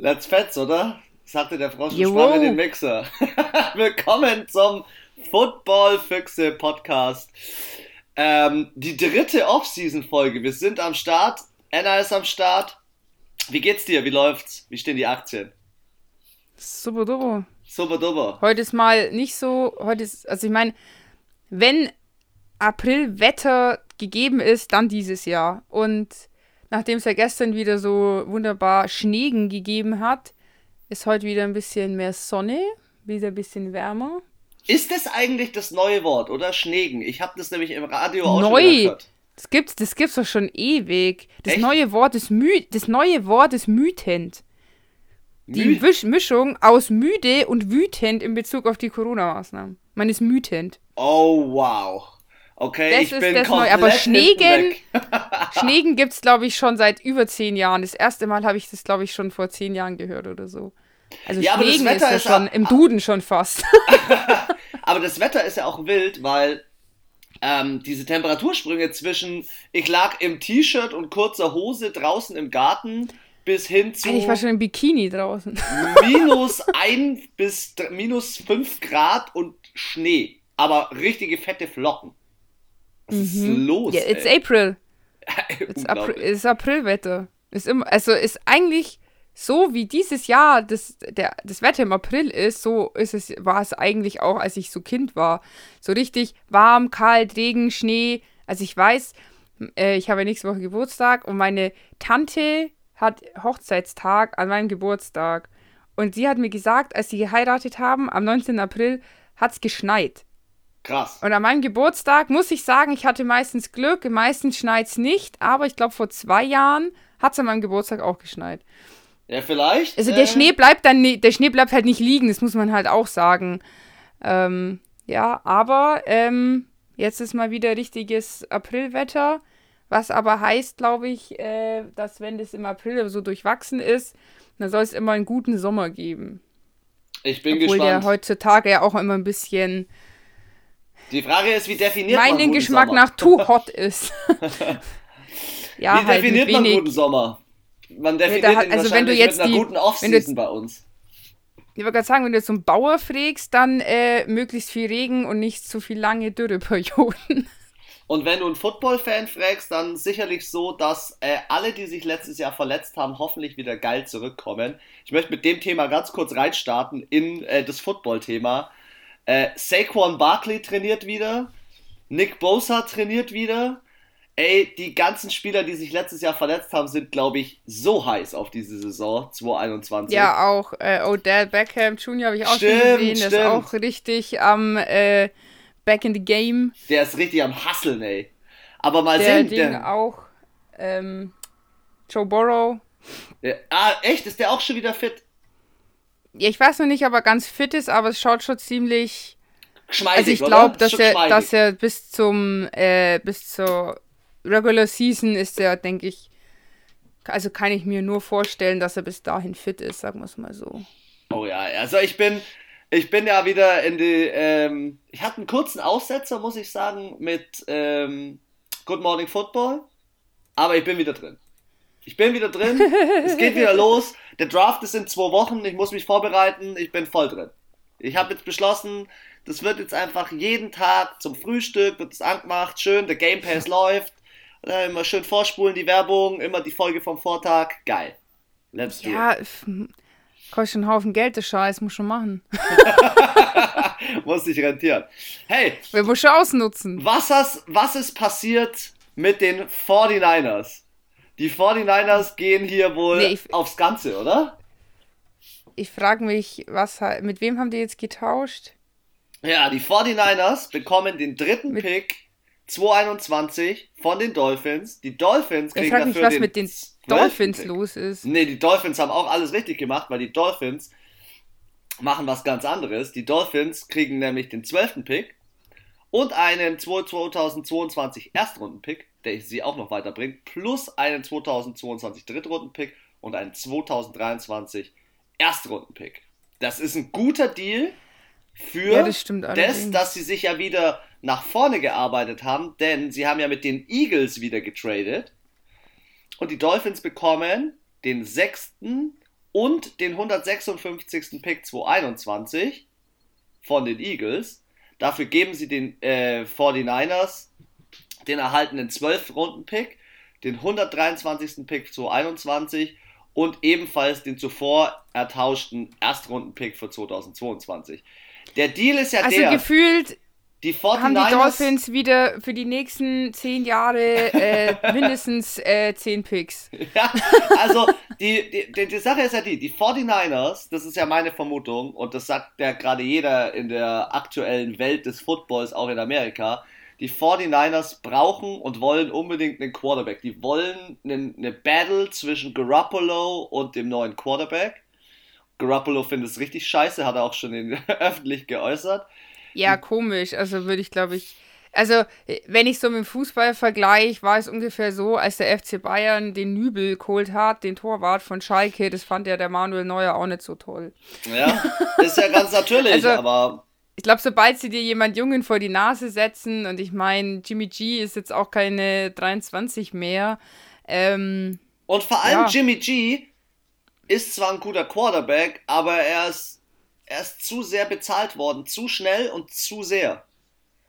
Let's Fetz, oder? Sagte der Frosch sprang in den Mixer. Willkommen zum Football-Füchse Podcast. Ähm, die dritte Off-Season-Folge. Wir sind am Start. Anna ist am Start. Wie geht's dir? Wie läuft's? Wie stehen die Aktien? Super duper. Super duper. Heute ist mal nicht so. Heute ist, also ich meine, wenn April-Wetter gegeben ist, dann dieses Jahr. Und nachdem es ja gestern wieder so wunderbar Schneegen gegeben hat, ist heute wieder ein bisschen mehr Sonne, wieder ein bisschen wärmer. Ist das eigentlich das neue Wort, oder? Schneegen. Ich habe das nämlich im Radio auch Neu. schon gehört. Das gibt's, das gibt's doch schon ewig. Das Echt? neue Wort ist mü das neue Wort ist mütend. Die Mü Mischung aus müde und wütend in Bezug auf die Corona-Maßnahmen. Man ist mütend. Oh wow. Okay, das ich ist bin das Neue. Aber Schneegen, Schneegen gibt es, glaube ich, schon seit über zehn Jahren. Das erste Mal habe ich das, glaube ich, schon vor zehn Jahren gehört oder so. Also ja, Schneegen ist ja schon im Duden schon fast. aber das Wetter ist ja auch wild, weil ähm, diese Temperatursprünge zwischen ich lag im T-Shirt und kurzer Hose draußen im Garten bis hin zu. Ich war schon im Bikini draußen. minus ein bis minus fünf Grad und Schnee. Aber richtige fette Flocken. Was mhm. ist los? Ja, yeah, it's ey? April. it's, April it's Aprilwetter. Ist immer, also ist eigentlich so wie dieses Jahr das, der, das Wetter im April ist, so ist es, war es eigentlich auch, als ich so Kind war. So richtig warm, kalt, Regen, Schnee. Also ich weiß, äh, ich habe nächste Woche Geburtstag und meine Tante hat Hochzeitstag an meinem Geburtstag. Und sie hat mir gesagt, als sie geheiratet haben, am 19. April hat es geschneit. Krass. Und an meinem Geburtstag muss ich sagen, ich hatte meistens Glück, meistens schneit es nicht, aber ich glaube, vor zwei Jahren hat es an meinem Geburtstag auch geschneit. Ja, vielleicht. Also der äh, Schnee bleibt dann der Schnee bleibt halt nicht liegen, das muss man halt auch sagen. Ähm, ja, aber ähm, jetzt ist mal wieder richtiges Aprilwetter, was aber heißt, glaube ich, äh, dass wenn das im April so durchwachsen ist, dann soll es immer einen guten Sommer geben. Ich bin Obwohl gespannt. der heutzutage ja auch immer ein bisschen die Frage ist, wie definiert mein man den Geschmack Sommer? nach too hot ist. ja, wie halt definiert man guten Sommer? Man definiert ja, hat, also wenn du jetzt mit einer die, guten Off-Season bei uns. Ich wollte gerade sagen, wenn du jetzt so einen Bauer frägst, dann äh, möglichst viel Regen und nicht zu viel lange Dürreperioden. Und wenn du einen Football-Fan fragst, dann sicherlich so, dass äh, alle, die sich letztes Jahr verletzt haben, hoffentlich wieder geil zurückkommen. Ich möchte mit dem Thema ganz kurz reinstarten in äh, das Football-Thema. Äh, Saquon Barkley trainiert wieder. Nick Bosa trainiert wieder. Ey, die ganzen Spieler, die sich letztes Jahr verletzt haben, sind, glaube ich, so heiß auf diese Saison 2021. Ja, auch äh, Odell Beckham Jr. habe ich auch stimmt, schon gesehen. Stimmt. Der ist auch richtig am äh, Back in the Game. Der ist richtig am Hasseln, ey. Aber mal der sehen. Ding der auch ähm, Joe Burrow. Ja, ah, echt? Ist der auch schon wieder fit? Ja, ich weiß noch nicht, ob er ganz fit ist, aber es schaut schon ziemlich. Geschmeidig, also ich glaube, dass er, dass er bis zum äh, bis zur Regular Season ist er, denke ich, also kann ich mir nur vorstellen, dass er bis dahin fit ist, sagen wir es mal so. Oh ja, also ich bin, ich bin ja wieder in die, ähm, ich hatte einen kurzen Aussetzer, muss ich sagen, mit ähm, Good Morning Football, aber ich bin wieder drin. Ich bin wieder drin, es geht wieder los. Der Draft ist in zwei Wochen, ich muss mich vorbereiten, ich bin voll drin. Ich habe jetzt beschlossen, das wird jetzt einfach jeden Tag zum Frühstück, wird es angemacht, schön, der Game Pass läuft, äh, immer schön vorspulen die Werbung, immer die Folge vom Vortag, geil. Let's do ja, it. kostet einen Haufen Geld, der Scheiß, muss schon machen. muss sich rentieren. Hey! Wir müssen ausnutzen. Was, hast, was ist passiert mit den 49ers? Die 49ers gehen hier wohl nee, ich, aufs Ganze, oder? Ich frage mich, was mit wem haben die jetzt getauscht? Ja, die 49ers bekommen den dritten mit, Pick 221 von den Dolphins. Die Dolphins kriegen ich frag mich, dafür was mit den Dolphins Pick. los ist. Nee, die Dolphins haben auch alles richtig gemacht, weil die Dolphins machen was ganz anderes. Die Dolphins kriegen nämlich den 12. Pick und einen 2022 Erstrunden-Pick der sie auch noch weiterbringt, plus einen 2022 Drittrunden-Pick und einen 2023 Erstrunden-Pick. Das ist ein guter Deal für ja, das, das, dass sie sich ja wieder nach vorne gearbeitet haben, denn sie haben ja mit den Eagles wieder getradet und die Dolphins bekommen den sechsten und den 156. Pick 2021 von den Eagles. Dafür geben sie den äh, 49ers den erhaltenen 12-Runden-Pick, den 123. Pick 2021 und ebenfalls den zuvor ertauschten Erstrunden-Pick für 2022. Der Deal ist ja also der. Also gefühlt die 49ers haben die Dolphins wieder für die nächsten zehn Jahre äh, mindestens äh, zehn Picks. Ja, also die, die, die, die, Sache ist ja die, die 49ers, das ist ja meine Vermutung, und das sagt ja gerade jeder in der aktuellen Welt des Footballs, auch in Amerika, die 49ers brauchen und wollen unbedingt einen Quarterback. Die wollen eine, eine Battle zwischen Garoppolo und dem neuen Quarterback. Garoppolo findet es richtig scheiße, hat er auch schon in, öffentlich geäußert. Ja, komisch. Also würde ich, glaube ich. Also, wenn ich so mit dem Fußball vergleiche, war es ungefähr so, als der FC Bayern den Nübel geholt hat, den Torwart von Schalke, das fand ja der Manuel Neuer auch nicht so toll. Ja, ist ja ganz natürlich, also, aber. Ich glaube, sobald sie dir jemand Jungen vor die Nase setzen, und ich meine, Jimmy G ist jetzt auch keine 23 mehr. Ähm, und vor allem ja. Jimmy G ist zwar ein guter Quarterback, aber er ist er ist zu sehr bezahlt worden, zu schnell und zu sehr.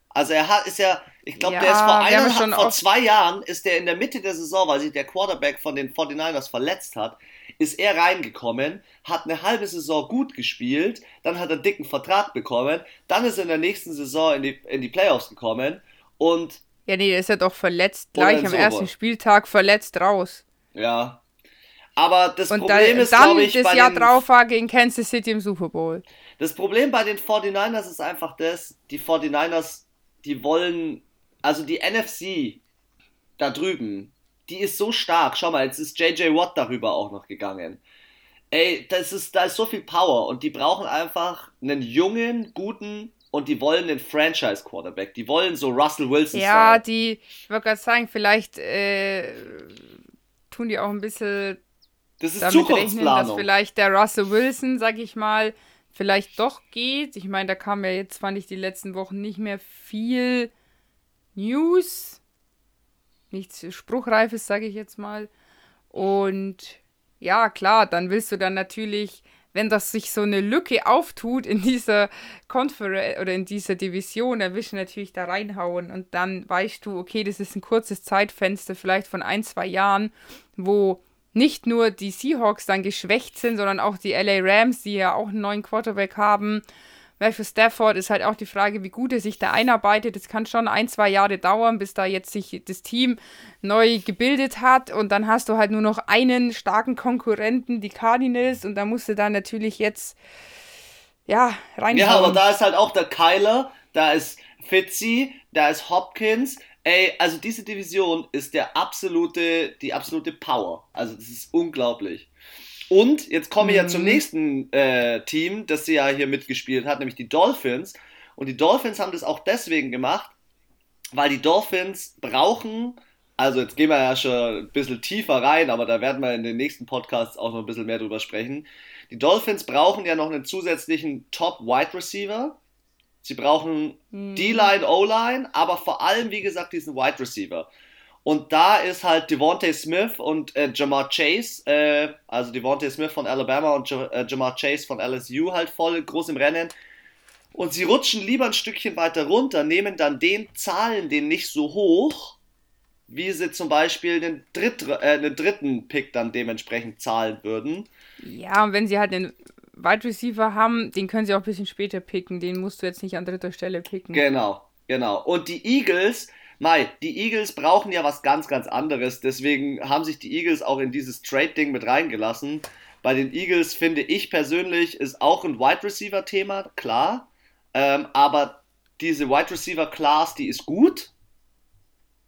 Also er hat, ist ja, ich glaube, ja, der ist vor, einer, vor zwei Jahren, ist der in der Mitte der Saison, weil sich der Quarterback von den 49ers verletzt hat, ist er reingekommen, hat eine halbe Saison gut gespielt, dann hat er einen dicken Vertrag bekommen, dann ist er in der nächsten Saison in die, in die Playoffs gekommen und... Ja, nee, der ist ja doch verletzt, gleich am ersten Spieltag verletzt raus. Ja, aber das und Problem da, ist, glaube ich, das Jahr den, drauf war gegen Kansas City im Super Bowl. Das Problem bei den 49ers ist einfach das, die 49ers, die wollen, also die NFC da drüben, die ist so stark. Schau mal, jetzt ist JJ Watt darüber auch noch gegangen. Ey, das ist, da ist so viel Power und die brauchen einfach einen jungen, guten und die wollen den Franchise-Quarterback. Die wollen so Russell Wilson Ja, sein. die, ich wollte gerade sagen, vielleicht äh, tun die auch ein bisschen das ist damit rechnen, dass vielleicht der Russell Wilson, sag ich mal, vielleicht doch geht. Ich meine, da kam ja jetzt, fand ich, die letzten Wochen nicht mehr viel News. Nichts Spruchreifes, sage ich jetzt mal. Und ja, klar, dann willst du dann natürlich, wenn das sich so eine Lücke auftut in dieser Konferenz oder in dieser Division, dann willst du natürlich da reinhauen und dann weißt du, okay, das ist ein kurzes Zeitfenster, vielleicht von ein, zwei Jahren, wo nicht nur die Seahawks dann geschwächt sind, sondern auch die LA Rams, die ja auch einen neuen Quarterback haben. Weil für Stafford ist halt auch die Frage, wie gut er sich da einarbeitet. Es kann schon ein, zwei Jahre dauern, bis da jetzt sich das Team neu gebildet hat. Und dann hast du halt nur noch einen starken Konkurrenten, die Cardinals. Und da musst du dann natürlich jetzt, ja, rein. Ja, aber da ist halt auch der Kyler, da ist Fitzy, da ist Hopkins, Ey, also diese Division ist der absolute, die absolute Power. Also das ist unglaublich. Und jetzt komme ich ja zum mhm. nächsten äh, Team, das sie ja hier mitgespielt hat, nämlich die Dolphins. Und die Dolphins haben das auch deswegen gemacht, weil die Dolphins brauchen, also jetzt gehen wir ja schon ein bisschen tiefer rein, aber da werden wir in den nächsten Podcasts auch noch ein bisschen mehr drüber sprechen. Die Dolphins brauchen ja noch einen zusätzlichen Top-Wide Receiver Sie brauchen mhm. D-Line, O-Line, aber vor allem, wie gesagt, diesen Wide Receiver. Und da ist halt Devontae Smith und äh, Jamar Chase, äh, also Devontae Smith von Alabama und J äh, Jamar Chase von LSU halt voll groß im Rennen. Und sie rutschen lieber ein Stückchen weiter runter, nehmen dann den, zahlen den nicht so hoch, wie sie zum Beispiel den, Dritt, äh, den dritten Pick dann dementsprechend zahlen würden. Ja, und wenn sie halt den Wide Receiver haben, den können sie auch ein bisschen später picken. Den musst du jetzt nicht an dritter Stelle picken. Genau, genau. Und die Eagles, Mai, die Eagles brauchen ja was ganz, ganz anderes. Deswegen haben sich die Eagles auch in dieses Trade-Ding mit reingelassen. Bei den Eagles finde ich persönlich ist auch ein Wide Receiver Thema, klar. Ähm, aber diese Wide Receiver Class, die ist gut.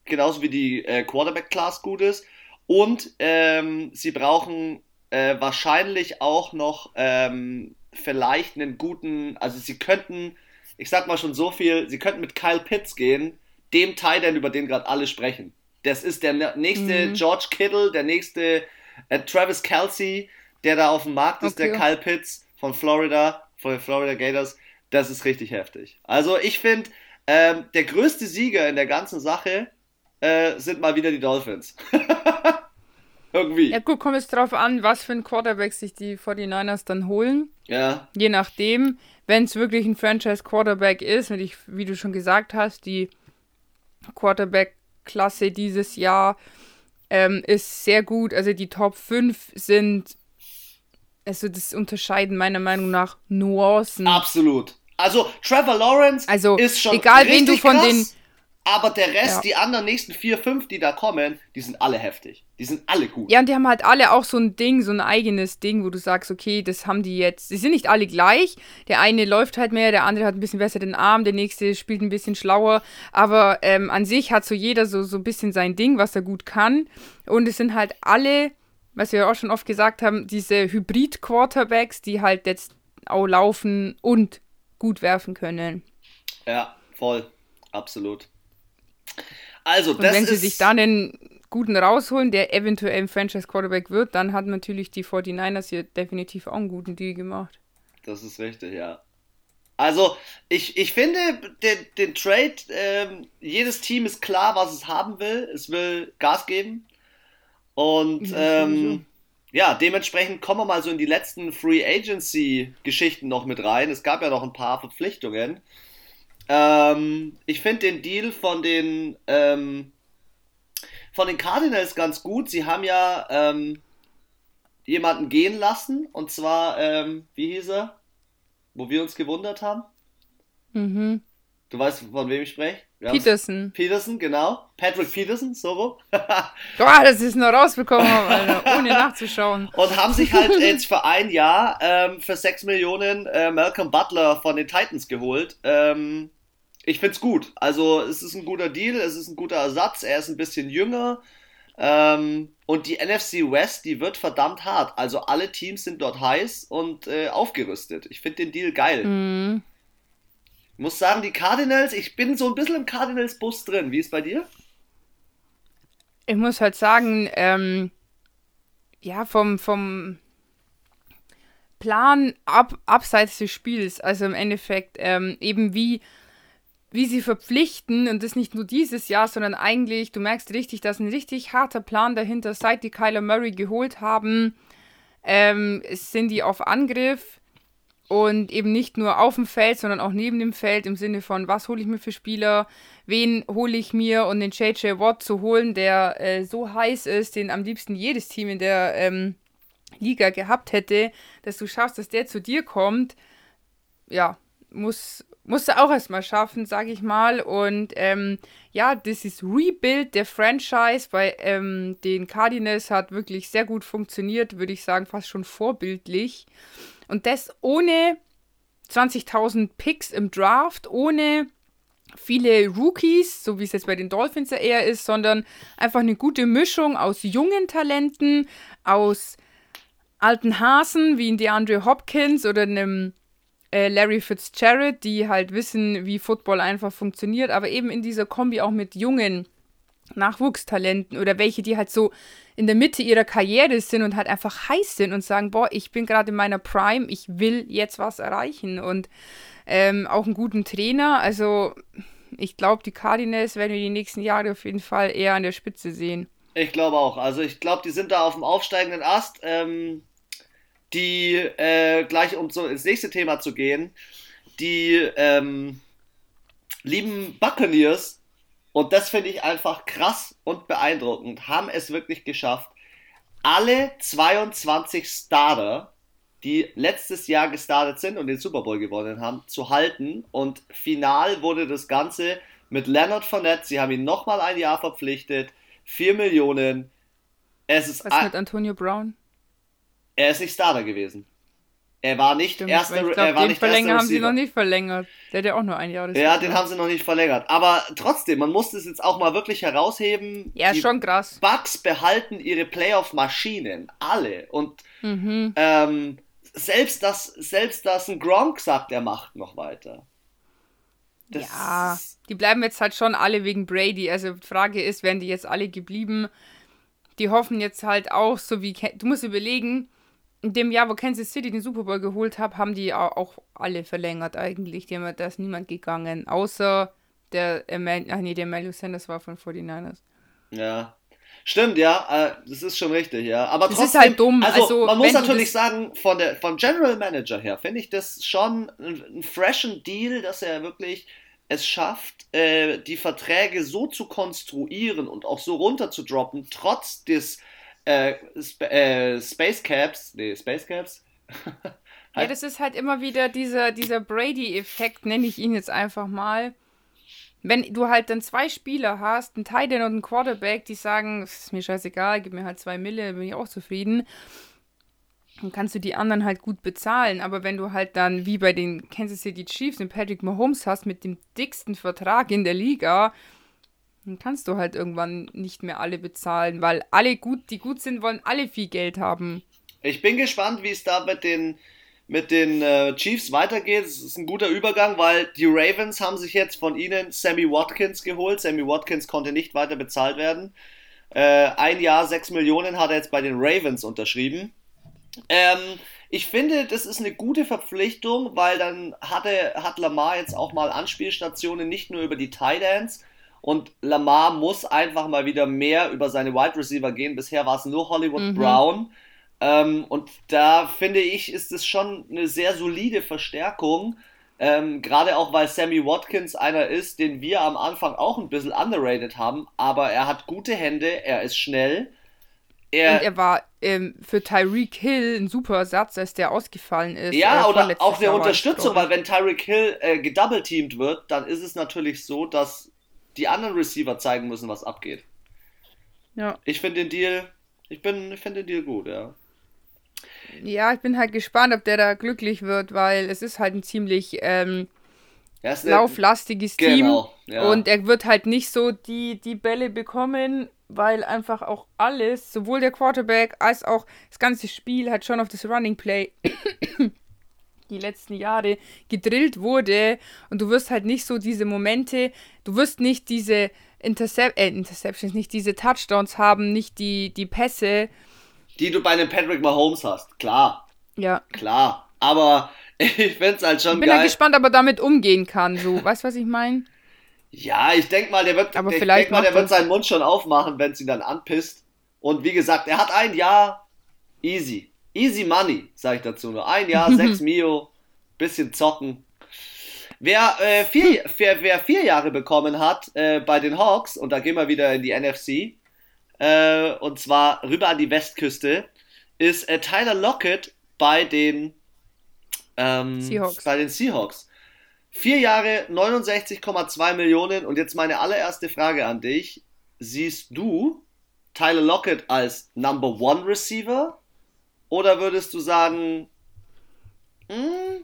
Genauso wie die äh, Quarterback Class gut ist. Und ähm, sie brauchen äh, wahrscheinlich auch noch ähm, vielleicht einen guten, also sie könnten, ich sag mal schon so viel, sie könnten mit Kyle Pitts gehen, dem Titan, über den gerade alle sprechen. Das ist der nächste mhm. George Kittle, der nächste äh, Travis Kelsey, der da auf dem Markt ist, okay. der Kyle Pitts von Florida, von den Florida Gators. Das ist richtig heftig. Also ich finde, ähm, der größte Sieger in der ganzen Sache äh, sind mal wieder die Dolphins. Irgendwie. Ja, gut, kommt jetzt drauf an, was für ein Quarterback sich die 49ers dann holen. Ja. Je nachdem, wenn es wirklich ein Franchise-Quarterback ist, und ich, wie du schon gesagt hast, die Quarterback-Klasse dieses Jahr ähm, ist sehr gut. Also die Top 5 sind, also das unterscheiden meiner Meinung nach Nuancen. Absolut. Also Trevor Lawrence also, ist schon egal wen du von krass, den aber der Rest, ja. die anderen nächsten vier, fünf, die da kommen, die sind alle heftig. Die sind alle gut. Ja, und die haben halt alle auch so ein Ding, so ein eigenes Ding, wo du sagst, okay, das haben die jetzt. Sie sind nicht alle gleich. Der eine läuft halt mehr, der andere hat ein bisschen besser den Arm, der nächste spielt ein bisschen schlauer. Aber ähm, an sich hat so jeder so, so ein bisschen sein Ding, was er gut kann. Und es sind halt alle, was wir auch schon oft gesagt haben, diese Hybrid-Quarterbacks, die halt jetzt auch laufen und gut werfen können. Ja, voll. Absolut. Also, und wenn sie sich dann einen guten rausholen, der eventuell ein Franchise-Quarterback wird, dann hat natürlich die 49ers hier definitiv auch einen guten Deal gemacht. Das ist richtig, ja. Also, ich, ich finde den, den Trade, ähm, jedes Team ist klar, was es haben will. Es will Gas geben. Und ähm, ja, dementsprechend kommen wir mal so in die letzten Free Agency-Geschichten noch mit rein. Es gab ja noch ein paar Verpflichtungen. Ähm, ich finde den Deal von den, ähm, von den Cardinals ganz gut. Sie haben ja ähm, jemanden gehen lassen. Und zwar, ähm, wie hieß er? Wo wir uns gewundert haben. Mhm. Du weißt, von wem ich spreche? Peterson. Peterson, genau. Patrick Peterson, so rum. Boah, das ist nur rausbekommen, Alter, ohne nachzuschauen. Und haben sich halt jetzt für ein Jahr ähm, für 6 Millionen äh, Malcolm Butler von den Titans geholt. Ähm, ich finde es gut. Also es ist ein guter Deal, es ist ein guter Ersatz, er ist ein bisschen jünger. Ähm, und die NFC West, die wird verdammt hart. Also alle Teams sind dort heiß und äh, aufgerüstet. Ich finde den Deal geil. Mhm. Ich muss sagen, die Cardinals, ich bin so ein bisschen im Cardinals-Bus drin. Wie ist bei dir? Ich muss halt sagen, ähm, ja, vom, vom Plan ab, abseits des Spiels, also im Endeffekt ähm, eben wie wie sie verpflichten und das nicht nur dieses Jahr, sondern eigentlich, du merkst richtig, dass ein richtig harter Plan dahinter, seit die Kyler Murray geholt haben, ähm, sind die auf Angriff und eben nicht nur auf dem Feld, sondern auch neben dem Feld im Sinne von, was hole ich mir für Spieler, wen hole ich mir und den JJ Watt zu holen, der äh, so heiß ist, den am liebsten jedes Team in der ähm, Liga gehabt hätte, dass du schaffst, dass der zu dir kommt, ja, muss musste auch erstmal schaffen, sag ich mal. Und ähm, ja, dieses Rebuild der Franchise bei ähm, den Cardinals hat wirklich sehr gut funktioniert, würde ich sagen, fast schon vorbildlich. Und das ohne 20.000 Picks im Draft, ohne viele Rookies, so wie es jetzt bei den Dolphins ja eher ist, sondern einfach eine gute Mischung aus jungen Talenten, aus alten Hasen wie in DeAndre Hopkins oder einem äh, Larry Fitzgerald, die halt wissen, wie Football einfach funktioniert, aber eben in dieser Kombi auch mit jungen Nachwuchstalenten oder welche, die halt so in der Mitte ihrer Karriere sind und halt einfach heiß sind und sagen, boah, ich bin gerade in meiner Prime, ich will jetzt was erreichen und ähm, auch einen guten Trainer. Also ich glaube, die Cardinals werden wir die nächsten Jahre auf jeden Fall eher an der Spitze sehen. Ich glaube auch. Also ich glaube, die sind da auf dem aufsteigenden Ast. Ähm, die äh, gleich um so ins nächste Thema zu gehen, die ähm, lieben Buccaneers, und das finde ich einfach krass und beeindruckend, haben es wirklich geschafft, alle 22 Starter, die letztes Jahr gestartet sind und den Super Bowl gewonnen haben, zu halten. Und final wurde das Ganze mit Leonard Fournette, sie haben ihn nochmal ein Jahr verpflichtet, 4 Millionen. Es ist Was mit Antonio Brown? Er ist nicht Starter gewesen. Er war nicht Stimmt, erster, glaub, er war den nicht verlängern haben sie noch nicht verlängert. Der hat ja auch nur ein Jahr. Ja, den haben sie noch nicht verlängert. Aber trotzdem, man muss das jetzt auch mal wirklich herausheben. Ja, schon krass. Bucks behalten ihre Playoff-Maschinen. Alle. Und mhm. ähm, selbst, das, selbst das ein Gronk sagt, er macht noch weiter. Das ja, die bleiben jetzt halt schon alle wegen Brady. Also die Frage ist, werden die jetzt alle geblieben? Die hoffen jetzt halt auch, so wie, du musst überlegen, in dem Jahr, wo Kansas City den Super Bowl geholt hat, haben die auch alle verlängert eigentlich. Die haben, da ist niemand gegangen. Außer der, ach nee, der Sanders war von 49ers. Ja. Stimmt, ja, äh, das ist schon richtig, ja. Aber das trotzdem, ist halt dumm. Also, also man muss natürlich sagen, von der, vom General Manager her finde ich das schon einen freshen Deal, dass er wirklich es schafft, äh, die Verträge so zu konstruieren und auch so runterzudroppen, trotz des äh, Sp äh, Space Caps, nee, Space Caps. ja, das ist halt immer wieder dieser, dieser Brady-Effekt, nenne ich ihn jetzt einfach mal wenn du halt dann zwei Spieler hast, einen Tight End und einen Quarterback, die sagen, es ist mir scheißegal, gib mir halt zwei Mille, bin ich auch zufrieden, dann kannst du die anderen halt gut bezahlen. Aber wenn du halt dann, wie bei den Kansas City Chiefs, den Patrick Mahomes hast mit dem dicksten Vertrag in der Liga, dann kannst du halt irgendwann nicht mehr alle bezahlen, weil alle gut, die gut sind, wollen alle viel Geld haben. Ich bin gespannt, wie es da mit den mit den äh, Chiefs weitergeht. Das ist ein guter Übergang, weil die Ravens haben sich jetzt von ihnen Sammy Watkins geholt. Sammy Watkins konnte nicht weiter bezahlt werden. Äh, ein Jahr, sechs Millionen hat er jetzt bei den Ravens unterschrieben. Ähm, ich finde, das ist eine gute Verpflichtung, weil dann hatte, hat Lamar jetzt auch mal Anspielstationen, nicht nur über die Tight Ends. Und Lamar muss einfach mal wieder mehr über seine Wide Receiver gehen. Bisher war es nur Hollywood mhm. Brown. Ähm, und da finde ich, ist es schon eine sehr solide Verstärkung. Ähm, Gerade auch, weil Sammy Watkins einer ist, den wir am Anfang auch ein bisschen underrated haben. Aber er hat gute Hände, er ist schnell. Er, und er war ähm, für Tyreek Hill ein super Ersatz, als der ausgefallen ist. Ja, äh, oder auch eine Unterstützung, weil wenn Tyreek Hill äh, gedoubleteamt wird, dann ist es natürlich so, dass die anderen Receiver zeigen müssen, was abgeht. Ja. Ich finde den Deal, ich bin, ich finde den Deal gut, ja. Ja, ich bin halt gespannt, ob der da glücklich wird, weil es ist halt ein ziemlich ähm, lauflastiges genau, Team. Ja. Und er wird halt nicht so die, die Bälle bekommen, weil einfach auch alles, sowohl der Quarterback als auch das ganze Spiel, halt schon auf das Running Play die letzten Jahre gedrillt wurde. Und du wirst halt nicht so diese Momente, du wirst nicht diese Intercep äh, Interceptions, nicht diese Touchdowns haben, nicht die, die Pässe die du bei einem Patrick Mahomes hast. Klar. Ja. Klar. Aber ich finde es halt schon. Ich bin geil. ja gespannt, ob er damit umgehen kann. So, weißt du, was ich meine? Ja, ich denke mal, der wird, aber ich vielleicht denk mal, der wird seinen Mund schon aufmachen, wenn es ihn dann anpisst. Und wie gesagt, er hat ein Jahr easy. Easy money, sage ich dazu nur. Ein Jahr, sechs Mio, bisschen zocken. Wer, äh, vier, wer, wer vier Jahre bekommen hat äh, bei den Hawks, und da gehen wir wieder in die NFC, äh, und zwar rüber an die Westküste, ist äh, Tyler Lockett bei den, ähm, Seahawks. bei den Seahawks. Vier Jahre, 69,2 Millionen. Und jetzt meine allererste Frage an dich. Siehst du Tyler Lockett als Number One Receiver? Oder würdest du sagen, mh, hm,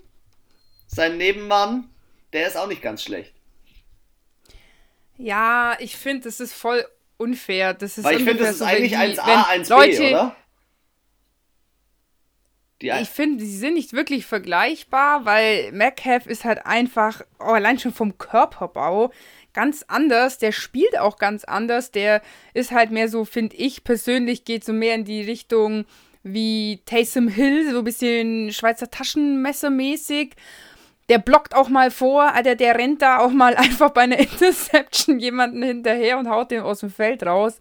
sein Nebenmann, der ist auch nicht ganz schlecht? Ja, ich finde, es ist voll unfair. Das ist Weil ich finde, das ist so, eigentlich 1A, 1B, Leute, oder? Die ich finde, sie sind nicht wirklich vergleichbar, weil Metcalf ist halt einfach, oh, allein schon vom Körperbau, ganz anders. Der spielt auch ganz anders. Der ist halt mehr so, finde ich persönlich, geht so mehr in die Richtung wie Taysom Hill, so ein bisschen Schweizer Taschenmesser mäßig der blockt auch mal vor, Alter, der rennt da auch mal einfach bei einer Interception jemanden hinterher und haut den aus dem Feld raus.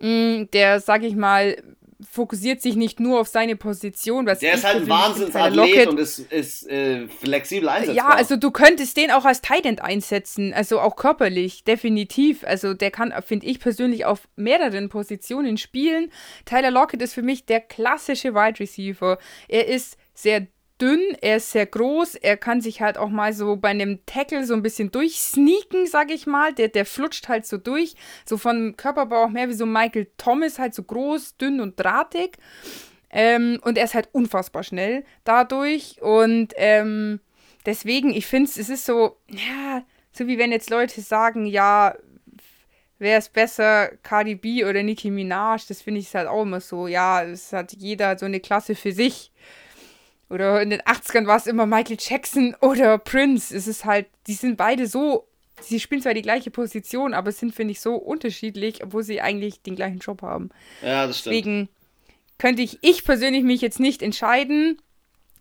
Mm, der, sag ich mal, fokussiert sich nicht nur auf seine Position. Was der ist halt ein Wahnsinnsathlet und ist, ist äh, flexibel einsetzbar. Ja, also du könntest den auch als Tight End einsetzen, also auch körperlich, definitiv. Also der kann, finde ich persönlich, auf mehreren Positionen spielen. Tyler Lockett ist für mich der klassische Wide Receiver. Er ist sehr dünn, er ist sehr groß, er kann sich halt auch mal so bei einem Tackle so ein bisschen durchsneaken, sag ich mal. Der, der flutscht halt so durch. So vom Körperbau auch mehr wie so Michael Thomas, halt so groß, dünn und drahtig. Ähm, und er ist halt unfassbar schnell dadurch. Und ähm, deswegen, ich finde es ist so, ja, so wie wenn jetzt Leute sagen, ja, wer ist besser, Cardi B oder Nicki Minaj, das finde ich halt auch immer so, ja, es hat jeder so eine Klasse für sich. Oder in den 80ern war es immer Michael Jackson oder Prince. Es ist halt, die sind beide so, sie spielen zwar die gleiche Position, aber sind, finde ich, so unterschiedlich, obwohl sie eigentlich den gleichen Job haben. Ja, das stimmt. Deswegen könnte ich, ich persönlich mich jetzt nicht entscheiden.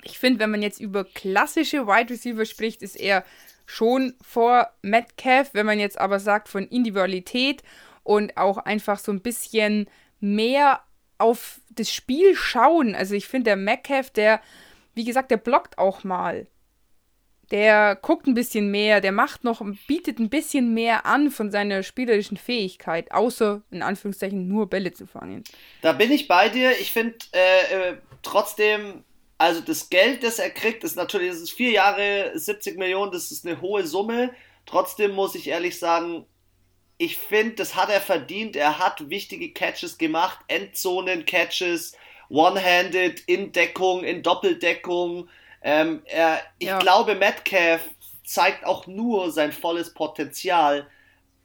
Ich finde, wenn man jetzt über klassische Wide Receiver spricht, ist er schon vor Metcalf. Wenn man jetzt aber sagt von Individualität und auch einfach so ein bisschen mehr auf das Spiel schauen. Also ich finde, der Metcalf, der, wie gesagt, der blockt auch mal. Der guckt ein bisschen mehr, der macht noch, bietet ein bisschen mehr an von seiner spielerischen Fähigkeit, außer in Anführungszeichen nur Bälle zu fangen. Da bin ich bei dir. Ich finde äh, äh, trotzdem, also das Geld, das er kriegt, ist natürlich, das ist vier Jahre, 70 Millionen, das ist eine hohe Summe. Trotzdem muss ich ehrlich sagen, ich finde, das hat er verdient. Er hat wichtige Catches gemacht, Endzonen-Catches, One-Handed, in Deckung, in Doppeldeckung. Ähm, er, ich ja. glaube, Metcalf zeigt auch nur sein volles Potenzial,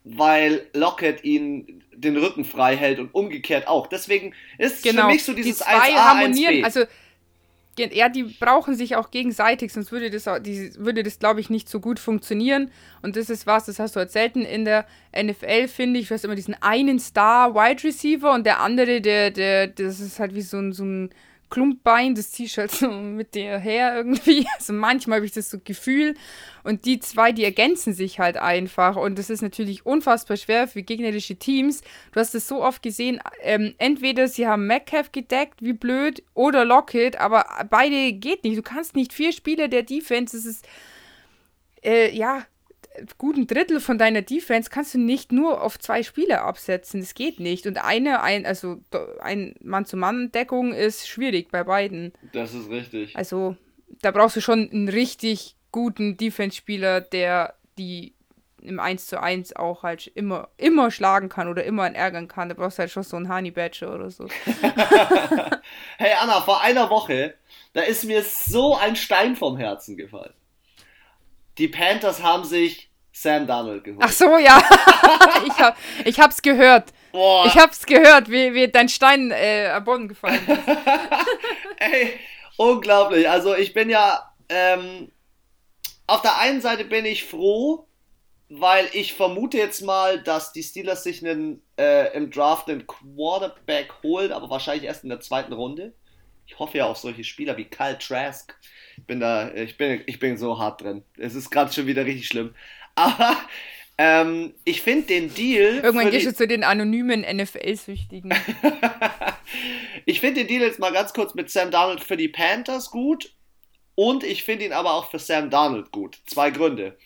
weil Lockett ihn den Rücken frei hält und umgekehrt auch. Deswegen ist genau. für mich so dieses Die zwei 1A, harmonieren. 1B. Also ja, die brauchen sich auch gegenseitig, sonst würde das, die, würde das glaube ich, nicht so gut funktionieren. Und das ist was, das hast du halt selten in der NFL, finde ich. Du hast immer diesen einen Star-Wide Receiver und der andere, der, der, das ist halt wie so ein, so ein Klumpbein, ziehst du halt so mit dir her irgendwie. Also manchmal habe ich das so Gefühl. Und die zwei, die ergänzen sich halt einfach. Und das ist natürlich unfassbar schwer für gegnerische Teams. Du hast es so oft gesehen, ähm, entweder sie haben Metcalf gedeckt, wie blöd, oder Lockett, aber beide geht nicht. Du kannst nicht vier Spieler der Defense, das ist, äh, ja, guten Drittel von deiner Defense kannst du nicht nur auf zwei Spieler absetzen. Das geht nicht. Und eine, ein, also ein Mann-zu-Mann-Deckung ist schwierig bei beiden. Das ist richtig. Also da brauchst du schon einen richtig guten Defense-Spieler, der die im 1 zu 1 auch halt immer, immer schlagen kann oder immer ärgern kann. Da brauchst du halt schon so einen Honey Badger oder so. hey Anna, vor einer Woche, da ist mir so ein Stein vom Herzen gefallen die Panthers haben sich Sam Donald geholt. Ach so, ja. ich, hab, ich hab's gehört. Boah. Ich hab's gehört, wie, wie dein Stein äh, am Boden gefallen ist. Ey, unglaublich. Also ich bin ja, ähm, auf der einen Seite bin ich froh, weil ich vermute jetzt mal, dass die Steelers sich einen, äh, im Draft einen Quarterback holen, aber wahrscheinlich erst in der zweiten Runde. Ich hoffe ja auf solche Spieler wie Kyle Trask, ich bin da, ich bin, ich bin so hart drin. Es ist gerade schon wieder richtig schlimm. Aber ähm, ich finde den Deal. Irgendwann gehst du zu den anonymen NFL-Süchtigen. ich finde den Deal jetzt mal ganz kurz mit Sam Darnold für die Panthers gut. Und ich finde ihn aber auch für Sam Darnold gut. Zwei Gründe.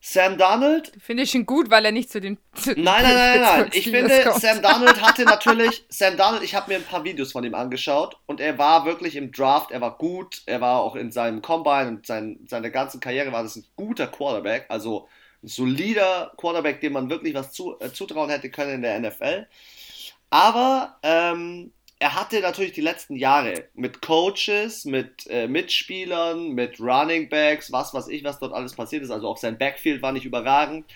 Sam Donald. Finde ich ihn gut, weil er nicht zu den. Zu nein, nein, nein, nein. Ich finde, kommt. Sam Donald hatte natürlich. Sam Donald, ich habe mir ein paar Videos von ihm angeschaut und er war wirklich im Draft, er war gut, er war auch in seinem Combine und sein, seiner ganzen Karriere war das ein guter Quarterback, also ein solider Quarterback, dem man wirklich was zu, äh, zutrauen hätte können in der NFL. Aber ähm, er hatte natürlich die letzten Jahre mit Coaches, mit äh, Mitspielern, mit Running Backs, was weiß ich, was dort alles passiert ist. Also auch sein Backfield war nicht überragend.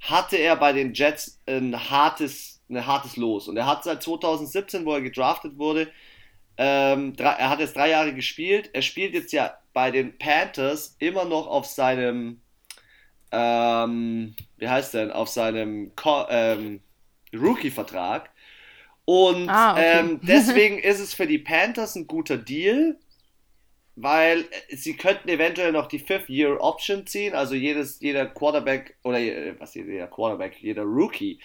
Hatte er bei den Jets ein hartes, ein hartes Los. Und er hat seit 2017, wo er gedraftet wurde, ähm, drei, er hat jetzt drei Jahre gespielt. Er spielt jetzt ja bei den Panthers immer noch auf seinem, ähm, wie heißt denn, auf seinem ähm, Rookie-Vertrag. Und ah, okay. ähm, deswegen ist es für die Panthers ein guter Deal, weil sie könnten eventuell noch die Fifth-Year-Option ziehen, also jedes, jeder Quarterback oder was jeder Quarterback, jeder Rookie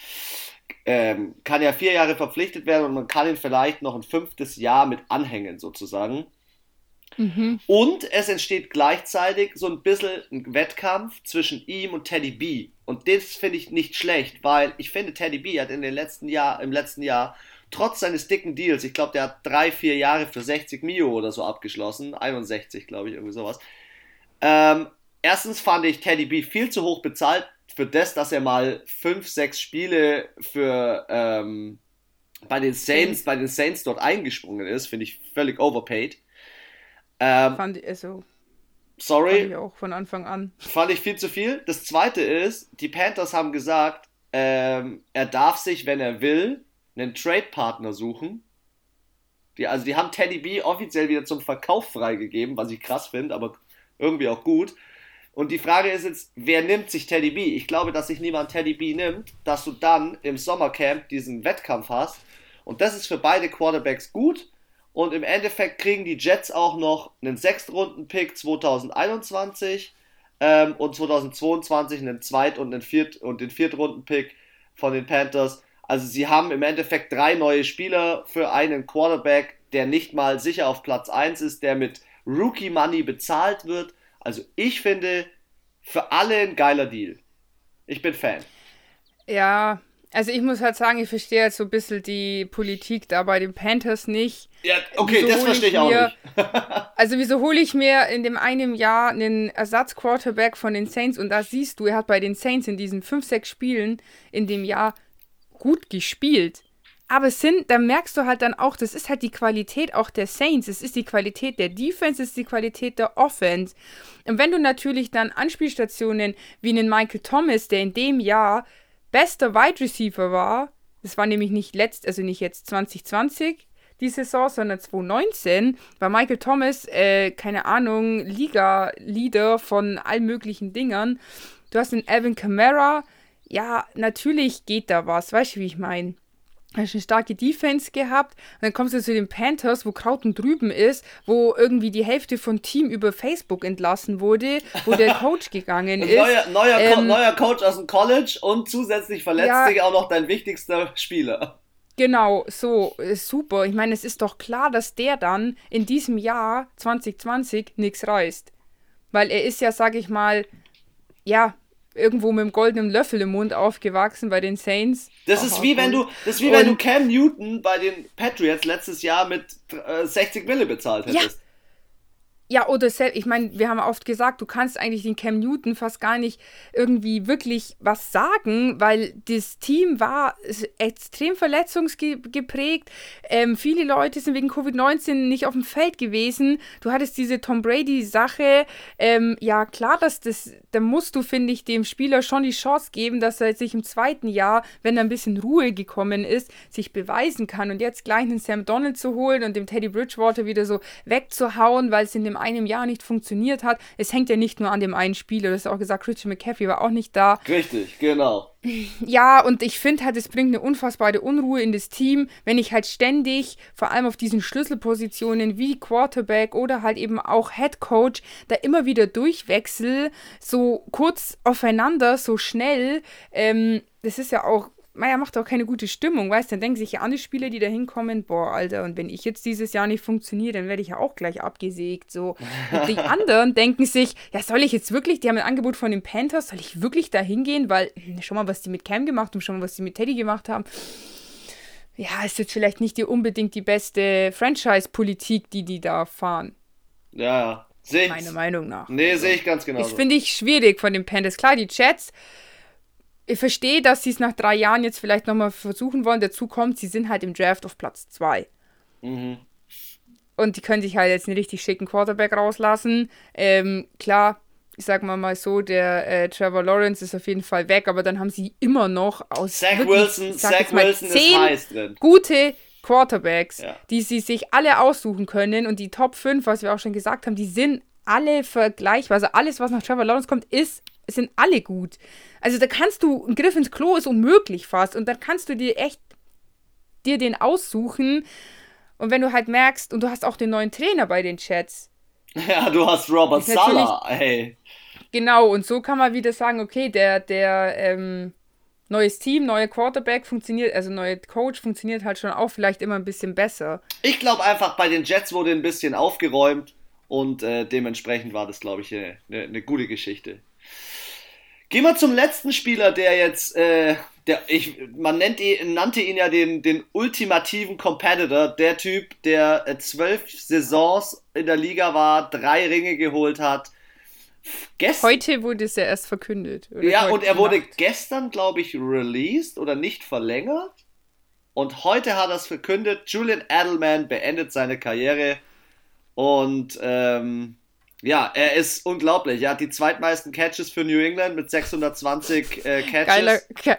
ähm, kann ja vier Jahre verpflichtet werden und man kann ihn vielleicht noch ein fünftes Jahr mit anhängen sozusagen. Mhm. Und es entsteht gleichzeitig so ein bisschen ein Wettkampf zwischen ihm und Teddy B. Und das finde ich nicht schlecht, weil ich finde, Teddy B hat in den letzten Jahr, im letzten Jahr trotz seines dicken Deals, ich glaube, der hat drei, vier Jahre für 60 Mio oder so abgeschlossen, 61, glaube ich, irgendwie sowas. Ähm, erstens fand ich Teddy B viel zu hoch bezahlt für das, dass er mal fünf, sechs Spiele für ähm, bei den Saints, bei den Saints dort eingesprungen ist, finde ich völlig overpaid. Ähm, fand ich also. Sorry. Fand ich auch von Anfang an. Fand ich viel zu viel. Das zweite ist, die Panthers haben gesagt, ähm, er darf sich, wenn er will, einen Trade-Partner suchen. Die, also die haben Teddy B offiziell wieder zum Verkauf freigegeben, was ich krass finde, aber irgendwie auch gut. Und die Frage ist jetzt, wer nimmt sich Teddy B? Ich glaube, dass sich niemand Teddy B nimmt, dass du dann im Sommercamp diesen Wettkampf hast. Und das ist für beide Quarterbacks gut. Und im Endeffekt kriegen die Jets auch noch einen Sechstrunden-Pick 2021 ähm, und 2022 einen Zweit- und, einen Viert und den Viertrunden-Pick von den Panthers. Also sie haben im Endeffekt drei neue Spieler für einen Quarterback, der nicht mal sicher auf Platz 1 ist, der mit Rookie Money bezahlt wird. Also ich finde für alle ein geiler Deal. Ich bin Fan. Ja, also ich muss halt sagen, ich verstehe jetzt so ein bisschen die Politik da bei den Panthers nicht. Ja, okay, wieso das verstehe ich, auch nicht. also wieso hole ich mir in dem einen Jahr einen Ersatz-Quarterback von den Saints und da siehst du, er hat bei den Saints in diesen 5, 6 Spielen in dem Jahr gut gespielt. Aber es sind, da merkst du halt dann auch, das ist halt die Qualität auch der Saints, es ist die Qualität der Defense, es ist die Qualität der Offense. Und wenn du natürlich dann Anspielstationen wie einen Michael Thomas, der in dem Jahr bester Wide Receiver war, das war nämlich nicht letzt, also nicht jetzt 2020 die Saison, sondern 2019, war Michael Thomas, äh, keine Ahnung, Liga-Leader von allen möglichen Dingern. Du hast den Evan Kamara, ja, natürlich geht da was, weißt du, wie ich meine? hast eine starke Defense gehabt und dann kommst du zu den Panthers, wo Krauten drüben ist, wo irgendwie die Hälfte von Team über Facebook entlassen wurde, wo der Coach gegangen ist. Neuer, neuer, ähm, Co neuer, Coach aus dem College und zusätzlich verletzt ja, sich auch noch dein wichtigster Spieler. Genau, so, ist super. Ich meine, es ist doch klar, dass der dann in diesem Jahr 2020 nichts reißt. Weil er ist ja, sag ich mal, ja, irgendwo mit einem goldenen Löffel im Mund aufgewachsen bei den Saints. Das ist wie wenn du, das ist wie wenn du Cam Newton bei den Patriots letztes Jahr mit äh, 60 Mille bezahlt hättest. Ja, ja, oder ich meine, wir haben oft gesagt, du kannst eigentlich den Cam Newton fast gar nicht irgendwie wirklich was sagen, weil das Team war extrem verletzungsgeprägt. Ähm, viele Leute sind wegen Covid-19 nicht auf dem Feld gewesen. Du hattest diese Tom Brady-Sache. Ähm, ja, klar, dass das, da musst du, finde ich, dem Spieler schon die Chance geben, dass er sich im zweiten Jahr, wenn er ein bisschen Ruhe gekommen ist, sich beweisen kann. Und jetzt gleich einen Sam Donald zu holen und dem Teddy Bridgewater wieder so wegzuhauen, weil es in dem einem Jahr nicht funktioniert hat. Es hängt ja nicht nur an dem einen Spieler, das ist auch gesagt, Christian McCaffrey war auch nicht da. Richtig, genau. Ja, und ich finde halt, es bringt eine unfassbare Unruhe in das Team, wenn ich halt ständig, vor allem auf diesen Schlüsselpositionen wie Quarterback oder halt eben auch Head Coach, da immer wieder durchwechsel, so kurz aufeinander, so schnell. Ähm, das ist ja auch Meier macht auch keine gute Stimmung, weißt du? Dann denken sich ja andere Spieler, die da hinkommen, boah, Alter, und wenn ich jetzt dieses Jahr nicht funktioniere, dann werde ich ja auch gleich abgesägt. So. Und die anderen denken sich, ja, soll ich jetzt wirklich, die haben ein Angebot von den Panthers, soll ich wirklich da hingehen? Weil, hm, schau mal, was die mit Cam gemacht haben, schau mal, was die mit Teddy gemacht haben. Ja, ist jetzt vielleicht nicht die, unbedingt die beste Franchise-Politik, die die da fahren. Ja, sehe ich. Meiner Meinung nach. Nee, also, sehe ich ganz genau. Ich finde ich schwierig von den Panthers. Klar, die Chats ich verstehe, dass sie es nach drei Jahren jetzt vielleicht nochmal versuchen wollen. Dazu kommt, sie sind halt im Draft auf Platz 2. Mhm. Und die können sich halt jetzt einen richtig schicken Quarterback rauslassen. Ähm, klar, ich sag mal mal so, der äh, Trevor Lawrence ist auf jeden Fall weg, aber dann haben sie immer noch aus Zach wirklich, Wilson, Zach Wilson ist heiß drin. Gute Quarterbacks, ja. die sie sich alle aussuchen können und die Top 5, was wir auch schon gesagt haben, die sind alle vergleichbar. Also alles, was nach Trevor Lawrence kommt, ist, sind alle gut. Also da kannst du, ein Griff ins Klo ist unmöglich fast. Und dann kannst du dir echt dir den aussuchen. Und wenn du halt merkst, und du hast auch den neuen Trainer bei den Chats. Ja, du hast Robert Sala, hey. Genau, und so kann man wieder sagen, okay, der, der, ähm, neues Team, neuer Quarterback funktioniert, also neuer Coach funktioniert halt schon auch vielleicht immer ein bisschen besser. Ich glaube einfach, bei den Jets wurde ein bisschen aufgeräumt und äh, dementsprechend war das, glaube ich, eine, eine gute Geschichte. Gehen wir zum letzten Spieler, der jetzt, äh, der, ich, man nennt ihn, nannte ihn ja den, den ultimativen Competitor, der Typ, der äh, zwölf Saisons in der Liga war, drei Ringe geholt hat. Gest heute wurde es ja erst verkündet. ja, und er wurde gestern, glaube ich, released oder nicht verlängert. Und heute hat er es verkündet, Julian Edelman beendet seine Karriere. Und ähm, ja, er ist unglaublich. Er hat die zweitmeisten Catches für New England mit 620 äh, Catches. Geiler, ge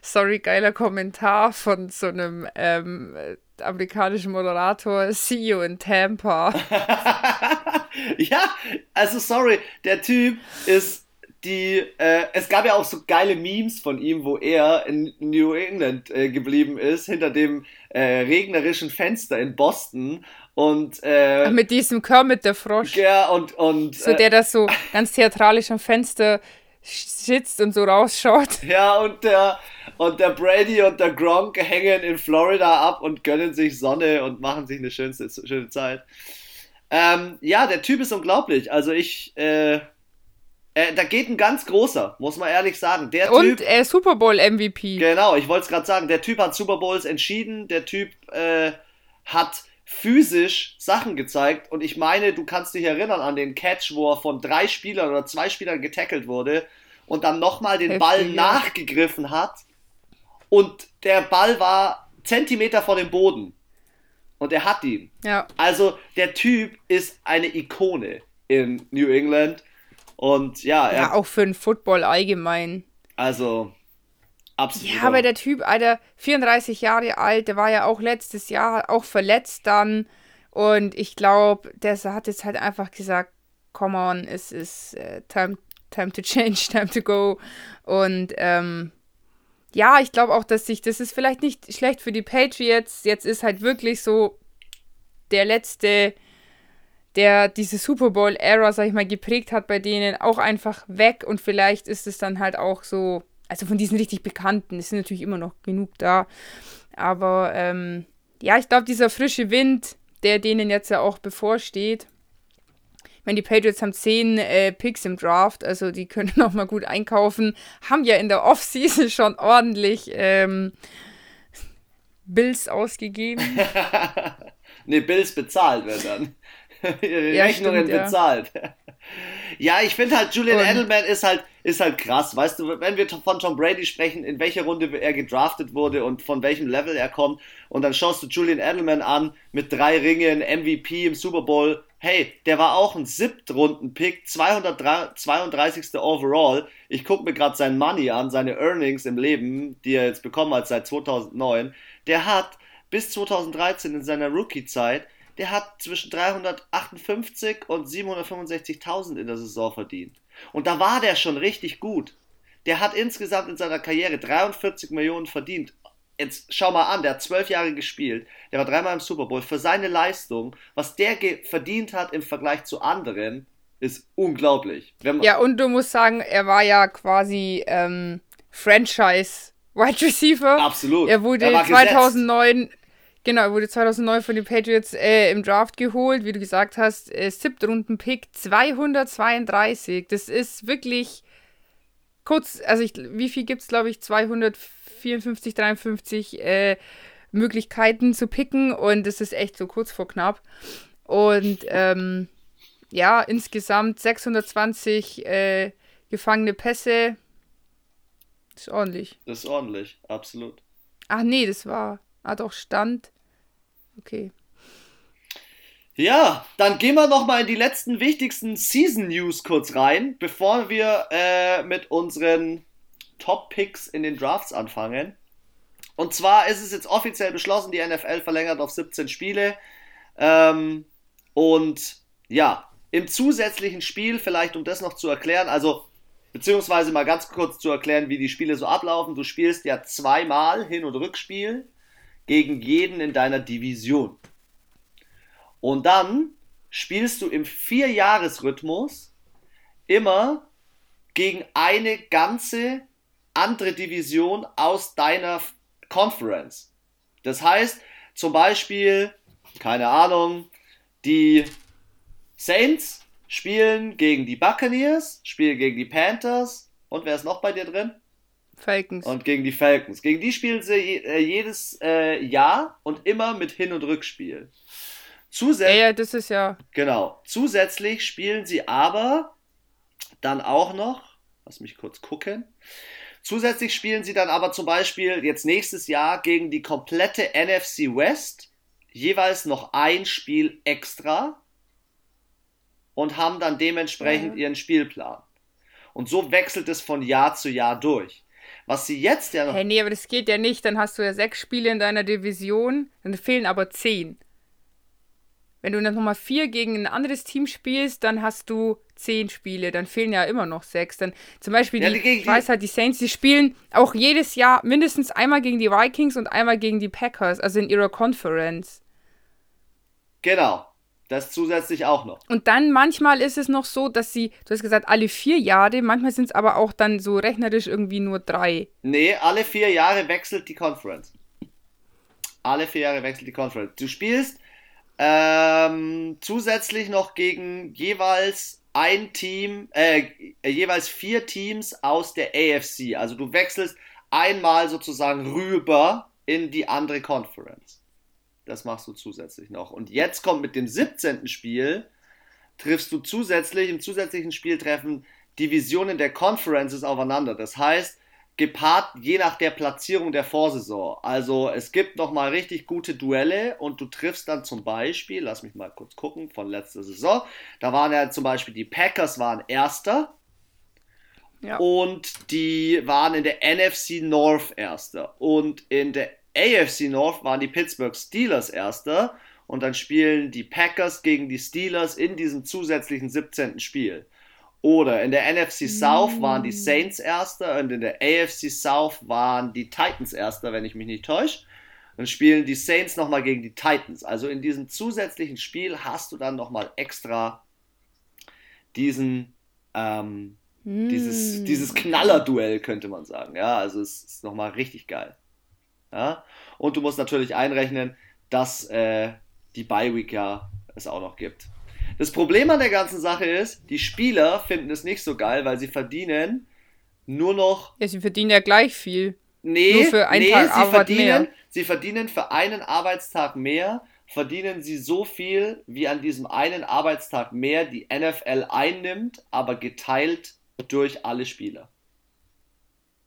sorry, geiler Kommentar von so einem ähm, amerikanischen Moderator, CEO in Tampa. ja, also sorry, der Typ ist die, äh, es gab ja auch so geile Memes von ihm, wo er in New England äh, geblieben ist, hinter dem äh, regnerischen Fenster in Boston und äh, mit diesem Kermit der Frosch. Ja, und. und so der das so ganz theatralisch am Fenster sitzt und so rausschaut. Ja, und der, und der Brady und der Gronk hängen in Florida ab und gönnen sich Sonne und machen sich eine schönste, schöne Zeit. Ähm, ja, der Typ ist unglaublich. Also ich, äh, äh, da geht ein ganz großer, muss man ehrlich sagen. Der und typ, äh, Super Bowl MVP. Genau, ich wollte es gerade sagen. Der Typ hat Super Bowls entschieden. Der Typ äh, hat physisch Sachen gezeigt. Und ich meine, du kannst dich erinnern an den Catch, wo er von drei Spielern oder zwei Spielern getackelt wurde und dann nochmal den Heftig, Ball nachgegriffen hat. Und der Ball war Zentimeter vor dem Boden. Und er hat ihn. Ja. Also der Typ ist eine Ikone in New England. Und ja, er. Ja, auch für den Football allgemein. Also, absolut. Ja, aber der Typ, Alter, 34 Jahre alt, der war ja auch letztes Jahr auch verletzt dann. Und ich glaube, der hat jetzt halt einfach gesagt, come on, es ist uh, time, time to change, time to go. Und ähm, ja, ich glaube auch, dass sich, das ist vielleicht nicht schlecht für die Patriots. Jetzt ist halt wirklich so der letzte, der diese Super Bowl-Ära, sag ich mal, geprägt hat bei denen, auch einfach weg. Und vielleicht ist es dann halt auch so, also von diesen richtig Bekannten, es sind natürlich immer noch genug da. Aber ähm, ja, ich glaube, dieser frische Wind, der denen jetzt ja auch bevorsteht, ich meine, die Patriots haben zehn äh, Picks im Draft, also die können noch mal gut einkaufen. Haben ja in der Offseason schon ordentlich ähm, Bills ausgegeben. ne, Bills bezahlt werden dann. Ihre ja, Rechnungen stimmt, bezahlt. Ja. ja, ich finde halt, Julian Und Edelman ist halt, ist halt krass. Weißt du, wenn wir von Tom Brady sprechen, in welcher Runde er gedraftet wurde und von welchem Level er kommt, und dann schaust du Julian Edelman an mit drei Ringen, MVP im Super Bowl. Hey, der war auch ein Siebtrunden-Pick, 232. Overall. Ich gucke mir gerade sein Money an, seine Earnings im Leben, die er jetzt bekommen hat seit 2009. Der hat bis 2013 in seiner Rookie-Zeit der hat zwischen 358 und 765.000 in der Saison verdient. Und da war der schon richtig gut. Der hat insgesamt in seiner Karriere 43 Millionen verdient. Jetzt schau mal an, der hat zwölf Jahre gespielt, der war dreimal im Super Bowl. Für seine Leistung, was der verdient hat im Vergleich zu anderen, ist unglaublich. ja, und du musst sagen, er war ja quasi ähm, Franchise Wide Receiver. Absolut. Er wurde er 2009 gesetzt. Genau, er wurde 2009 von den Patriots äh, im Draft geholt, wie du gesagt hast, äh, Siebtrunden-Pick 232. Das ist wirklich kurz, also ich, wie viel gibt es, glaube ich, 254, 53 äh, Möglichkeiten zu picken und das ist echt so kurz vor knapp. Und ähm, ja, insgesamt 620 äh, gefangene Pässe. Das ist ordentlich. Das ist ordentlich, absolut. Ach nee, das war. Ah, doch, Stand. Okay. Ja, dann gehen wir nochmal in die letzten wichtigsten Season News kurz rein, bevor wir äh, mit unseren Top Picks in den Drafts anfangen. Und zwar ist es jetzt offiziell beschlossen, die NFL verlängert auf 17 Spiele. Ähm, und ja, im zusätzlichen Spiel, vielleicht um das noch zu erklären, also beziehungsweise mal ganz kurz zu erklären, wie die Spiele so ablaufen. Du spielst ja zweimal Hin- und Rückspiel gegen jeden in deiner Division. Und dann spielst du im Vierjahresrhythmus immer gegen eine ganze andere Division aus deiner Conference. Das heißt, zum Beispiel, keine Ahnung, die Saints spielen gegen die Buccaneers, spielen gegen die Panthers und wer ist noch bei dir drin? Falcons. Und gegen die Falcons. Gegen die spielen sie äh, jedes äh, Jahr und immer mit Hin- und Rückspiel. Zusätzlich. Ja, ja, das ist ja. Genau. Zusätzlich spielen sie aber dann auch noch, lass mich kurz gucken. Zusätzlich spielen sie dann aber zum Beispiel jetzt nächstes Jahr gegen die komplette NFC West jeweils noch ein Spiel extra und haben dann dementsprechend ja. ihren Spielplan. Und so wechselt es von Jahr zu Jahr durch. Was sie jetzt ja noch. Hey, nee, aber das geht ja nicht. Dann hast du ja sechs Spiele in deiner Division, dann fehlen aber zehn. Wenn du dann nochmal vier gegen ein anderes Team spielst, dann hast du zehn Spiele. Dann fehlen ja immer noch sechs. Dann zum Beispiel, ja, die, die, ich weiß halt, die Saints, die spielen auch jedes Jahr mindestens einmal gegen die Vikings und einmal gegen die Packers, also in ihrer Conference. Genau. Das zusätzlich auch noch. Und dann manchmal ist es noch so, dass sie, du hast gesagt, alle vier Jahre, manchmal sind es aber auch dann so rechnerisch irgendwie nur drei. Nee, alle vier Jahre wechselt die Conference. Alle vier Jahre wechselt die Conference. Du spielst ähm, zusätzlich noch gegen jeweils ein Team, äh, jeweils vier Teams aus der AFC. Also du wechselst einmal sozusagen rüber in die andere Conference. Das machst du zusätzlich noch. Und jetzt kommt mit dem 17. Spiel, triffst du zusätzlich, im zusätzlichen Spiel treffen Divisionen der Conferences aufeinander. Das heißt, gepaart je nach der Platzierung der Vorsaison. Also es gibt nochmal richtig gute Duelle und du triffst dann zum Beispiel, lass mich mal kurz gucken, von letzter Saison, da waren ja zum Beispiel die Packers waren Erster ja. und die waren in der NFC North Erster und in der AFC North waren die Pittsburgh Steelers Erster und dann spielen die Packers gegen die Steelers in diesem zusätzlichen 17. Spiel. Oder in der NFC South waren die Saints Erster und in der AFC South waren die Titans Erster, wenn ich mich nicht täusche. Dann spielen die Saints nochmal gegen die Titans. Also in diesem zusätzlichen Spiel hast du dann nochmal extra diesen, ähm, mm. dieses, dieses Knallerduell, könnte man sagen. Ja, also es ist nochmal richtig geil. Ja? Und du musst natürlich einrechnen, dass äh, die Bye Week ja es auch noch gibt. Das Problem an der ganzen Sache ist, die Spieler finden es nicht so geil, weil sie verdienen nur noch. Ja, sie verdienen ja gleich viel. Nee, nur für einen nee, Tag sie verdienen, mehr. sie verdienen für einen Arbeitstag mehr, verdienen sie so viel, wie an diesem einen Arbeitstag mehr die NFL einnimmt, aber geteilt durch alle Spieler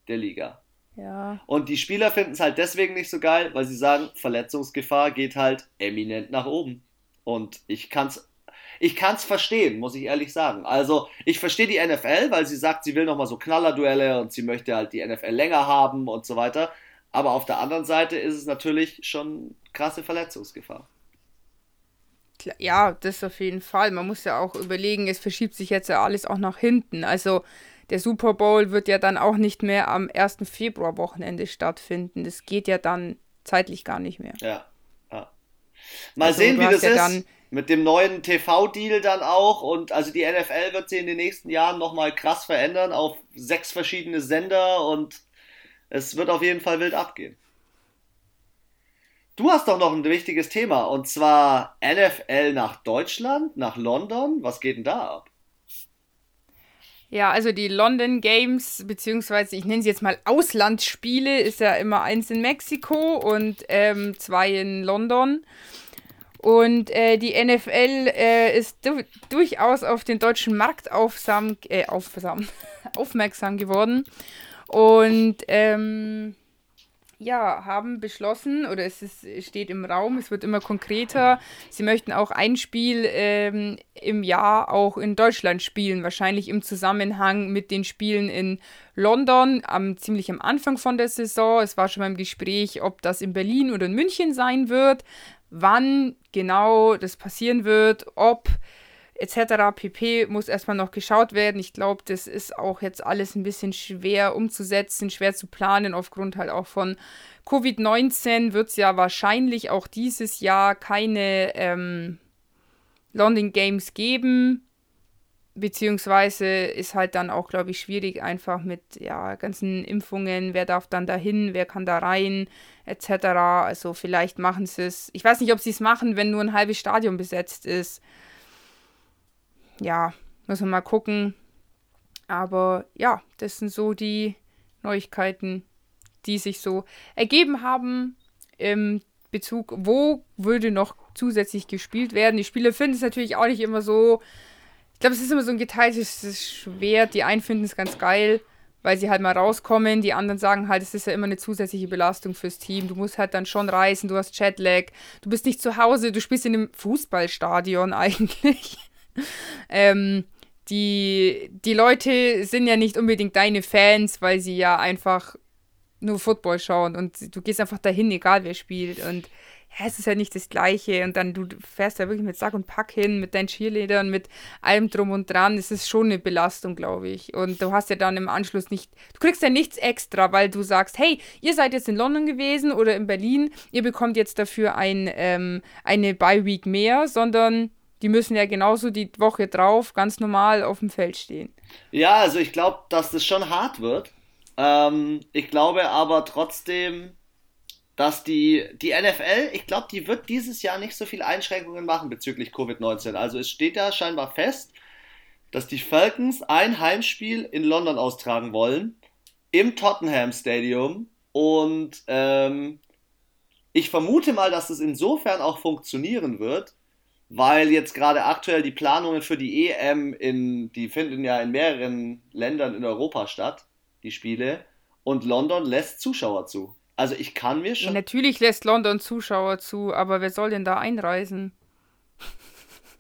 der Liga. Ja. Und die Spieler finden es halt deswegen nicht so geil, weil sie sagen, Verletzungsgefahr geht halt eminent nach oben. Und ich kann es ich kann es verstehen, muss ich ehrlich sagen. Also, ich verstehe die NFL, weil sie sagt, sie will nochmal so Knallerduelle und sie möchte halt die NFL länger haben und so weiter. Aber auf der anderen Seite ist es natürlich schon krasse Verletzungsgefahr. Ja, das auf jeden Fall. Man muss ja auch überlegen, es verschiebt sich jetzt ja alles auch nach hinten. Also der Super Bowl wird ja dann auch nicht mehr am 1. Februar-Wochenende stattfinden. Das geht ja dann zeitlich gar nicht mehr. Ja. ja. Mal also, sehen, wie das ja ist mit dem neuen TV-Deal dann auch und also die NFL wird sich in den nächsten Jahren nochmal krass verändern auf sechs verschiedene Sender und es wird auf jeden Fall wild abgehen. Du hast doch noch ein wichtiges Thema und zwar NFL nach Deutschland, nach London. Was geht denn da ab? Ja, also die London Games, beziehungsweise ich nenne sie jetzt mal Auslandsspiele, ist ja immer eins in Mexiko und ähm, zwei in London. Und äh, die NFL äh, ist du durchaus auf den deutschen Markt aufsam, äh, aufsam, aufmerksam geworden. Und ähm, ja, haben beschlossen, oder es ist, steht im Raum, es wird immer konkreter, sie möchten auch ein Spiel ähm, im Jahr auch in Deutschland spielen, wahrscheinlich im Zusammenhang mit den Spielen in London, am, ziemlich am Anfang von der Saison. Es war schon mal im Gespräch, ob das in Berlin oder in München sein wird wann genau das passieren wird, ob etc. pp. muss erstmal noch geschaut werden. Ich glaube, das ist auch jetzt alles ein bisschen schwer umzusetzen, schwer zu planen, aufgrund halt auch von Covid-19 wird es ja wahrscheinlich auch dieses Jahr keine ähm, London Games geben. Beziehungsweise ist halt dann auch, glaube ich, schwierig einfach mit ja, ganzen Impfungen, wer darf dann dahin, wer kann da rein, etc. Also vielleicht machen sie es. Ich weiß nicht, ob sie es machen, wenn nur ein halbes Stadion besetzt ist. Ja, muss man mal gucken. Aber ja, das sind so die Neuigkeiten, die sich so ergeben haben im Bezug, wo würde noch zusätzlich gespielt werden. Die Spieler finden es natürlich auch nicht immer so. Ich glaube, es ist immer so ein geteiltes Schwert. Die einen finden es ganz geil weil sie halt mal rauskommen. Die anderen sagen halt, es ist ja immer eine zusätzliche Belastung fürs Team. Du musst halt dann schon reisen, du hast Jetlag, du bist nicht zu Hause, du spielst in einem Fußballstadion eigentlich. ähm, die, die Leute sind ja nicht unbedingt deine Fans, weil sie ja einfach nur Football schauen und du gehst einfach dahin, egal wer spielt. Und ja, es ist ja nicht das Gleiche. Und dann du fährst da wirklich mit Sack und Pack hin, mit deinen Cheerleadern, mit allem drum und dran. Es ist schon eine Belastung, glaube ich. Und du hast ja dann im Anschluss nicht, du kriegst ja nichts extra, weil du sagst, hey, ihr seid jetzt in London gewesen oder in Berlin, ihr bekommt jetzt dafür ein, ähm, eine Bye-Week mehr, sondern die müssen ja genauso die Woche drauf ganz normal auf dem Feld stehen. Ja, also ich glaube, dass das schon hart wird. Ähm, ich glaube aber trotzdem, dass die, die NFL, ich glaube, die wird dieses Jahr nicht so viele Einschränkungen machen bezüglich Covid-19. Also es steht ja scheinbar fest, dass die Falcons ein Heimspiel in London austragen wollen, im Tottenham Stadium. Und ähm, ich vermute mal, dass es insofern auch funktionieren wird, weil jetzt gerade aktuell die Planungen für die EM in, die finden ja in mehreren Ländern in Europa statt, die Spiele, und London lässt Zuschauer zu. Also ich kann mir schon. Natürlich lässt London Zuschauer zu, aber wer soll denn da einreisen?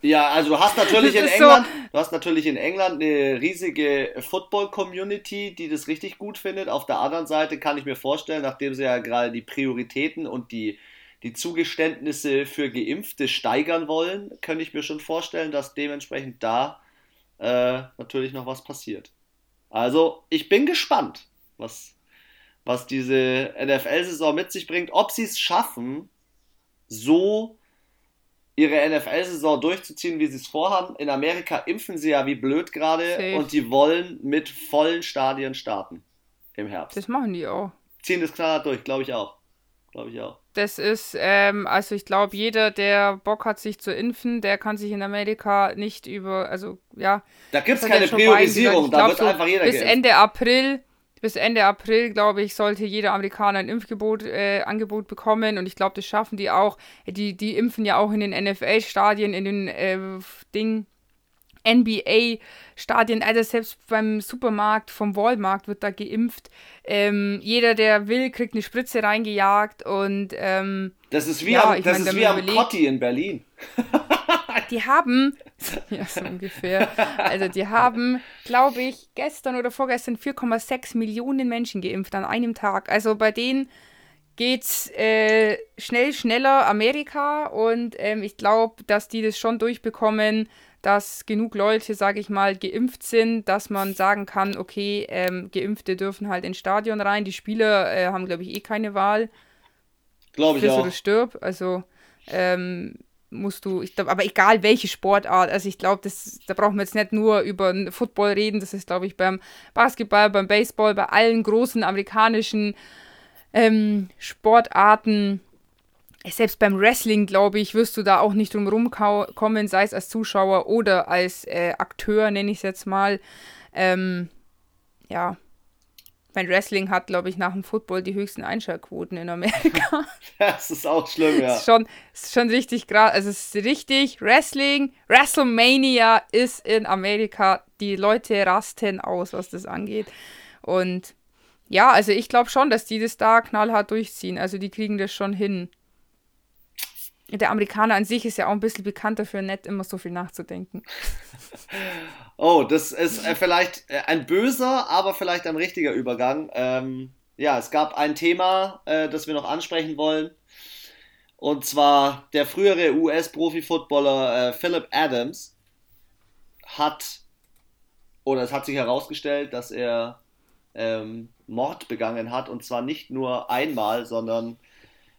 Ja, also du hast natürlich in England, so. du hast natürlich in England eine riesige Football-Community, die das richtig gut findet. Auf der anderen Seite kann ich mir vorstellen, nachdem sie ja gerade die Prioritäten und die, die Zugeständnisse für Geimpfte steigern wollen, könnte ich mir schon vorstellen, dass dementsprechend da äh, natürlich noch was passiert. Also, ich bin gespannt, was, was diese NFL-Saison mit sich bringt, ob sie es schaffen, so ihre NFL-Saison durchzuziehen, wie sie es vorhaben. In Amerika impfen sie ja wie blöd gerade und die wollen mit vollen Stadien starten im Herbst. Das machen die auch. Ziehen das knallhart durch, glaube ich auch. Glaube ich auch. Das ist, ähm, also ich glaube, jeder, der Bock hat, sich zu impfen, der kann sich in Amerika nicht über, also ja. Da gibt es keine Priorisierung, da wird so einfach jeder Bis geimpft. Ende April bis Ende April, glaube ich, sollte jeder Amerikaner ein Impfgebot äh, Angebot bekommen und ich glaube, das schaffen die auch. Die, die impfen ja auch in den NFL-Stadien, in den äh, Ding NBA-Stadien, also selbst beim Supermarkt, vom Walmart wird da geimpft. Ähm, jeder, der will, kriegt eine Spritze reingejagt und ähm, das ist wie ja, am, das mein, ist wie am Cotti in Berlin. die haben, ja, so ungefähr, also die haben, glaube ich, gestern oder vorgestern 4,6 Millionen Menschen geimpft an einem Tag. Also bei denen geht's äh, schnell, schneller Amerika und ähm, ich glaube, dass die das schon durchbekommen, dass genug Leute, sage ich mal, geimpft sind, dass man sagen kann, okay, ähm, Geimpfte dürfen halt ins Stadion rein. Die Spieler äh, haben, glaube ich, eh keine Wahl. Glaube ich Friss auch. oder stirb. Also ähm, musst du, ich glaube, aber egal welche Sportart, also ich glaube, da brauchen wir jetzt nicht nur über Football reden, das ist, glaube ich, beim Basketball, beim Baseball, bei allen großen amerikanischen ähm, Sportarten, selbst beim Wrestling, glaube ich, wirst du da auch nicht drum rumkommen, sei es als Zuschauer oder als äh, Akteur, nenne ich es jetzt mal. Ähm, ja, mein Wrestling hat, glaube ich, nach dem Football die höchsten Einschaltquoten in Amerika. das ist auch schlimm, ja. ist schon, ist schon richtig krass. Also es ist richtig, Wrestling, WrestleMania ist in Amerika. Die Leute rasten aus, was das angeht. Und ja, also ich glaube schon, dass die das da knallhart durchziehen. Also die kriegen das schon hin. Der Amerikaner an sich ist ja auch ein bisschen bekannt dafür, nicht immer so viel nachzudenken. Oh, das ist äh, vielleicht äh, ein böser, aber vielleicht ein richtiger Übergang. Ähm, ja, es gab ein Thema, äh, das wir noch ansprechen wollen. Und zwar der frühere US-Profi-Footballer äh, Philip Adams hat, oder es hat sich herausgestellt, dass er ähm, Mord begangen hat. Und zwar nicht nur einmal, sondern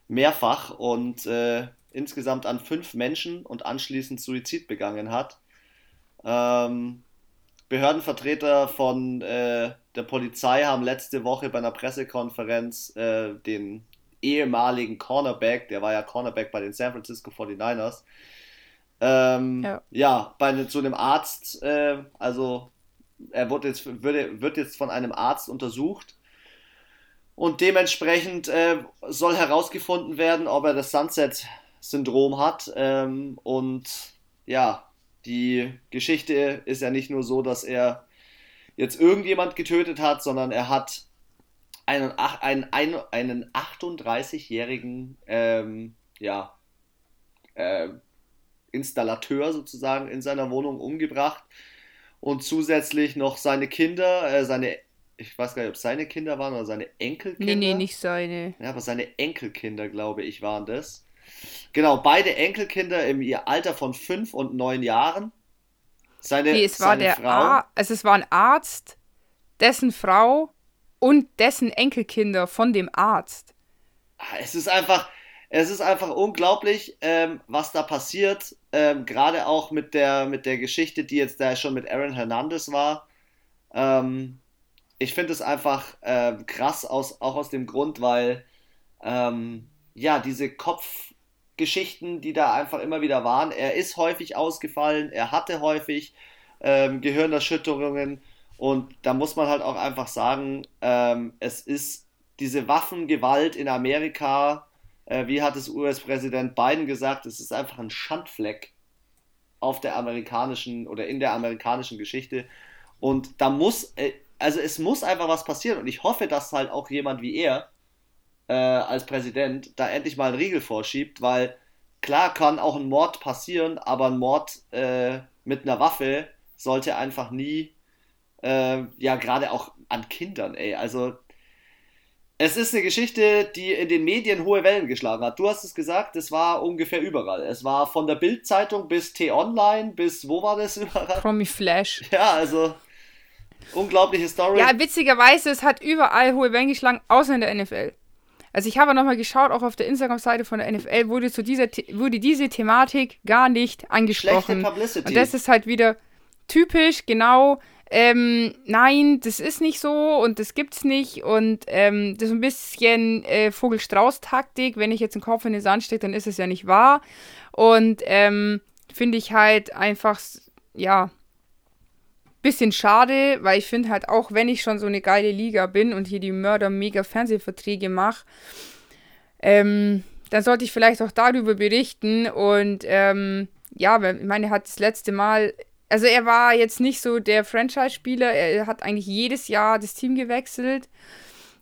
mehrfach und äh, insgesamt an fünf Menschen und anschließend Suizid begangen hat. Ähm, Behördenvertreter von äh, der Polizei haben letzte Woche bei einer Pressekonferenz äh, den ehemaligen Cornerback, der war ja Cornerback bei den San Francisco 49ers, ähm, ja. ja, bei zu einem Arzt, äh, also er wird jetzt, wird, wird jetzt von einem Arzt untersucht und dementsprechend äh, soll herausgefunden werden, ob er das Sunset-Syndrom hat und ja, die Geschichte ist ja nicht nur so, dass er jetzt irgendjemand getötet hat, sondern er hat einen, einen, einen 38-jährigen ähm, ja, äh, Installateur sozusagen in seiner Wohnung umgebracht und zusätzlich noch seine Kinder, äh, seine, ich weiß gar nicht, ob es seine Kinder waren oder seine Enkelkinder. Nee, nee, nicht seine. Ja, aber seine Enkelkinder, glaube ich, waren das. Genau, beide Enkelkinder im Alter von fünf und neun Jahren. Seine, nee, es war der Frau. Ar also es war ein Arzt, dessen Frau und dessen Enkelkinder von dem Arzt. Ah, es ist einfach, es ist einfach unglaublich, ähm, was da passiert. Ähm, Gerade auch mit der, mit der Geschichte, die jetzt da schon mit Aaron Hernandez war. Ähm, ich finde es einfach ähm, krass, aus, auch aus dem Grund, weil ähm, ja, diese Kopfgeschichten, die da einfach immer wieder waren, er ist häufig ausgefallen, er hatte häufig ähm, Gehirnerschütterungen und da muss man halt auch einfach sagen, es ist diese Waffengewalt in Amerika äh, wie hat es US-Präsident Biden gesagt, es ist einfach ein Schandfleck auf der amerikanischen oder in der amerikanischen Geschichte. Und da muss, äh, also es muss einfach was passieren. Und ich hoffe, dass halt auch jemand wie er äh, als Präsident da endlich mal einen Riegel vorschiebt, weil klar kann auch ein Mord passieren, aber ein Mord äh, mit einer Waffe sollte einfach nie, äh, ja, gerade auch an Kindern, ey. Also es ist eine Geschichte, die in den Medien hohe Wellen geschlagen hat. Du hast es gesagt, es war ungefähr überall. Es war von der Bild-Zeitung bis T-Online bis wo war das überall? Promi Flash. Ja, also unglaubliche Story. Ja, witzigerweise, es hat überall hohe Wellen geschlagen, außer in der NFL. Also ich habe nochmal geschaut, auch auf der Instagram-Seite von der NFL wurde zu dieser wurde diese Thematik gar nicht angesprochen. Schlechte Publicity. Und das ist halt wieder typisch, genau ähm, nein, das ist nicht so und das gibt's nicht und ähm, das ist ein bisschen äh, Vogel-Strauß-Taktik. Wenn ich jetzt einen Kopf in den Sand stecke, dann ist es ja nicht wahr. Und ähm, finde ich halt einfach, ja, bisschen schade, weil ich finde halt auch, wenn ich schon so eine geile Liga bin und hier die Mörder-Mega-Fernsehverträge mache, ähm, dann sollte ich vielleicht auch darüber berichten und ähm, ja, ich meine, er hat das letzte Mal also er war jetzt nicht so der Franchise-Spieler, er hat eigentlich jedes Jahr das Team gewechselt.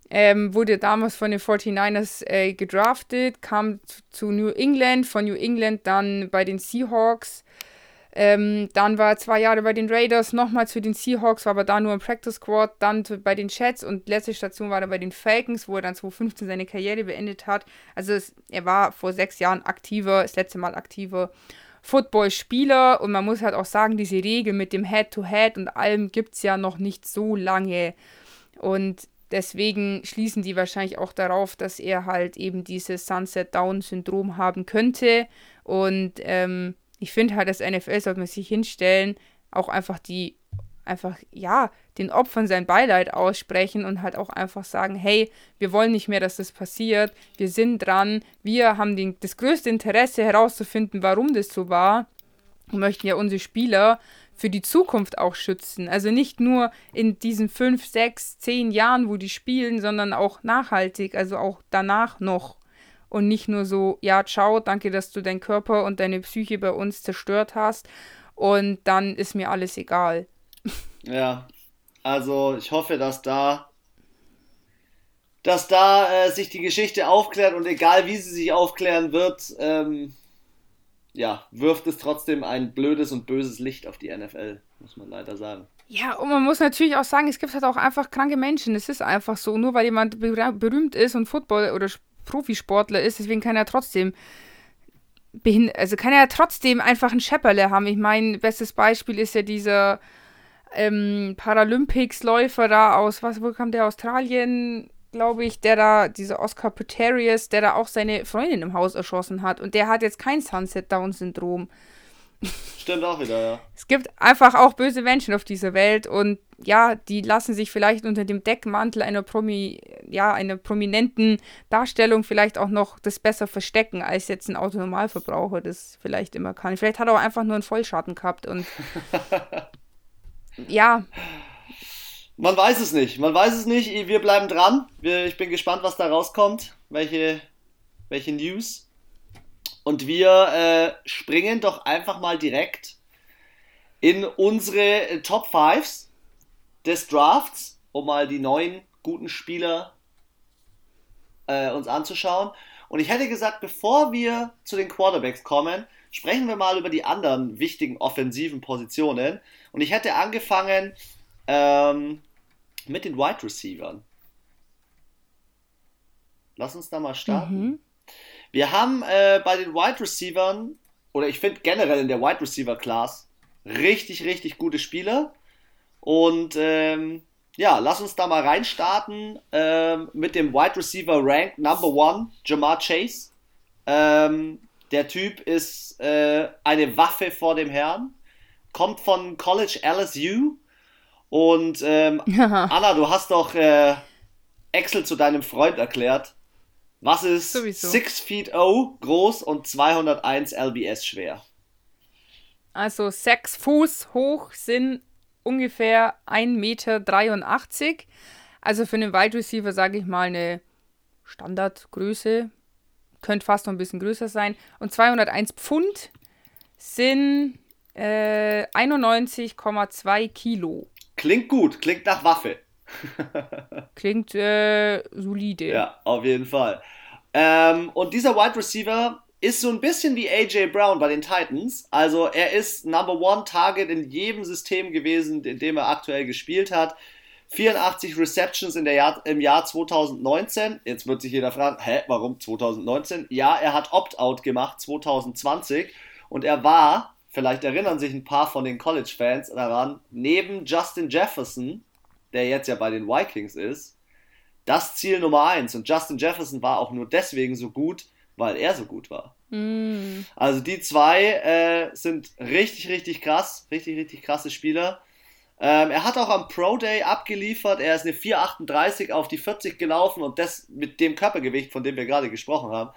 Ähm, wurde damals von den 49ers äh, gedraftet, kam zu New England, von New England dann bei den Seahawks. Ähm, dann war er zwei Jahre bei den Raiders, nochmal zu den Seahawks, war aber da nur im Practice Squad, dann bei den Jets und letzte Station war er bei den Falcons, wo er dann 2015 seine Karriere beendet hat. Also es, er war vor sechs Jahren aktiver, das letzte Mal aktiver Footballspieler und man muss halt auch sagen, diese Regel mit dem Head-to-Head -Head und allem gibt es ja noch nicht so lange. Und deswegen schließen die wahrscheinlich auch darauf, dass er halt eben dieses Sunset-Down-Syndrom haben könnte. Und ähm, ich finde halt, als NFL sollte man sich hinstellen, auch einfach die einfach, ja, den Opfern sein Beileid aussprechen und halt auch einfach sagen, hey, wir wollen nicht mehr, dass das passiert, wir sind dran, wir haben den, das größte Interesse herauszufinden, warum das so war und möchten ja unsere Spieler für die Zukunft auch schützen. Also nicht nur in diesen fünf, sechs, zehn Jahren, wo die spielen, sondern auch nachhaltig, also auch danach noch. Und nicht nur so, ja, ciao, danke, dass du deinen Körper und deine Psyche bei uns zerstört hast und dann ist mir alles egal. Ja, also ich hoffe, dass da, dass da äh, sich die Geschichte aufklärt und egal wie sie sich aufklären wird, ähm, ja, wirft es trotzdem ein blödes und böses Licht auf die NFL, muss man leider sagen. Ja, und man muss natürlich auch sagen, es gibt halt auch einfach kranke Menschen. Es ist einfach so. Nur weil jemand berühmt ist und Football- oder Profisportler ist, deswegen kann er trotzdem also kann er trotzdem einfach ein Schepperle haben. Ich meine, bestes Beispiel ist ja dieser ähm, Paralympics-Läufer da aus, was, wo kam der, Australien, glaube ich, der da, dieser Oscar Peterius, der da auch seine Freundin im Haus erschossen hat. Und der hat jetzt kein Sunset-Down-Syndrom. Stimmt auch wieder, ja. Es gibt einfach auch böse Menschen auf dieser Welt und ja, die lassen sich vielleicht unter dem Deckmantel einer Promi, ja, einer prominenten Darstellung vielleicht auch noch das besser verstecken, als jetzt ein Autonormalverbraucher das vielleicht immer kann. Vielleicht hat er auch einfach nur einen Vollschatten gehabt und ja. Man weiß es nicht. Man weiß es nicht. Wir bleiben dran. ich bin gespannt, was da rauskommt. Welche, welche News. Und wir äh, springen doch einfach mal direkt in unsere Top 5 des Drafts, um mal die neuen guten Spieler äh, uns anzuschauen. Und ich hätte gesagt, bevor wir zu den Quarterbacks kommen, sprechen wir mal über die anderen wichtigen offensiven Positionen. Und ich hätte angefangen ähm, mit den Wide Receivers. Lass uns da mal starten. Mhm. Wir haben äh, bei den Wide Receivers, oder ich finde generell in der Wide Receiver Class, richtig, richtig gute Spieler. Und ähm, ja, lass uns da mal reinstarten ähm, mit dem Wide Receiver Rank Number One, Jamar Chase. Ähm, der Typ ist äh, eine Waffe vor dem Herrn, kommt von College LSU. Und ähm, Anna, du hast doch äh, Excel zu deinem Freund erklärt. Was ist Sowieso. 6 feet O groß und 201 lbs schwer? Also 6 Fuß hoch sind ungefähr 1,83 Meter. Also für einen Wide Receiver sage ich mal eine Standardgröße. Könnte fast noch ein bisschen größer sein. Und 201 Pfund sind äh, 91,2 Kilo. Klingt gut, klingt nach Waffe. klingt äh, solide. Ja, auf jeden Fall. Ähm, und dieser Wide Receiver ist so ein bisschen wie AJ Brown bei den Titans. Also er ist Number One Target in jedem System gewesen, in dem er aktuell gespielt hat. 84 Receptions in der Jahr, im Jahr 2019. Jetzt wird sich jeder fragen, hä, warum 2019? Ja, er hat Opt-out gemacht 2020 und er war, vielleicht erinnern sich ein paar von den College-Fans daran, neben Justin Jefferson, der jetzt ja bei den Vikings ist, das Ziel Nummer 1. Und Justin Jefferson war auch nur deswegen so gut, weil er so gut war. Mm. Also die zwei äh, sind richtig, richtig krass, richtig, richtig krasse Spieler. Ähm, er hat auch am Pro Day abgeliefert. Er ist eine 4,38 auf die 40 gelaufen und das mit dem Körpergewicht, von dem wir gerade gesprochen haben.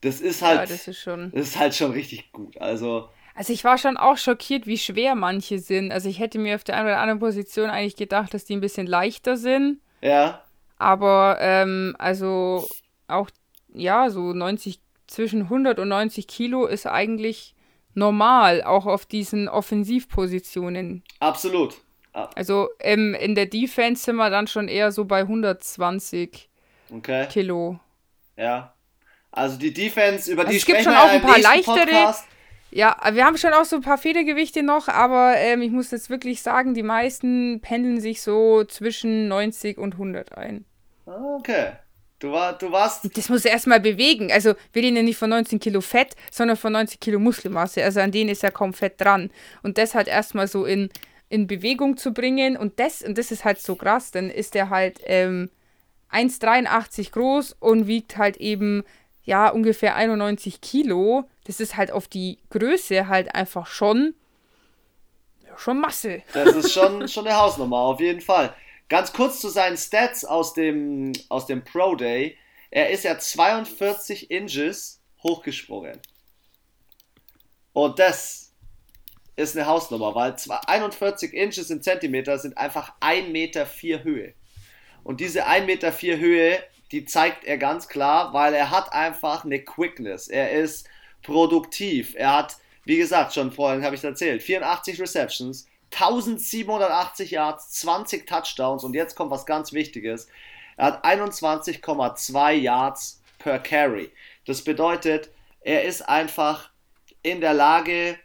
Das ist halt, ja, das ist, schon, das ist halt schon richtig gut. Also, also ich war schon auch schockiert, wie schwer manche sind. Also ich hätte mir auf der einen oder anderen Position eigentlich gedacht, dass die ein bisschen leichter sind. Ja. Aber ähm, also auch ja, so 90, zwischen 100 und 90 Kilo ist eigentlich normal, auch auf diesen Offensivpositionen. Absolut. Ah. Also ähm, in der Defense sind wir dann schon eher so bei 120 okay. Kilo. Ja. Also die Defense, über also die es gibt schon auch ein paar leichtere. Podcast. Ja, wir haben schon auch so ein paar Federgewichte noch, aber ähm, ich muss jetzt wirklich sagen, die meisten pendeln sich so zwischen 90 und 100 ein. Okay. Du, war, du warst. Das muss er erstmal bewegen. Also, wir reden ja nicht von 19 Kilo Fett, sondern von 90 Kilo Muskelmasse. Also, an denen ist ja kaum Fett dran. Und das halt erstmal so in, in Bewegung zu bringen. Und das, und das ist halt so krass, dann ist er halt ähm, 1,83 groß und wiegt halt eben, ja, ungefähr 91 Kilo. Das ist halt auf die Größe halt einfach schon. Schon Masse. Das ist schon, schon eine Hausnummer, auf jeden Fall. Ganz kurz zu seinen Stats aus dem, aus dem Pro Day. Er ist ja 42 Inches hochgesprungen. Und das ist eine Hausnummer, weil 41 Inches in Zentimeter sind einfach 1,4 Meter Höhe. Und diese 1,4 Meter Höhe, die zeigt er ganz klar, weil er hat einfach eine Quickness. Er ist produktiv. Er hat, wie gesagt, schon vorhin habe ich erzählt, 84 Receptions, 1780 Yards, 20 Touchdowns und jetzt kommt was ganz Wichtiges. Er hat 21,2 Yards per Carry. Das bedeutet, er ist einfach in der Lage,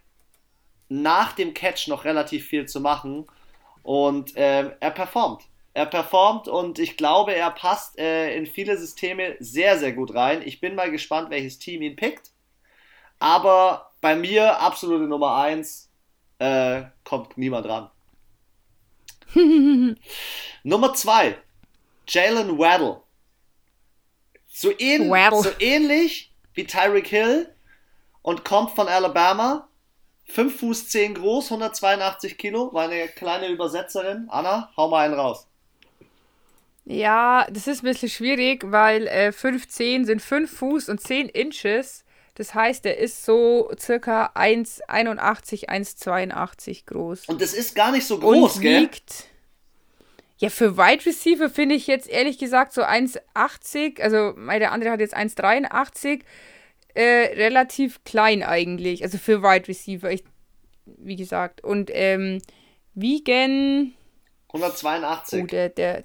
nach dem Catch noch relativ viel zu machen und äh, er performt. Er performt und ich glaube, er passt äh, in viele Systeme sehr, sehr gut rein. Ich bin mal gespannt, welches Team ihn pickt. Aber bei mir absolute Nummer 1 äh, kommt niemand ran. Nummer zwei, Jalen Waddle. So, ähn Waddle. so ähnlich wie Tyreek Hill und kommt von Alabama. 5 Fuß 10 groß, 182 Kilo, war eine kleine Übersetzerin. Anna, hau mal einen raus. Ja, das ist ein bisschen schwierig, weil äh, 5'10 sind 5 Fuß und 10 Inches. Das heißt, er ist so circa 1,81, 1,82 groß. Und das ist gar nicht so groß, und gell? Wiegt, ja, für Wide Receiver finde ich jetzt ehrlich gesagt so 1,80, also der andere hat jetzt 1,83, äh, relativ klein eigentlich. Also für Wide Receiver, ich, wie gesagt. Und ähm, wiegen. 182. Oh, der, der,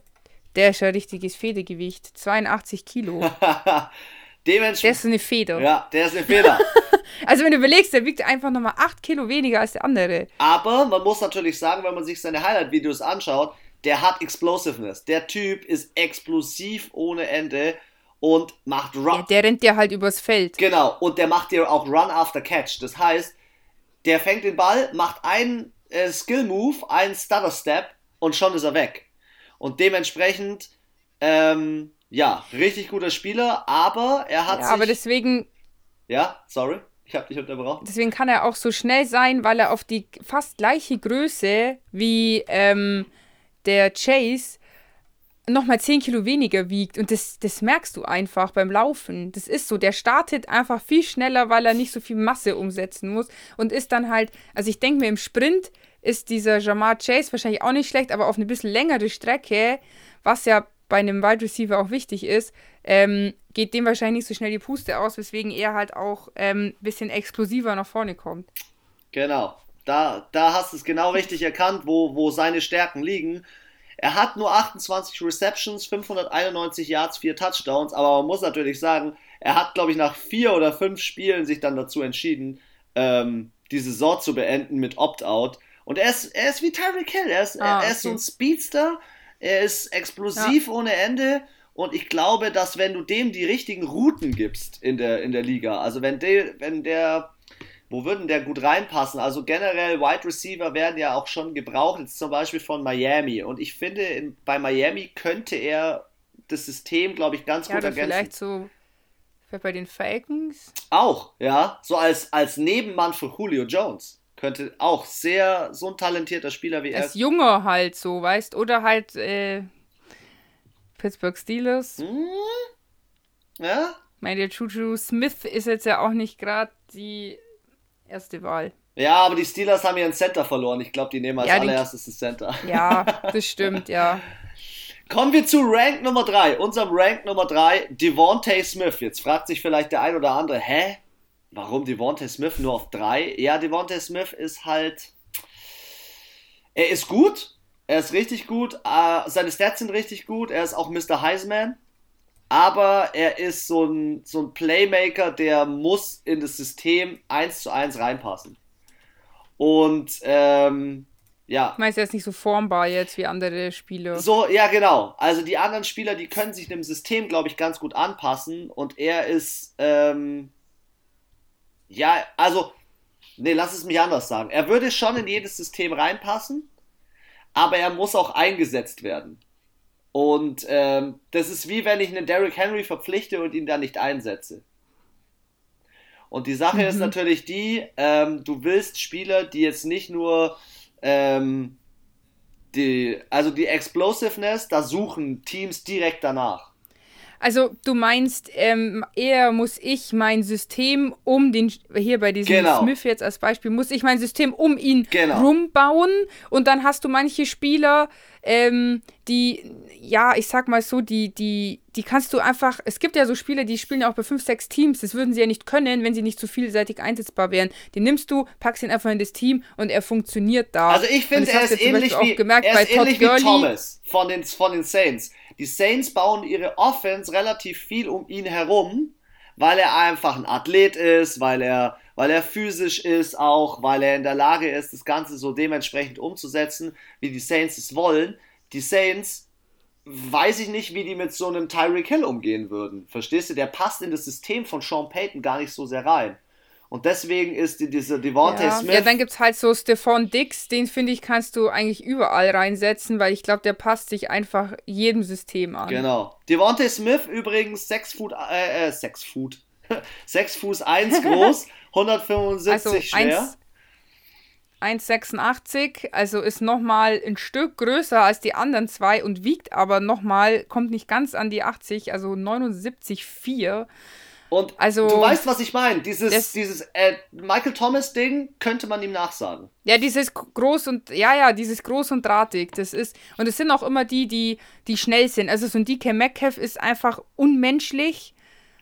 der ist ja richtiges Federgewicht. 82 Kilo. Dementsprechend. Der ist eine Feder. Ja, der ist eine Feder. also wenn du überlegst, der wiegt einfach nochmal 8 Kilo weniger als der andere. Aber man muss natürlich sagen, wenn man sich seine Highlight-Videos anschaut, der hat Explosiveness. Der Typ ist explosiv ohne Ende und macht Run. Ja, der rennt dir halt übers Feld. Genau, und der macht dir auch Run after Catch. Das heißt, der fängt den Ball, macht einen äh, Skill-Move, einen Stutter-Step und schon ist er weg. Und dementsprechend ähm, ja, richtig guter Spieler, aber er hat ja, sich. Aber deswegen, Ja, sorry, ich habe dich unterbrochen. Deswegen kann er auch so schnell sein, weil er auf die fast gleiche Größe wie ähm, der Chase nochmal 10 Kilo weniger wiegt. Und das, das merkst du einfach beim Laufen. Das ist so. Der startet einfach viel schneller, weil er nicht so viel Masse umsetzen muss. Und ist dann halt, also ich denke mir, im Sprint ist dieser Jamar Chase wahrscheinlich auch nicht schlecht, aber auf eine bisschen längere Strecke, was ja bei einem Wide Receiver auch wichtig ist, ähm, geht dem wahrscheinlich nicht so schnell die Puste aus, weswegen er halt auch ein ähm, bisschen explosiver nach vorne kommt. Genau. Da, da hast du es genau richtig erkannt, wo, wo seine Stärken liegen. Er hat nur 28 Receptions, 591 Yards, 4 Touchdowns, aber man muss natürlich sagen, er hat, glaube ich, nach vier oder fünf Spielen sich dann dazu entschieden, ähm, die Saison zu beenden mit Opt-out. Und er ist, er ist wie Tyreek Hill, er ist, ah, er, er ist so ein Speedster, er ist explosiv ja. ohne Ende. Und ich glaube, dass wenn du dem die richtigen Routen gibst in der, in der Liga, also wenn, de, wenn der wo würden der gut reinpassen? Also generell Wide Receiver werden ja auch schon gebraucht, jetzt zum Beispiel von Miami. Und ich finde, in, bei Miami könnte er das System, glaube ich, ganz ja, gut ergänzen. Vielleicht so bei den Falcons? Auch, ja. So als, als Nebenmann für Julio Jones. Könnte auch sehr so ein talentierter Spieler wie er. Als Junger halt so, weißt Oder halt äh, Pittsburgh Steelers. Hm? Ja? Meine, der Juju Smith ist jetzt ja auch nicht gerade die erste Wahl. Ja, aber die Steelers haben ihren Center verloren. Ich glaube, die nehmen als ja, allererstes das Center. Ja, das stimmt, ja. Kommen wir zu Rank Nummer 3. Unserem Rank Nummer 3, Devontae Smith. Jetzt fragt sich vielleicht der ein oder andere, hä? Warum Devontae Smith nur auf 3? Ja, Devontae Smith ist halt. Er ist gut. Er ist richtig gut. Uh, seine Stats sind richtig gut. Er ist auch Mr. Heisman aber er ist so ein, so ein Playmaker, der muss in das System 1 zu 1 reinpassen. Und ähm, ja. Ich meine, er ist nicht so formbar jetzt wie andere Spieler. So, ja, genau. Also die anderen Spieler, die können sich dem System, glaube ich, ganz gut anpassen. Und er ist, ähm, ja, also, nee, lass es mich anders sagen. Er würde schon in jedes System reinpassen, aber er muss auch eingesetzt werden. Und ähm, das ist wie wenn ich einen Derrick Henry verpflichte und ihn dann nicht einsetze. Und die Sache mhm. ist natürlich die, ähm, du willst Spieler, die jetzt nicht nur ähm, die, also die Explosiveness, da suchen Teams direkt danach. Also du meinst, ähm, eher muss ich mein System um den, hier bei diesem genau. Smith jetzt als Beispiel, muss ich mein System um ihn genau. rumbauen und dann hast du manche Spieler, ähm, die, ja, ich sag mal so, die, die, die kannst du einfach, es gibt ja so Spieler, die spielen ja auch bei 5, 6 Teams, das würden sie ja nicht können, wenn sie nicht so vielseitig einsetzbar wären. Den nimmst du, packst ihn einfach in das Team und er funktioniert da. Also ich finde, er ist ähnlich, wie, gemerkt, er ist ähnlich wie Thomas von den, von den Saints. Die Saints bauen ihre Offense relativ viel um ihn herum, weil er einfach ein Athlet ist, weil er, weil er physisch ist, auch weil er in der Lage ist, das Ganze so dementsprechend umzusetzen, wie die Saints es wollen. Die Saints weiß ich nicht, wie die mit so einem Tyreek Hill umgehen würden. Verstehst du? Der passt in das System von Sean Payton gar nicht so sehr rein. Und deswegen ist die, diese Devontae ja. Smith. Ja, dann gibt es halt so Stephon Dix, den finde ich, kannst du eigentlich überall reinsetzen, weil ich glaube, der passt sich einfach jedem System an. Genau. Devontae Smith übrigens 6 Fuß, äh, äh, 6 Fuß, 6 Fuß 1 groß, 175 also schwer. 1,86, also ist nochmal ein Stück größer als die anderen zwei und wiegt aber nochmal, kommt nicht ganz an die 80, also 79,4. Und also, du weißt, was ich meine. Dieses, dieses äh, Michael Thomas-Ding könnte man ihm nachsagen. Ja, dieses groß und, ja, ja, dieses groß und drahtig. Das ist, und es sind auch immer die, die, die schnell sind. Also so ein DK Metcalf ist einfach unmenschlich.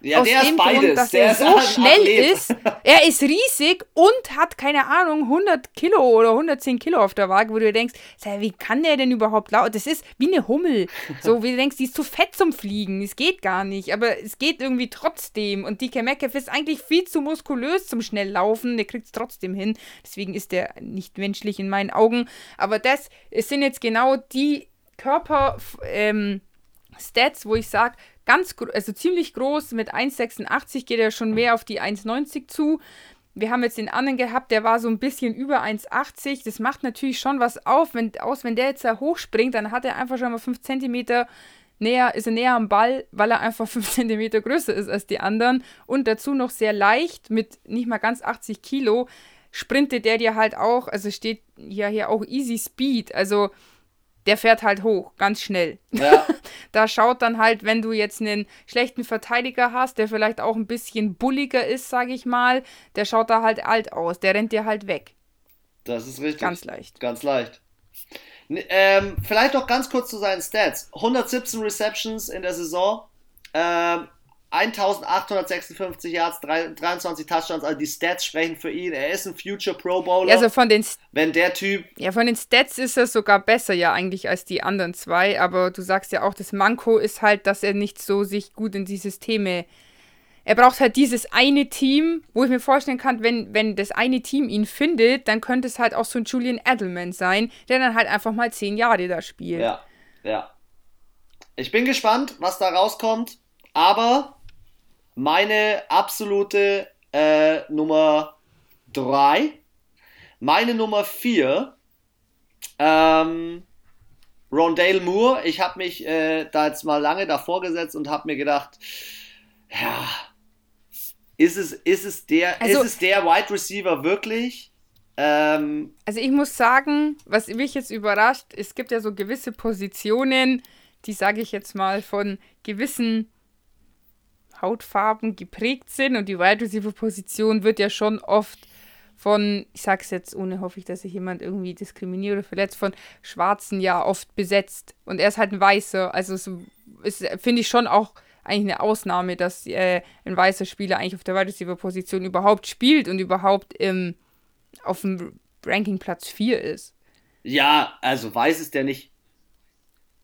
Ja, aus der dem ist beides. Grund, dass der er so schnell Athlet. ist. Er ist riesig und hat, keine Ahnung, 100 Kilo oder 110 Kilo auf der Waage, wo du denkst, wie kann der denn überhaupt laufen? Das ist wie eine Hummel. So, wie du denkst, die ist zu fett zum Fliegen. Das geht gar nicht. Aber es geht irgendwie trotzdem. Und DK Metcalf ist eigentlich viel zu muskulös zum Schnelllaufen. Der kriegt es trotzdem hin. Deswegen ist der nicht menschlich in meinen Augen. Aber das es sind jetzt genau die Körper... Ähm, Stats, wo ich sage, ganz, also ziemlich groß, mit 1,86 geht er schon mehr auf die 1,90 zu. Wir haben jetzt den anderen gehabt, der war so ein bisschen über 1,80. Das macht natürlich schon was auf, wenn, aus. Wenn der jetzt da hochspringt, dann hat er einfach schon mal 5 cm näher, ist er näher am Ball, weil er einfach 5 cm größer ist als die anderen und dazu noch sehr leicht mit nicht mal ganz 80 Kilo sprintet der dir halt auch, also steht ja hier auch Easy Speed, also der fährt halt hoch, ganz schnell. Ja. da schaut dann halt, wenn du jetzt einen schlechten Verteidiger hast, der vielleicht auch ein bisschen bulliger ist, sage ich mal, der schaut da halt alt aus, der rennt dir halt weg. Das ist richtig. Ganz leicht. Ganz leicht. Ähm, vielleicht noch ganz kurz zu seinen Stats. 117 Receptions in der Saison, ähm, 1856 Yards, 23 Touchdowns, also die Stats sprechen für ihn. Er ist ein Future Pro Bowler. Also von den wenn der Typ Ja, von den Stats ist er sogar besser ja eigentlich als die anderen zwei, aber du sagst ja auch, das Manko ist halt, dass er nicht so sich gut in die Systeme er braucht halt dieses eine Team, wo ich mir vorstellen kann, wenn, wenn das eine Team ihn findet, dann könnte es halt auch so ein Julian Edelman sein, der dann halt einfach mal zehn Jahre da spielt. Ja, ja. Ich bin gespannt, was da rauskommt, aber meine absolute äh, Nummer 3, meine Nummer 4, ähm, Rondale Moore. Ich habe mich äh, da jetzt mal lange davor gesetzt und habe mir gedacht, ja, ist es, ist es, der, also, ist es der Wide Receiver wirklich? Ähm, also ich muss sagen, was mich jetzt überrascht, es gibt ja so gewisse Positionen, die sage ich jetzt mal von gewissen Hautfarben geprägt sind und die Wide Receiver Position wird ja schon oft von, ich sag's jetzt ohne hoffe ich, dass sich jemand irgendwie diskriminiert oder verletzt, von Schwarzen ja oft besetzt und er ist halt ein Weißer, also so finde ich schon auch eigentlich eine Ausnahme, dass äh, ein weißer Spieler eigentlich auf der Wide Receiver Position überhaupt spielt und überhaupt im, auf dem Ranking Platz 4 ist. Ja, also weiß ist der nicht.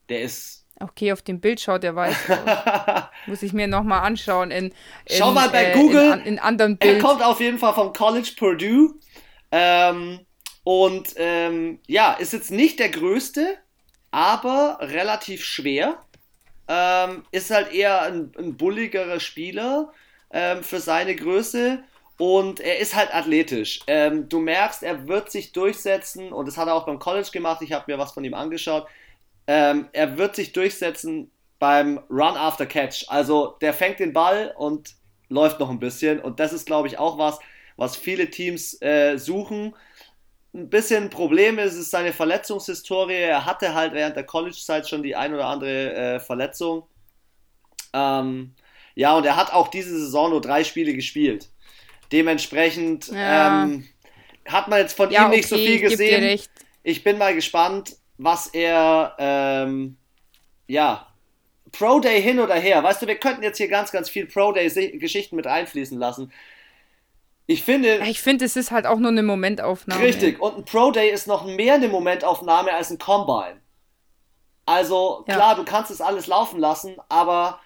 Der ist. Okay, auf dem Bild schaut der weiß Muss ich mir nochmal anschauen. In, in, Schau mal bei äh, Google. In, in, anderen Bild. Er kommt auf jeden Fall vom College Purdue. Ähm, und ähm, ja, ist jetzt nicht der größte, aber relativ schwer. Ähm, ist halt eher ein, ein bulligerer Spieler ähm, für seine Größe und er ist halt athletisch. Ähm, du merkst, er wird sich durchsetzen und das hat er auch beim College gemacht. Ich habe mir was von ihm angeschaut. Ähm, er wird sich durchsetzen beim Run after Catch. Also der fängt den Ball und läuft noch ein bisschen und das ist, glaube ich, auch was, was viele Teams äh, suchen ein bisschen ein Problem ist, ist seine Verletzungshistorie. Er hatte halt während der College-Zeit schon die ein oder andere äh, Verletzung. Ähm, ja, und er hat auch diese Saison nur drei Spiele gespielt. Dementsprechend ja. ähm, hat man jetzt von ja, ihm nicht okay, so viel gesehen. Ich bin mal gespannt, was er, ähm, ja, Pro Day hin oder her. Weißt du, wir könnten jetzt hier ganz, ganz viel Pro Day-Geschichten mit einfließen lassen. Ich finde. Ich finde, es ist halt auch nur eine Momentaufnahme. Richtig. Und ein Pro Day ist noch mehr eine Momentaufnahme als ein Combine. Also, klar, ja. du kannst es alles laufen lassen, aber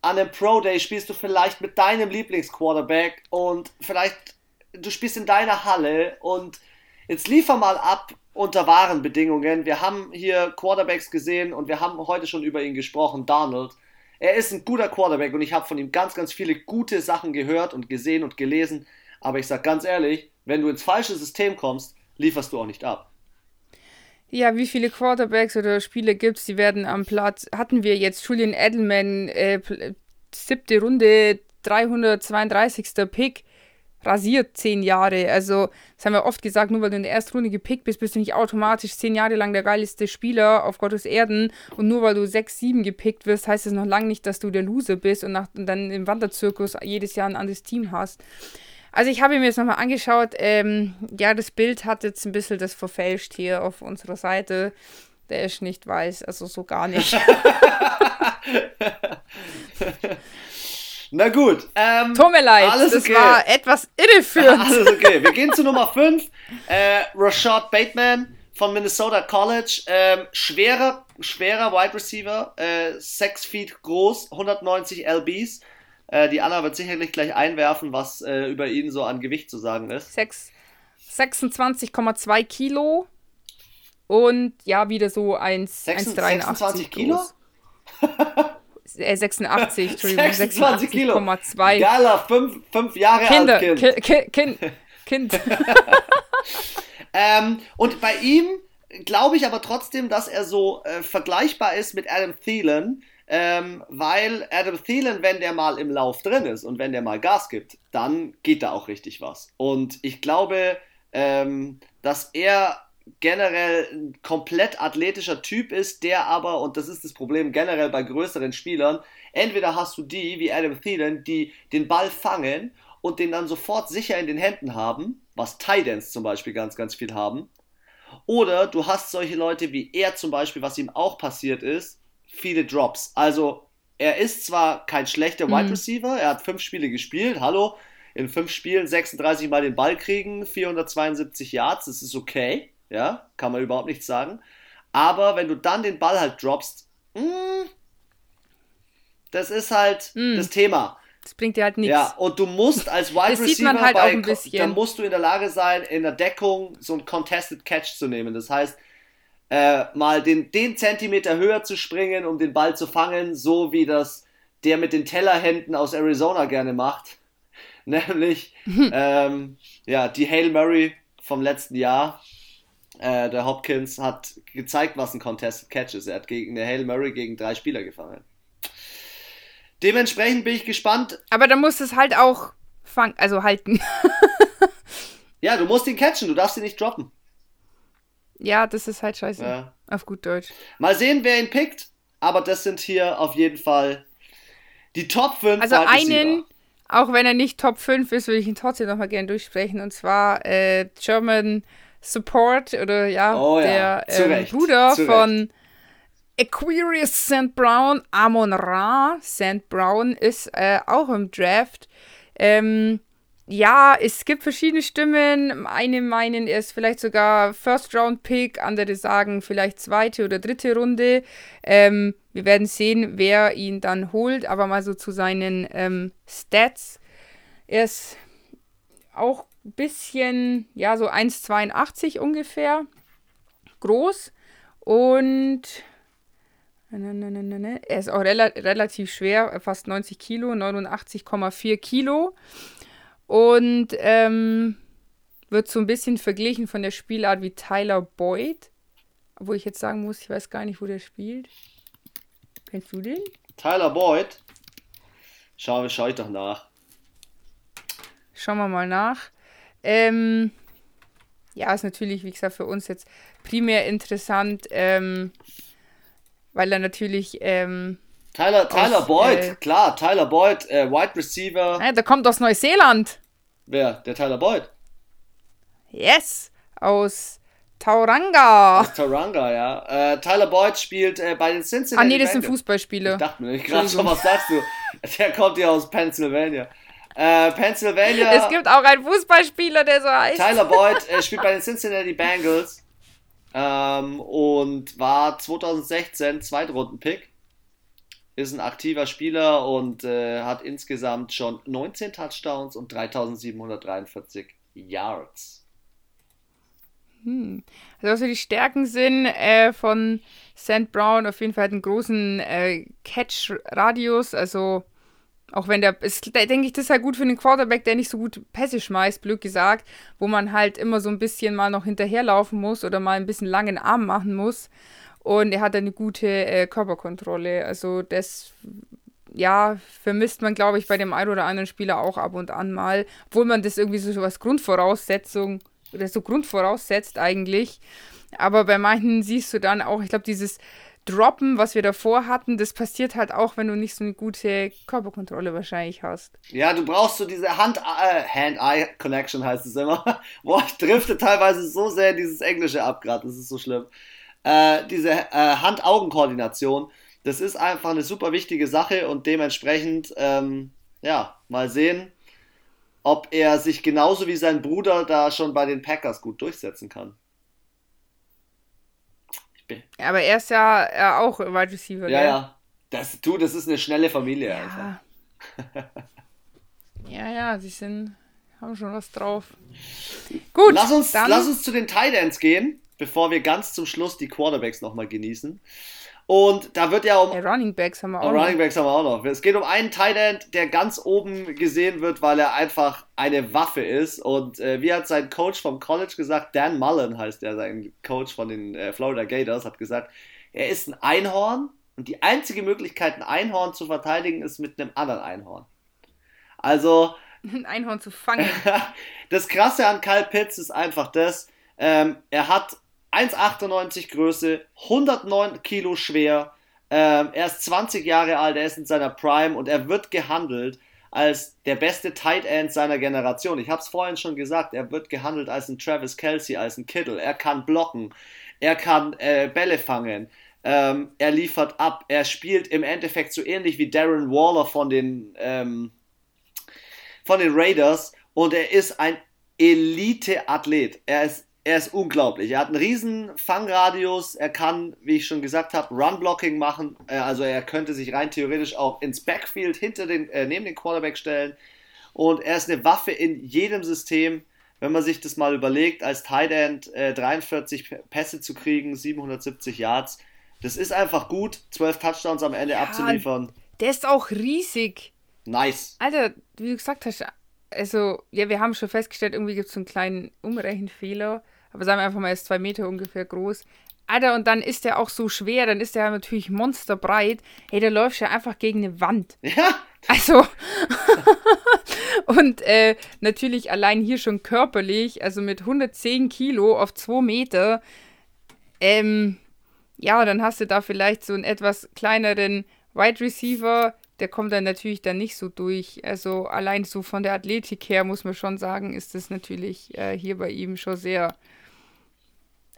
an einem Pro Day spielst du vielleicht mit deinem Lieblingsquarterback und vielleicht du spielst in deiner Halle und jetzt liefer mal ab unter wahren Bedingungen. Wir haben hier Quarterbacks gesehen und wir haben heute schon über ihn gesprochen, Donald. Er ist ein guter Quarterback und ich habe von ihm ganz, ganz viele gute Sachen gehört und gesehen und gelesen. Aber ich sag ganz ehrlich, wenn du ins falsche System kommst, lieferst du auch nicht ab. Ja, wie viele Quarterbacks oder Spiele gibt es, die werden am Platz. Hatten wir jetzt Julian Edelman, äh, siebte Runde, 332. Pick, rasiert zehn Jahre. Also, das haben wir oft gesagt, nur weil du in der ersten Runde gepickt bist, bist du nicht automatisch zehn Jahre lang der geilste Spieler auf Gottes Erden. Und nur weil du sechs, sieben gepickt wirst, heißt es noch lange nicht, dass du der Loser bist und, nach, und dann im Wanderzirkus jedes Jahr ein anderes Team hast. Also ich habe mir jetzt nochmal angeschaut. Ähm, ja, das Bild hat jetzt ein bisschen das verfälscht hier auf unserer Seite. Der ist nicht weiß, also so gar nicht. Na gut. Ähm, Tut mir leid, alles das okay. war etwas irreführend. alles okay. Wir gehen zu Nummer 5. Äh, Rashad Bateman von Minnesota College. Ähm, schwerer, schwerer Wide Receiver. Äh, 6 Feet groß, 190 LBs. Äh, die Anna wird sicherlich gleich einwerfen, was äh, über ihn so an Gewicht zu sagen ist. 26,2 Kilo und ja, wieder so 1,83 26 Kilo? äh, 86, Entschuldigung. 26 Kilo. 2. Gala, 5, 5 Jahre Kinder, alt Kind. Ki kind. kind. ähm, und bei ihm glaube ich aber trotzdem, dass er so äh, vergleichbar ist mit Adam Thielen, ähm, weil Adam Thielen, wenn der mal im Lauf drin ist und wenn der mal Gas gibt, dann geht da auch richtig was. Und ich glaube, ähm, dass er generell ein komplett athletischer Typ ist, der aber, und das ist das Problem generell bei größeren Spielern, entweder hast du die, wie Adam Thielen, die den Ball fangen und den dann sofort sicher in den Händen haben, was Tidans zum Beispiel ganz, ganz viel haben, oder du hast solche Leute wie er zum Beispiel, was ihm auch passiert ist, viele Drops. Also er ist zwar kein schlechter mhm. Wide Receiver, er hat fünf Spiele gespielt, hallo, in fünf Spielen 36 Mal den Ball kriegen, 472 Yards, das ist okay, ja, kann man überhaupt nichts sagen. Aber wenn du dann den Ball halt droppst, mh, hm, das ist halt mm. das Thema. Das bringt dir halt nichts. Ja, und du musst als Wide das Receiver, sieht man halt bei, auch ein bisschen. dann musst du in der Lage sein, in der Deckung so ein Contested Catch zu nehmen. Das heißt, äh, mal den, den Zentimeter höher zu springen, um den Ball zu fangen, so wie das der mit den Tellerhänden aus Arizona gerne macht. Nämlich, ähm, ja, die Hail Murray vom letzten Jahr. Äh, der Hopkins hat gezeigt, was ein Contested Catch ist. Er hat gegen eine Hail Murray gegen drei Spieler gefangen. Dementsprechend bin ich gespannt. Aber da musst du es halt auch fangen, also halten. ja, du musst ihn catchen, du darfst ihn nicht droppen. Ja, das ist halt scheiße. Ja. Auf gut Deutsch. Mal sehen, wer ihn pickt. Aber das sind hier auf jeden Fall die Top 5. Also einen, auch wenn er nicht Top 5 ist, würde ich ihn trotzdem nochmal gerne durchsprechen. Und zwar äh, German Support oder ja, oh, ja. der äh, Bruder von Aquarius St. Brown, Amon Ra St. Brown ist äh, auch im Draft. Ähm, ja, es gibt verschiedene Stimmen. Eine meinen, er ist vielleicht sogar First-Round-Pick, andere sagen vielleicht zweite oder dritte Runde. Ähm, wir werden sehen, wer ihn dann holt, aber mal so zu seinen ähm, Stats. Er ist auch ein bisschen, ja, so 1,82 ungefähr groß und er ist auch rela relativ schwer, fast 90 Kilo, 89,4 Kilo und ähm, wird so ein bisschen verglichen von der Spielart wie Tyler Boyd. Wo ich jetzt sagen muss, ich weiß gar nicht, wo der spielt. Kennst du den? Tyler Boyd? Schau, schau ich doch nach. Schauen wir mal nach. Ähm, ja, ist natürlich, wie gesagt, für uns jetzt primär interessant, ähm, weil er natürlich ähm, Tyler, Tyler aus, Boyd, äh, klar, Tyler Boyd, äh, Wide Receiver. Ja, der kommt aus Neuseeland. Wer? Der Tyler Boyd? Yes, aus Tauranga. Aus Tauranga, ja. Äh, Tyler Boyd spielt äh, bei den Cincinnati Ah, nee, das sind Fußballspiele. Ich dachte mir gerade schon, was sagst du? Der kommt ja aus Pennsylvania. Äh, Pennsylvania. Es gibt auch einen Fußballspieler, der so heißt. Tyler Boyd äh, spielt bei den Cincinnati Bengals ähm, und war 2016 Zweitrunden-Pick ist ein aktiver Spieler und äh, hat insgesamt schon 19 Touchdowns und 3743 Yards. Hm. Also, die Stärken sind äh, von St. Brown auf jeden Fall einen großen äh, Catch-Radius, also auch wenn der, ist, denke ich, das ist halt gut für einen Quarterback, der nicht so gut Pässe schmeißt, blöd gesagt, wo man halt immer so ein bisschen mal noch hinterherlaufen muss oder mal ein bisschen langen Arm machen muss. Und er hat eine gute äh, Körperkontrolle. Also das, ja, vermisst man, glaube ich, bei dem einen oder anderen Spieler auch ab und an mal. Obwohl man das irgendwie so als Grundvoraussetzung oder so grundvoraussetzt eigentlich. Aber bei manchen siehst du dann auch, ich glaube, dieses Droppen, was wir davor hatten, das passiert halt auch, wenn du nicht so eine gute Körperkontrolle wahrscheinlich hast. Ja, du brauchst so diese Hand-Eye-Connection, äh, heißt es immer. Boah, ich drifte teilweise so sehr dieses Englische ab gerade, das ist so schlimm äh, diese äh, Hand-Augen-Koordination, das ist einfach eine super wichtige Sache und dementsprechend, ähm, ja, mal sehen, ob er sich genauso wie sein Bruder da schon bei den Packers gut durchsetzen kann. Aber er ist ja er auch Wide Receiver. Ja, gell? ja. Das, du, das ist eine schnelle Familie ja. einfach. ja, ja, sie sind, haben schon was drauf. Gut. Lass uns, dann, lass uns zu den Titans gehen bevor wir ganz zum Schluss die Quarterbacks nochmal genießen. Und da wird ja um. Ja, Running Backs haben wir auch noch. Running Backs haben wir auch noch. Es geht um einen Tight End, der ganz oben gesehen wird, weil er einfach eine Waffe ist. Und äh, wie hat sein Coach vom College gesagt, Dan Mullen heißt er, sein Coach von den äh, Florida Gators, hat gesagt, er ist ein Einhorn und die einzige Möglichkeit, ein Einhorn zu verteidigen, ist mit einem anderen Einhorn. Also. Ein Einhorn zu fangen. das Krasse an Kyle Pitts ist einfach das, ähm, er hat 1,98 Größe, 109 Kilo schwer. Ähm, er ist 20 Jahre alt, er ist in seiner Prime und er wird gehandelt als der beste Tight End seiner Generation. Ich habe es vorhin schon gesagt, er wird gehandelt als ein Travis Kelsey, als ein Kittle. Er kann blocken, er kann äh, Bälle fangen, ähm, er liefert ab, er spielt im Endeffekt so ähnlich wie Darren Waller von den, ähm, von den Raiders und er ist ein Elite-Athlet. Er ist er ist unglaublich. Er hat einen riesen Fangradius. Er kann, wie ich schon gesagt habe, Run-Blocking machen. Äh, also er könnte sich rein theoretisch auch ins Backfield hinter den, äh, neben den Quarterback stellen. Und er ist eine Waffe in jedem System. Wenn man sich das mal überlegt, als Tight End äh, 43 Pässe zu kriegen, 770 Yards, das ist einfach gut, 12 Touchdowns am Ende ja, abzuliefern. Der ist auch riesig. Nice. Alter, wie du gesagt hast, also, ja, wir haben schon festgestellt, irgendwie gibt es so einen kleinen Umrechenfehler. Aber sagen wir einfach mal, er ist zwei Meter ungefähr groß. Alter, und dann ist der auch so schwer, dann ist der natürlich monsterbreit. Ey, der läuft ja einfach gegen eine Wand. Ja. Also. und äh, natürlich allein hier schon körperlich, also mit 110 Kilo auf 2 Meter. Ähm, ja, dann hast du da vielleicht so einen etwas kleineren Wide Receiver, der kommt dann natürlich dann nicht so durch. Also allein so von der Athletik her muss man schon sagen, ist das natürlich äh, hier bei ihm schon sehr.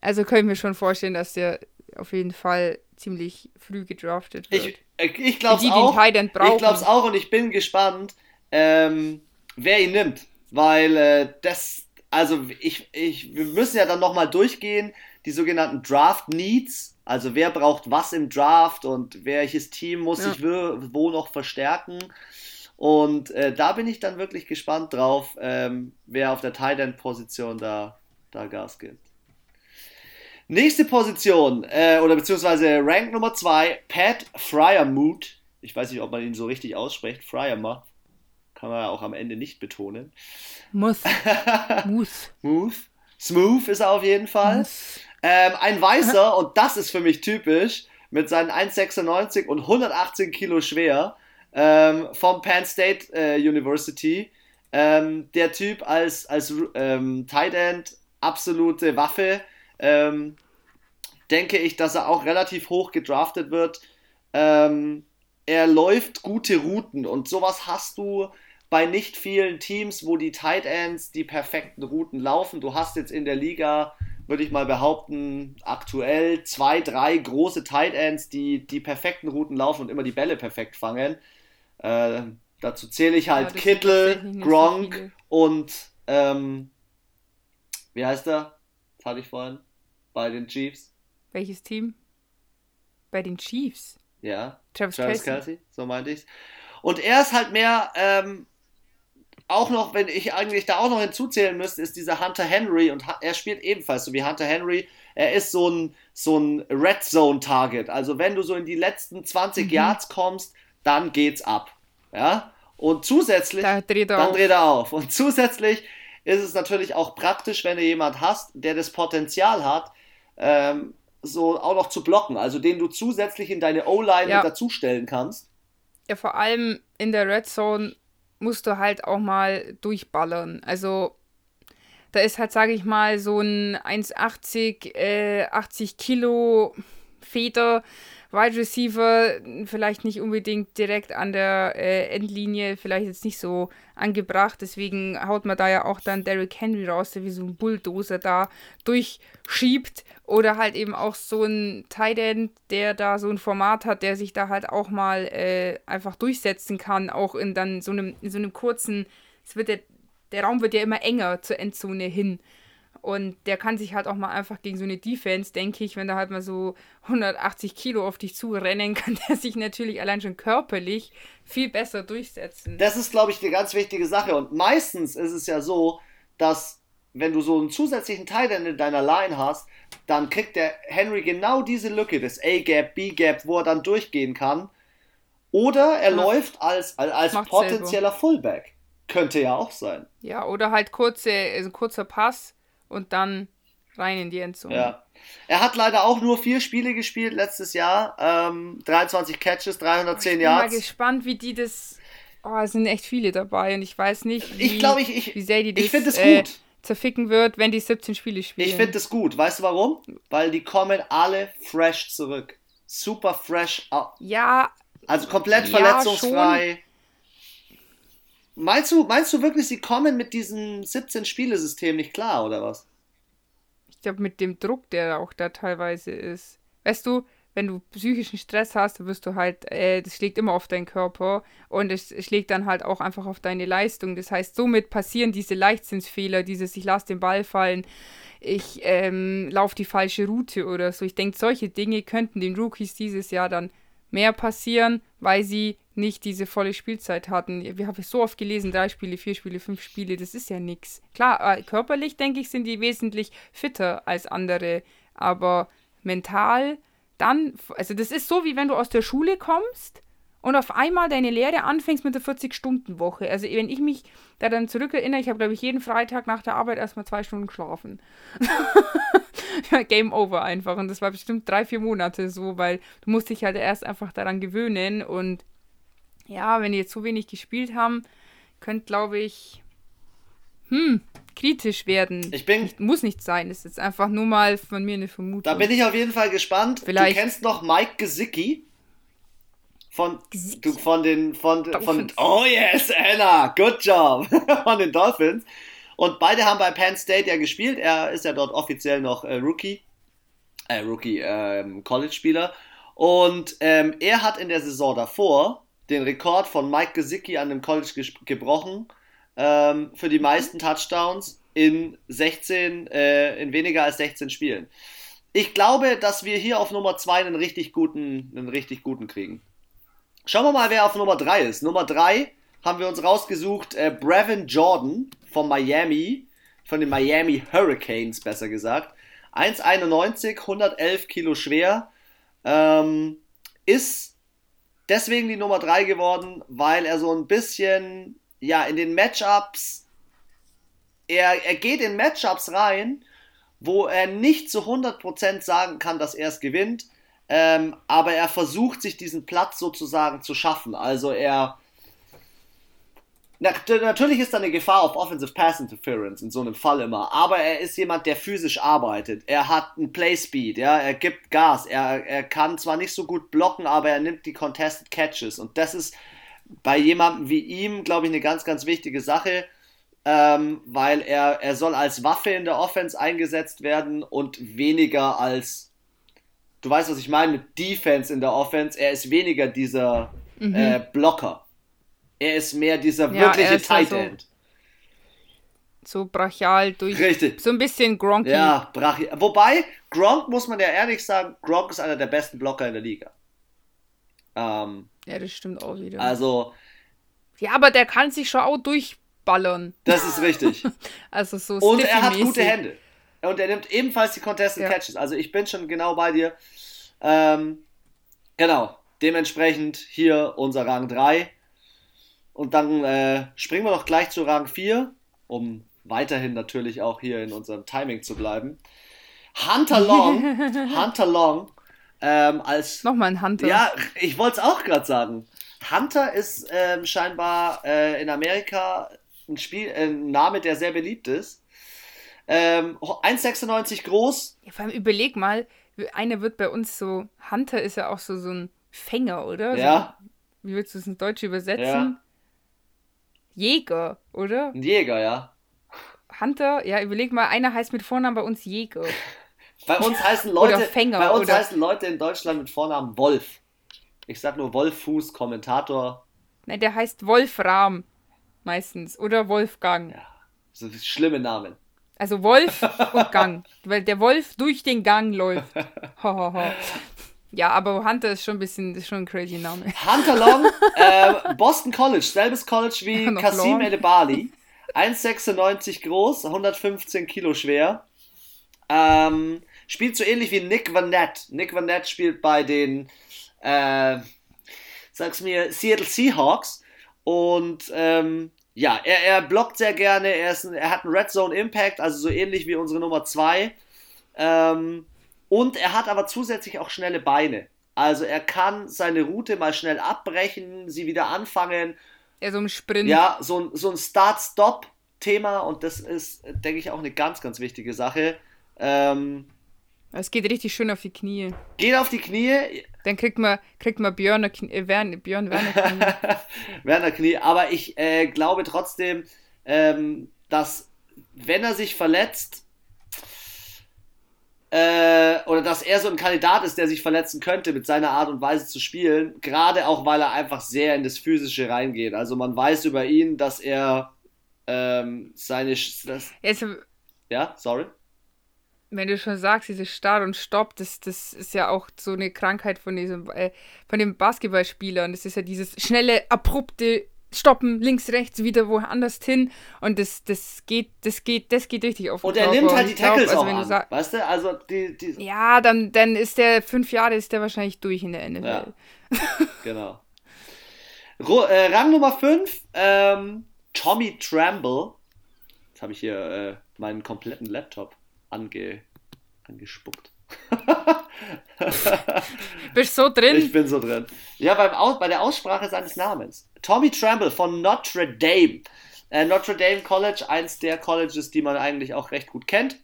Also können wir schon vorstellen, dass der auf jeden Fall ziemlich früh gedraftet wird. Ich, ich glaube auch. Ich glaube es auch und ich bin gespannt, ähm, wer ihn nimmt. Weil äh, das, also ich, ich, wir müssen ja dann nochmal durchgehen, die sogenannten Draft Needs also wer braucht was im Draft und welches Team muss ja. sich wo noch verstärken. Und äh, da bin ich dann wirklich gespannt drauf, ähm, wer auf der Tight End Position da, da Gas gibt. Nächste Position, äh, oder beziehungsweise Rank Nummer 2, Pat Fryermuth. Ich weiß nicht, ob man ihn so richtig ausspricht. Fryermuth. Kann man ja auch am Ende nicht betonen. Muss. Muss. Smooth. Smooth ist er auf jeden Fall. Ähm, ein Weißer, und das ist für mich typisch, mit seinen 1,96 und 118 Kilo schwer, ähm, vom Penn State äh, University. Ähm, der Typ als, als ähm, Tight End, absolute Waffe. Ähm, denke ich, dass er auch relativ hoch gedraftet wird. Ähm, er läuft gute Routen und sowas hast du bei nicht vielen Teams, wo die Tight Ends die perfekten Routen laufen. Du hast jetzt in der Liga würde ich mal behaupten, aktuell zwei, drei große Tight Ends, die die perfekten Routen laufen und immer die Bälle perfekt fangen. Äh, dazu zähle ich halt ja, Kittel, Gronk so und ähm, wie heißt er? Hatte ich vorhin. Bei den Chiefs. Welches Team? Bei den Chiefs. Ja. Travis, Travis Kelsey. Kelsey. so meinte ich's. Und er ist halt mehr ähm, auch noch, wenn ich eigentlich da auch noch hinzuzählen müsste, ist dieser Hunter Henry und er spielt ebenfalls so wie Hunter Henry. Er ist so ein, so ein Red Zone Target. Also wenn du so in die letzten 20 mhm. Yards kommst, dann geht's ab. Ja? Und zusätzlich, da dreht dann auf. dreht er auf. Und zusätzlich ist es natürlich auch praktisch, wenn du jemand hast, der das Potenzial hat, ähm, so auch noch zu blocken. Also den du zusätzlich in deine O-Line ja. dazustellen kannst. Ja, vor allem in der Red Zone musst du halt auch mal durchballern. Also da ist halt, sage ich mal, so ein 1,80, äh, 80 Kilo Feder Wide Receiver vielleicht nicht unbedingt direkt an der äh, Endlinie, vielleicht jetzt nicht so angebracht. Deswegen haut man da ja auch dann Derrick Henry raus, der wie so ein Bulldozer da durchschiebt. Oder halt eben auch so ein Tight End, der da so ein Format hat, der sich da halt auch mal äh, einfach durchsetzen kann. Auch in dann so einem, in so einem kurzen, es wird der, der Raum wird ja immer enger zur Endzone hin. Und der kann sich halt auch mal einfach gegen so eine Defense, denke ich, wenn da halt mal so 180 Kilo auf dich zurennen, kann der sich natürlich allein schon körperlich viel besser durchsetzen. Das ist, glaube ich, eine ganz wichtige Sache. Und meistens ist es ja so, dass wenn du so einen zusätzlichen Teil in deiner Line hast, dann kriegt der Henry genau diese Lücke, das A-Gap, B-Gap, wo er dann durchgehen kann. Oder er Macht, läuft als, als potenzieller selber. Fullback. Könnte ja auch sein. Ja, oder halt kurze, also kurzer Pass und dann rein in die Endzone. Ja. Er hat leider auch nur vier Spiele gespielt letztes Jahr. Ähm, 23 Catches, 310 Yards. Ich bin mal gespannt, wie die das. Oh, es sind echt viele dabei und ich weiß nicht, wie, ich glaub, ich, ich, wie sehr die das ich es äh, gut. zerficken wird, wenn die 17 Spiele spielen. Ich finde es gut. Weißt du warum? Weil die kommen alle fresh zurück. Super fresh. Ja. Also komplett ja, verletzungsfrei. Schon. Meinst du, meinst du wirklich, sie kommen mit diesem 17-Spiele-System nicht klar, oder was? glaube, mit dem Druck, der auch da teilweise ist. Weißt du, wenn du psychischen Stress hast, dann wirst du halt, äh, das schlägt immer auf deinen Körper und es schlägt dann halt auch einfach auf deine Leistung. Das heißt, somit passieren diese Leichtsinnsfehler, dieses ich lasse den Ball fallen, ich ähm, laufe die falsche Route oder so. Ich denke, solche Dinge könnten den Rookies dieses Jahr dann mehr passieren, weil sie nicht diese volle Spielzeit hatten. Wir haben so oft gelesen, drei Spiele, vier Spiele, fünf Spiele, das ist ja nichts. Klar, äh, körperlich, denke ich, sind die wesentlich fitter als andere, aber mental dann, also das ist so, wie wenn du aus der Schule kommst und auf einmal deine Lehre anfängst mit der 40-Stunden-Woche. Also wenn ich mich da dann zurückerinnere, ich habe, glaube ich, jeden Freitag nach der Arbeit erstmal zwei Stunden geschlafen. Game over einfach. Und das war bestimmt drei, vier Monate so, weil du musst dich halt erst einfach daran gewöhnen und ja, wenn die jetzt so wenig gespielt haben, könnte, glaube ich, hm, kritisch werden. Ich bin. Nicht, muss nicht sein, ist jetzt einfach nur mal von mir eine Vermutung. Da bin ich auf jeden Fall gespannt. Vielleicht. Du kennst noch Mike Gesicki? Von, du, von den, von, von, oh yes, Anna, good job, von den Dolphins. Und beide haben bei Penn State ja gespielt. Er ist ja dort offiziell noch äh, Rookie, äh, Rookie, ähm, College-Spieler. Und ähm, er hat in der Saison davor den Rekord von Mike Gesicki an dem College gebrochen ähm, für die meisten Touchdowns in 16, äh, in weniger als 16 Spielen. Ich glaube, dass wir hier auf Nummer 2 einen richtig guten, einen richtig guten kriegen. Schauen wir mal, wer auf Nummer 3 ist. Nummer 3 haben wir uns rausgesucht, äh, Brevin Jordan von Miami, von den Miami Hurricanes besser gesagt. 1,91, 111 Kilo schwer. Ähm, ist deswegen die Nummer 3 geworden, weil er so ein bisschen, ja, in den Matchups, er, er geht in Matchups rein, wo er nicht zu 100% sagen kann, dass er es gewinnt, ähm, aber er versucht sich diesen Platz sozusagen zu schaffen. Also er, Natürlich ist da eine Gefahr auf Offensive Pass Interference in so einem Fall immer, aber er ist jemand, der physisch arbeitet. Er hat einen Play Speed, ja, er gibt Gas. Er, er kann zwar nicht so gut blocken, aber er nimmt die Contested Catches. Und das ist bei jemandem wie ihm, glaube ich, eine ganz, ganz wichtige Sache, ähm, weil er, er soll als Waffe in der Offense eingesetzt werden und weniger als, du weißt, was ich meine, mit Defense in der Offense. Er ist weniger dieser mhm. äh, Blocker. Er ist mehr dieser ja, wirkliche Tight also End. So brachial durch. Richtig. So ein bisschen Gronky. Ja, brachial. Wobei, Gronk, muss man ja ehrlich sagen, Gronk ist einer der besten Blocker in der Liga. Ähm, ja, das stimmt auch wieder. Also. Ja, aber der kann sich schon auch durchballern. Das ist richtig. also so Und er hat gute Hände. Und er nimmt ebenfalls die Contested ja. Catches. Also ich bin schon genau bei dir. Ähm, genau. Dementsprechend hier unser Rang 3. Und dann äh, springen wir doch gleich zu Rang 4, um weiterhin natürlich auch hier in unserem Timing zu bleiben. Hunter Long, Hunter Long, ähm, als. Nochmal ein Hunter. Ja, ich wollte es auch gerade sagen. Hunter ist ähm, scheinbar äh, in Amerika ein, Spiel, äh, ein Name, der sehr beliebt ist. Ähm, 1,96 groß. Ja, vor allem überleg mal, einer wird bei uns so, Hunter ist ja auch so, so ein Fänger, oder? Ja. So, wie willst du es in Deutsch übersetzen? Ja. Jäger, oder? Ein Jäger, ja. Hunter, ja, überleg mal, einer heißt mit Vornamen bei uns Jäger. bei uns heißen Leute, Fänger, bei uns oder? heißen Leute in Deutschland mit Vornamen Wolf. Ich sag nur Wolffuß, Kommentator. Nein, der heißt Wolfram meistens oder Wolfgang. Ja, so schlimme Namen. Also Wolf und Gang, weil der Wolf durch den Gang läuft. Ho, ho, ho. Ja, aber Hunter ist schon ein bisschen, ist schon ein crazy Name. Hunter Long, äh, Boston College, selbes College wie Kasim Edebali. 1,96 groß, 115 Kilo schwer. Ähm, spielt so ähnlich wie Nick Van Nett. Nick Van Nett spielt bei den, äh, sag's mir, Seattle Seahawks. Und ähm, ja, er, er blockt sehr gerne, er, ist ein, er hat einen Red Zone Impact, also so ähnlich wie unsere Nummer 2. Ähm, und er hat aber zusätzlich auch schnelle Beine. Also er kann seine Route mal schnell abbrechen, sie wieder anfangen. Ja, so ein Sprint. Ja, so ein, so ein Start-Stop-Thema und das ist, denke ich, auch eine ganz, ganz wichtige Sache. Ähm, es geht richtig schön auf die Knie. Geht auf die Knie. Dann kriegt man, kriegt man Björn, äh, Björn Werner Knie. Werner Knie. Aber ich äh, glaube trotzdem, ähm, dass wenn er sich verletzt, äh, oder dass er so ein Kandidat ist, der sich verletzen könnte mit seiner Art und Weise zu spielen, gerade auch weil er einfach sehr in das Physische reingeht. Also man weiß über ihn, dass er ähm, seine... Das, ja, sorry? Wenn du schon sagst, dieses Start und Stopp, das, das ist ja auch so eine Krankheit von diesem, äh, von den Basketballspielern. Das ist ja dieses schnelle, abrupte Stoppen, links, rechts, wieder woanders hin. Und das, das geht, das geht, das geht richtig auf. Und er nimmt halt die Tackles glaub, also, auch an, weißt du? Also die, die Ja, dann, dann ist der, fünf Jahre ist der wahrscheinlich durch in der NFL. Ja, genau. Äh, Rang Nummer 5, ähm, Tommy Tramble. Jetzt habe ich hier äh, meinen kompletten Laptop ange, angespuckt. Bist so drin? Ich bin so drin. Ja, beim Aus, bei der Aussprache seines Namens. Tommy Tremble von Notre Dame. Äh, Notre Dame College, eins der Colleges, die man eigentlich auch recht gut kennt.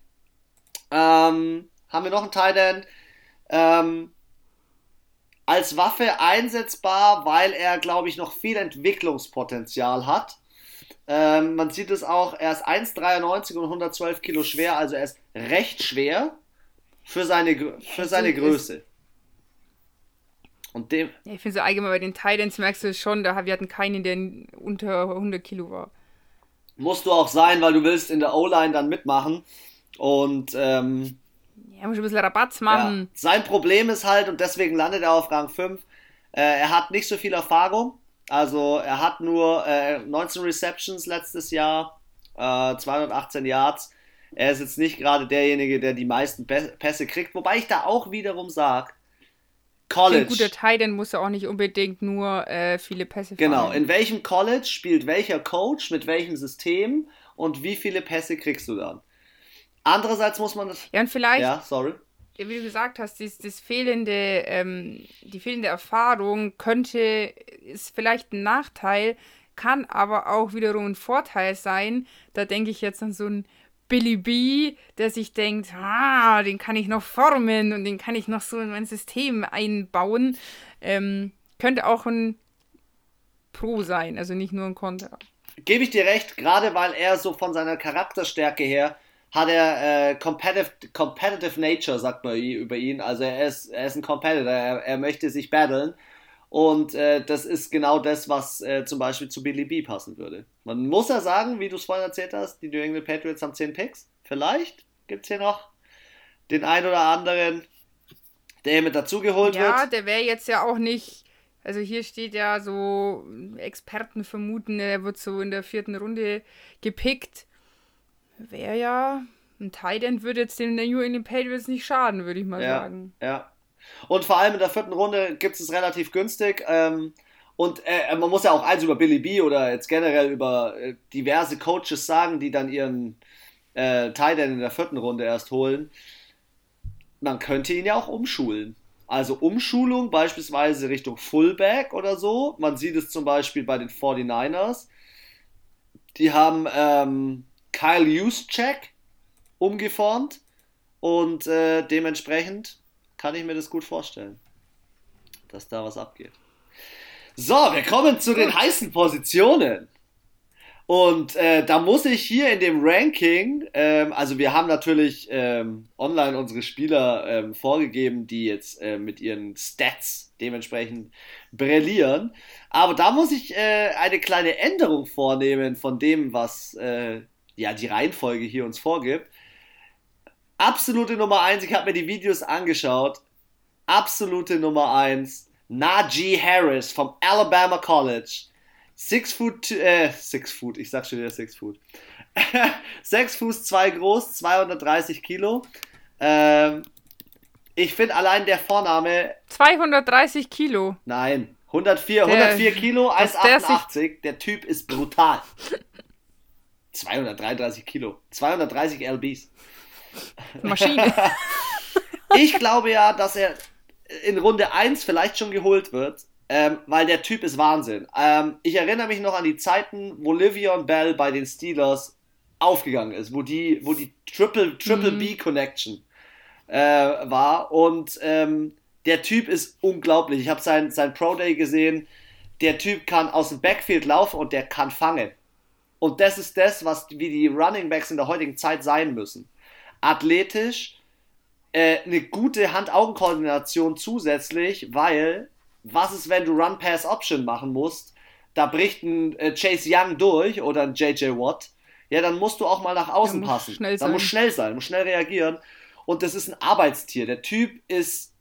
Ähm, haben wir noch einen Tight End. Ähm, als Waffe einsetzbar, weil er, glaube ich, noch viel Entwicklungspotenzial hat. Ähm, man sieht es auch, er ist 1,93 und 112 Kilo schwer, also er ist recht schwer für seine, für seine Größe. Und dem. Ja, ich finde so allgemein bei den Titans merkst du es schon, da wir hatten keinen, der unter 100 Kilo war. Musst du auch sein, weil du willst in der O-Line dann mitmachen. Und ähm, ja, muss ein bisschen Rabatz machen. Ja. Sein Problem ist halt, und deswegen landet er auf Rang 5, äh, er hat nicht so viel Erfahrung. Also er hat nur äh, 19 Receptions letztes Jahr, äh, 218 Yards. Er ist jetzt nicht gerade derjenige, der die meisten Pässe kriegt, wobei ich da auch wiederum sage, College. Ein guter Titan muss ja auch nicht unbedingt nur äh, viele Pässe Genau, fahren. in welchem College spielt welcher Coach mit welchem System und wie viele Pässe kriegst du dann? Andererseits muss man das. Ja, und vielleicht. Ja, sorry wie du gesagt hast, das, das fehlende, ähm, die fehlende Erfahrung könnte, ist vielleicht ein Nachteil, kann aber auch wiederum ein Vorteil sein. Da denke ich jetzt an so einen Billy B, der sich denkt, ah, den kann ich noch formen und den kann ich noch so in mein System einbauen. Ähm, könnte auch ein Pro sein, also nicht nur ein Konter. Gebe ich dir recht, gerade weil er so von seiner Charakterstärke her hat er äh, competitive, competitive Nature, sagt man über ihn. Also er ist, er ist ein Competitor, er, er möchte sich battlen. Und äh, das ist genau das, was äh, zum Beispiel zu Billy B passen würde. Man muss ja sagen, wie du es vorhin erzählt hast, die New England Patriots haben 10 Picks. Vielleicht gibt es hier noch den einen oder anderen, der mit dazugeholt ja, wird. Ja, der wäre jetzt ja auch nicht. Also hier steht ja so, Experten vermuten, er wird so in der vierten Runde gepickt wäre ja, ein Tight End würde jetzt den New England Patriots nicht schaden, würde ich mal ja, sagen. Ja. Und vor allem in der vierten Runde gibt es relativ günstig. Ähm, und äh, man muss ja auch eins über Billy B oder jetzt generell über äh, diverse Coaches sagen, die dann ihren äh, Tight End in der vierten Runde erst holen. Man könnte ihn ja auch umschulen. Also Umschulung beispielsweise Richtung Fullback oder so. Man sieht es zum Beispiel bei den 49ers. Die haben ähm, Kyle Juszczyk umgeformt und äh, dementsprechend kann ich mir das gut vorstellen, dass da was abgeht. So, wir kommen zu den heißen Positionen. Und äh, da muss ich hier in dem Ranking, ähm, also wir haben natürlich ähm, online unsere Spieler ähm, vorgegeben, die jetzt äh, mit ihren Stats dementsprechend brillieren. Aber da muss ich äh, eine kleine Änderung vornehmen von dem, was äh, ja, die Reihenfolge hier uns vorgibt. Absolute Nummer 1, ich habe mir die Videos angeschaut. Absolute Nummer 1, Najee Harris vom Alabama College. Six Foot, äh, Six Foot, ich sag schon wieder Six Foot. 6 Fuß 2 groß, 230 Kilo. Ähm, ich finde allein der Vorname. 230 Kilo. Nein, 104, der, 104 Kilo, 1,88. Der, der Typ ist brutal. 233 Kilo. 230 LBs. Maschine. ich glaube ja, dass er in Runde 1 vielleicht schon geholt wird, ähm, weil der Typ ist Wahnsinn. Ähm, ich erinnere mich noch an die Zeiten, wo Livion Bell bei den Steelers aufgegangen ist, wo die, wo die Triple, Triple mhm. B Connection äh, war. Und ähm, der Typ ist unglaublich. Ich habe sein, sein Pro Day gesehen. Der Typ kann aus dem Backfield laufen und der kann fangen. Und das ist das, was wie die Running Backs in der heutigen Zeit sein müssen. Athletisch, äh, eine gute Hand-Augen-Koordination zusätzlich, weil was ist, wenn du Run-Pass-Option machen musst? Da bricht ein äh, Chase Young durch oder ein JJ Watt ja, dann musst du auch mal nach außen passen. Schnell dann muss schnell sein, muss schnell reagieren. Und das ist ein Arbeitstier. Der Typ ist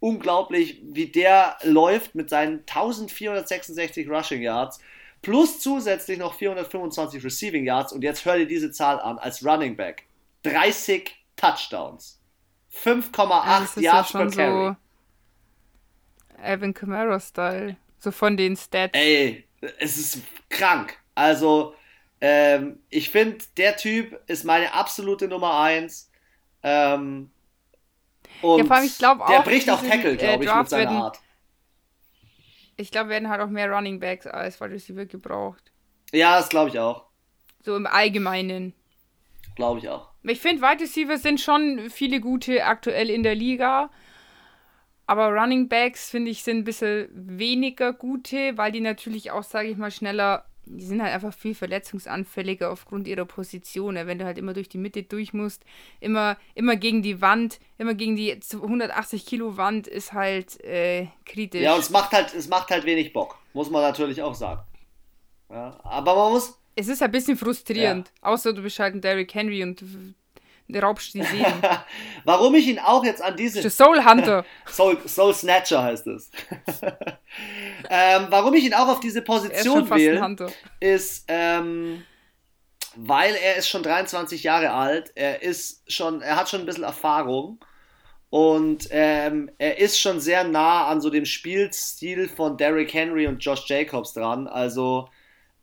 unglaublich, wie der läuft mit seinen 1466 Rushing Yards plus zusätzlich noch 425 Receiving Yards. Und jetzt hör dir diese Zahl an als Running Back. 30 Touchdowns. 5,8 Yards per Carry. So Evan Kamara-Style. So von den Stats. Ey, es ist krank. Also, ähm, ich finde, der Typ ist meine absolute Nummer 1. Ähm, und ja, allem, ich glaube auch. Der bricht auch Tackle, glaube äh, ich, mit seiner Art. Ich glaube, werden halt auch mehr Running Backs als Wide Receiver gebraucht. Ja, das glaube ich auch. So im Allgemeinen. Glaube ich auch. Ich finde, Wide Receiver sind schon viele gute aktuell in der Liga. Aber Running Backs, finde ich, sind ein bisschen weniger gute, weil die natürlich auch, sage ich mal, schneller die sind halt einfach viel verletzungsanfälliger aufgrund ihrer Position. Wenn du halt immer durch die Mitte durch musst, immer, immer gegen die Wand, immer gegen die 180 Kilo Wand ist halt äh, kritisch. Ja, und es macht halt, es macht halt wenig Bock, muss man natürlich auch sagen. Ja, aber man muss. Es ist ein bisschen frustrierend, ja. außer du bist halt ein Derrick Henry und raubst die Seelen. Warum ich ihn auch jetzt an diese. Soul Hunter. Soul, Soul Snatcher heißt es. ähm, warum ich ihn auch auf diese Position wähle, ist, ähm, weil er ist schon 23 Jahre alt. Er ist schon, er hat schon ein bisschen Erfahrung. Und ähm, er ist schon sehr nah an so dem Spielstil von Derrick Henry und Josh Jacobs dran. Also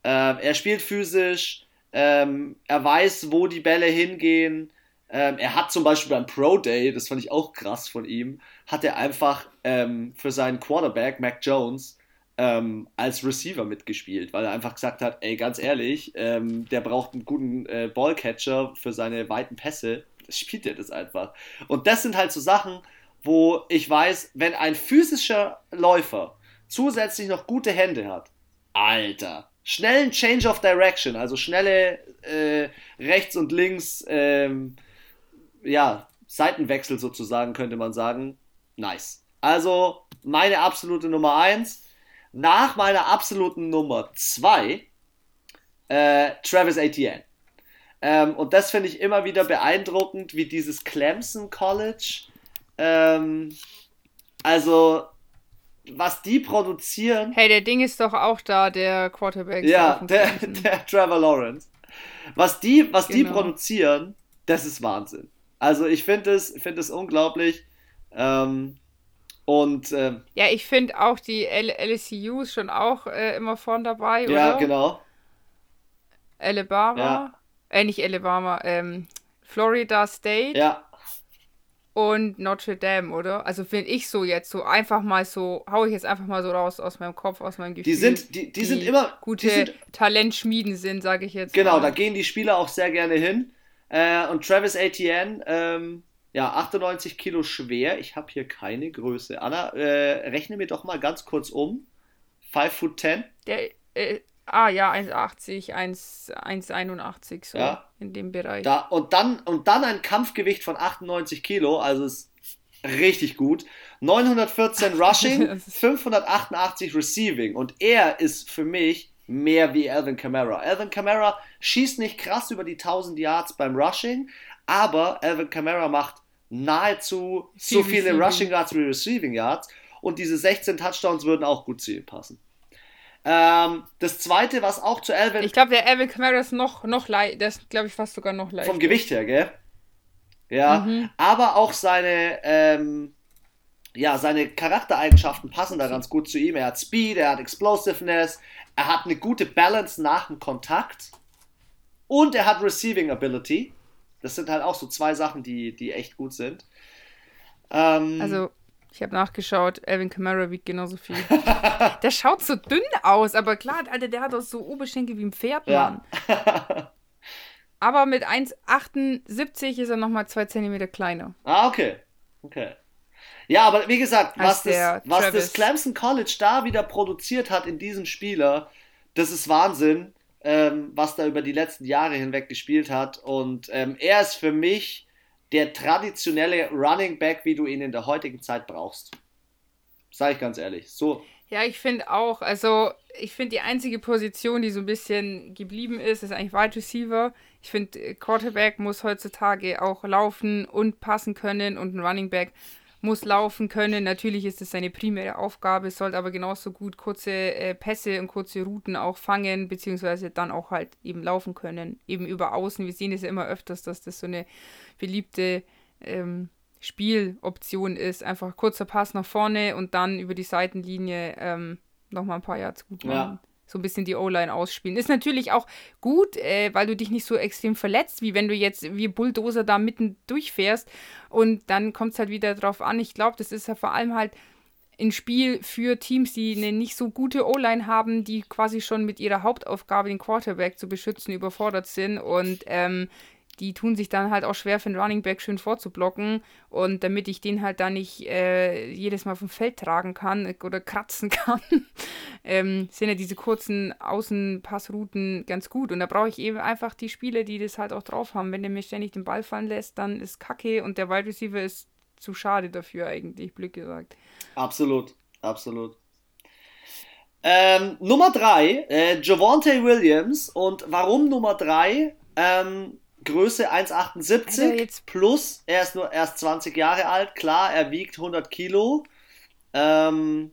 ähm, er spielt physisch, ähm, er weiß, wo die Bälle hingehen. Ähm, er hat zum Beispiel beim Pro Day, das fand ich auch krass von ihm, hat er einfach ähm, für seinen Quarterback, Mac Jones, ähm, als Receiver mitgespielt, weil er einfach gesagt hat, ey, ganz ehrlich, ähm, der braucht einen guten äh, Ballcatcher für seine weiten Pässe. Das spielt er das einfach. Und das sind halt so Sachen, wo ich weiß, wenn ein physischer Läufer zusätzlich noch gute Hände hat, Alter, schnellen Change of Direction, also schnelle äh, rechts und links ähm, ja, Seitenwechsel sozusagen, könnte man sagen. Nice. Also meine absolute Nummer 1. Nach meiner absoluten Nummer 2 äh, Travis Etienne. Ähm, und das finde ich immer wieder beeindruckend, wie dieses Clemson College, ähm, also was die produzieren. Hey, der Ding ist doch auch da, der Quarterback. Ja, der, der Trevor Lawrence. Was die, was genau. die produzieren, das ist Wahnsinn. Also ich finde es, find es unglaublich. Ähm, und ähm, ja, ich finde auch die L LSU ist schon auch äh, immer vorn dabei, oder? Ja, genau. Alabama, ja. äh, nicht Alabama, ähm, Florida State. Ja. Und Notre Dame, oder? Also finde ich so jetzt so einfach mal so, hau ich jetzt einfach mal so raus aus meinem Kopf, aus meinem Gefühl. Die sind, die, die, die sind immer gute sind, Talentschmieden sind, sage ich jetzt. Genau, mal. da gehen die Spieler auch sehr gerne hin. Äh, und Travis Etienne, ähm, ja, 98 Kilo schwer. Ich habe hier keine Größe. Anna, äh, rechne mir doch mal ganz kurz um. 5 foot 10. Der, äh, ah ja, 1,80, 1,81 so ja. in dem Bereich. Da, und, dann, und dann ein Kampfgewicht von 98 Kilo, also ist richtig gut. 914 Rushing, 588 Receiving. Und er ist für mich mehr wie Alvin Kamara. Alvin Kamara schießt nicht krass über die 1000 Yards beim Rushing, aber Alvin Kamara macht nahezu so viele Rushing Yards wie Receiving Yards und diese 16 Touchdowns würden auch gut zu ihm passen. Ähm, das zweite, was auch zu Alvin. Ich glaube, der Alvin Kamara ist noch, noch leicht. Der ist, glaube ich, fast sogar noch leicht. Vom Gewicht her, gell? Ja. Mhm. Aber auch seine, ähm, ja, seine Charaktereigenschaften passen da ganz gut zu ihm. Er hat Speed, er hat Explosiveness, er hat eine gute Balance nach dem Kontakt und er hat Receiving Ability. Das sind halt auch so zwei Sachen, die, die echt gut sind. Ähm, also, ich habe nachgeschaut, Alvin Kamara wiegt genauso viel. der schaut so dünn aus, aber klar, Alter, der hat auch so Oberschenkel wie ein Pferd, Mann. Ja. aber mit 1,78 ist er nochmal zwei Zentimeter kleiner. Ah, okay. Okay. Ja, aber wie gesagt, was, das, was das Clemson College da wieder produziert hat in diesem Spieler, das ist Wahnsinn, ähm, was da über die letzten Jahre hinweg gespielt hat. Und ähm, er ist für mich der traditionelle Running Back, wie du ihn in der heutigen Zeit brauchst. Sag ich ganz ehrlich. So. Ja, ich finde auch, also ich finde die einzige Position, die so ein bisschen geblieben ist, ist eigentlich Wide Receiver. Ich finde, Quarterback muss heutzutage auch laufen und passen können und ein Running Back muss laufen können. Natürlich ist es seine primäre Aufgabe, sollte aber genauso gut kurze äh, Pässe und kurze Routen auch fangen, beziehungsweise dann auch halt eben laufen können, eben über Außen. Wir sehen es ja immer öfters, dass das so eine beliebte ähm, Spieloption ist. Einfach kurzer Pass nach vorne und dann über die Seitenlinie ähm, nochmal ein paar Yards gut machen. Ja so ein bisschen die O-Line ausspielen. Ist natürlich auch gut, äh, weil du dich nicht so extrem verletzt, wie wenn du jetzt wie Bulldozer da mitten durchfährst. Und dann kommt es halt wieder drauf an. Ich glaube, das ist ja vor allem halt ein Spiel für Teams, die eine nicht so gute O-Line haben, die quasi schon mit ihrer Hauptaufgabe, den Quarterback zu beschützen, überfordert sind. Und ähm, die tun sich dann halt auch schwer für den Running Back schön vorzublocken. Und damit ich den halt da nicht äh, jedes Mal vom Feld tragen kann oder kratzen kann, ähm, sind ja diese kurzen Außenpassrouten ganz gut. Und da brauche ich eben einfach die Spiele, die das halt auch drauf haben. Wenn der mir ständig den Ball fallen lässt, dann ist Kacke und der Wide Receiver ist zu schade dafür eigentlich, Glück gesagt. Absolut, absolut. Ähm, Nummer 3, äh, Javante Williams. Und warum Nummer 3? Ähm, Größe 1,78 plus, er ist nur erst 20 Jahre alt, klar, er wiegt 100 Kilo. Ähm,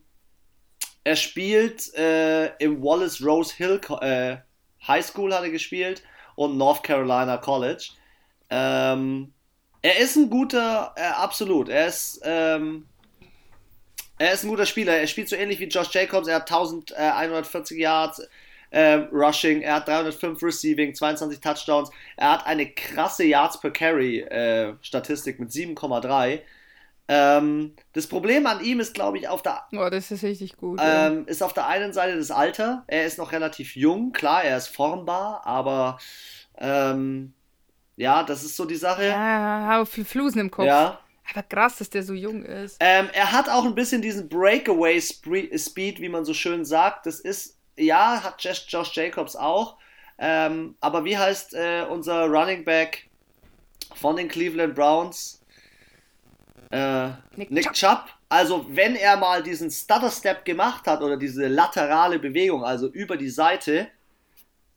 er spielt äh, im Wallace Rose Hill äh, High School hat er gespielt und North Carolina College. Ähm, er ist ein guter, äh, absolut, er ist, ähm, er ist ein guter Spieler. Er spielt so ähnlich wie Josh Jacobs, er hat 1140 Yards, äh, Rushing, er hat 305 Receiving, 22 Touchdowns, er hat eine krasse Yards per Carry äh, Statistik mit 7,3. Ähm, das Problem an ihm ist, glaube ich, auf der. Oh, das ist richtig gut. Ähm, ja. Ist auf der einen Seite das Alter. Er ist noch relativ jung, klar, er ist formbar, aber ähm, ja, das ist so die Sache. Ja, viel Flusen im Kopf. Ja. Aber krass, dass der so jung ist. Ähm, er hat auch ein bisschen diesen Breakaway Speed, wie man so schön sagt. Das ist ja, hat Josh Jacobs auch. Ähm, aber wie heißt äh, unser Running Back von den Cleveland Browns? Äh, Nick, Nick Chubb. Chubb. Also, wenn er mal diesen Stutter Step gemacht hat oder diese laterale Bewegung, also über die Seite,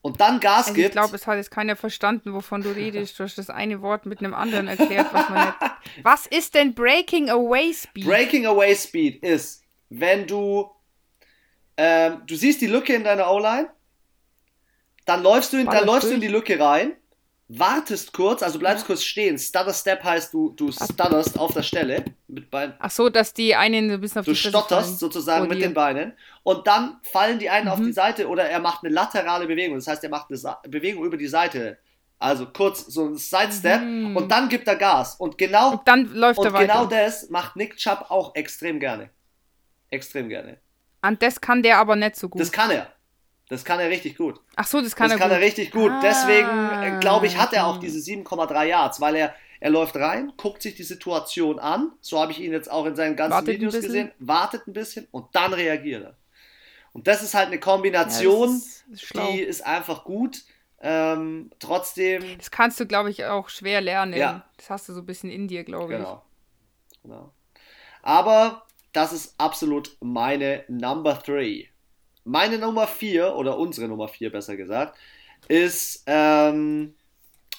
und dann Gas also gibt. Ich glaube, es hat jetzt keiner verstanden, wovon du redest. Du hast das eine Wort mit einem anderen erklärt, was man nicht. Was ist denn Breaking Away Speed? Breaking Away Speed ist, wenn du ähm, du siehst die Lücke in deiner O-Line, dann läufst du in, dann läufst du in die Lücke rein, wartest kurz, also bleibst ja. kurz stehen. Stutter Step heißt, du, du stutterst auf der Stelle mit Beinen. Ach so, dass die einen ein bisschen auf du die Du stotterst sozusagen mit den Beinen und dann fallen die einen mhm. auf die Seite oder er macht eine laterale Bewegung. Das heißt, er macht eine Bewegung über die Seite. Also kurz so ein Sidestep mhm. und dann gibt er Gas. Und genau, und dann läuft und er weiter. genau das macht Nick Chubb auch extrem gerne. Extrem gerne. Und das kann der aber nicht so gut. Das kann er. Das kann er richtig gut. Ach so, das kann das er kann gut. er richtig gut. Ah. Deswegen, äh, glaube ich, hat er auch diese 7,3 Yards, weil er, er läuft rein, guckt sich die Situation an. So habe ich ihn jetzt auch in seinen ganzen wartet Videos gesehen. Wartet ein bisschen und dann reagiert er. Und das ist halt eine Kombination, ja, ist, ist die ist einfach gut. Ähm, trotzdem. Das kannst du, glaube ich, auch schwer lernen. Ja. Das hast du so ein bisschen in dir, glaube ich. Genau. genau. Aber das ist absolut meine Number 3. Meine Nummer 4, oder unsere Nummer 4 besser gesagt, ist ähm,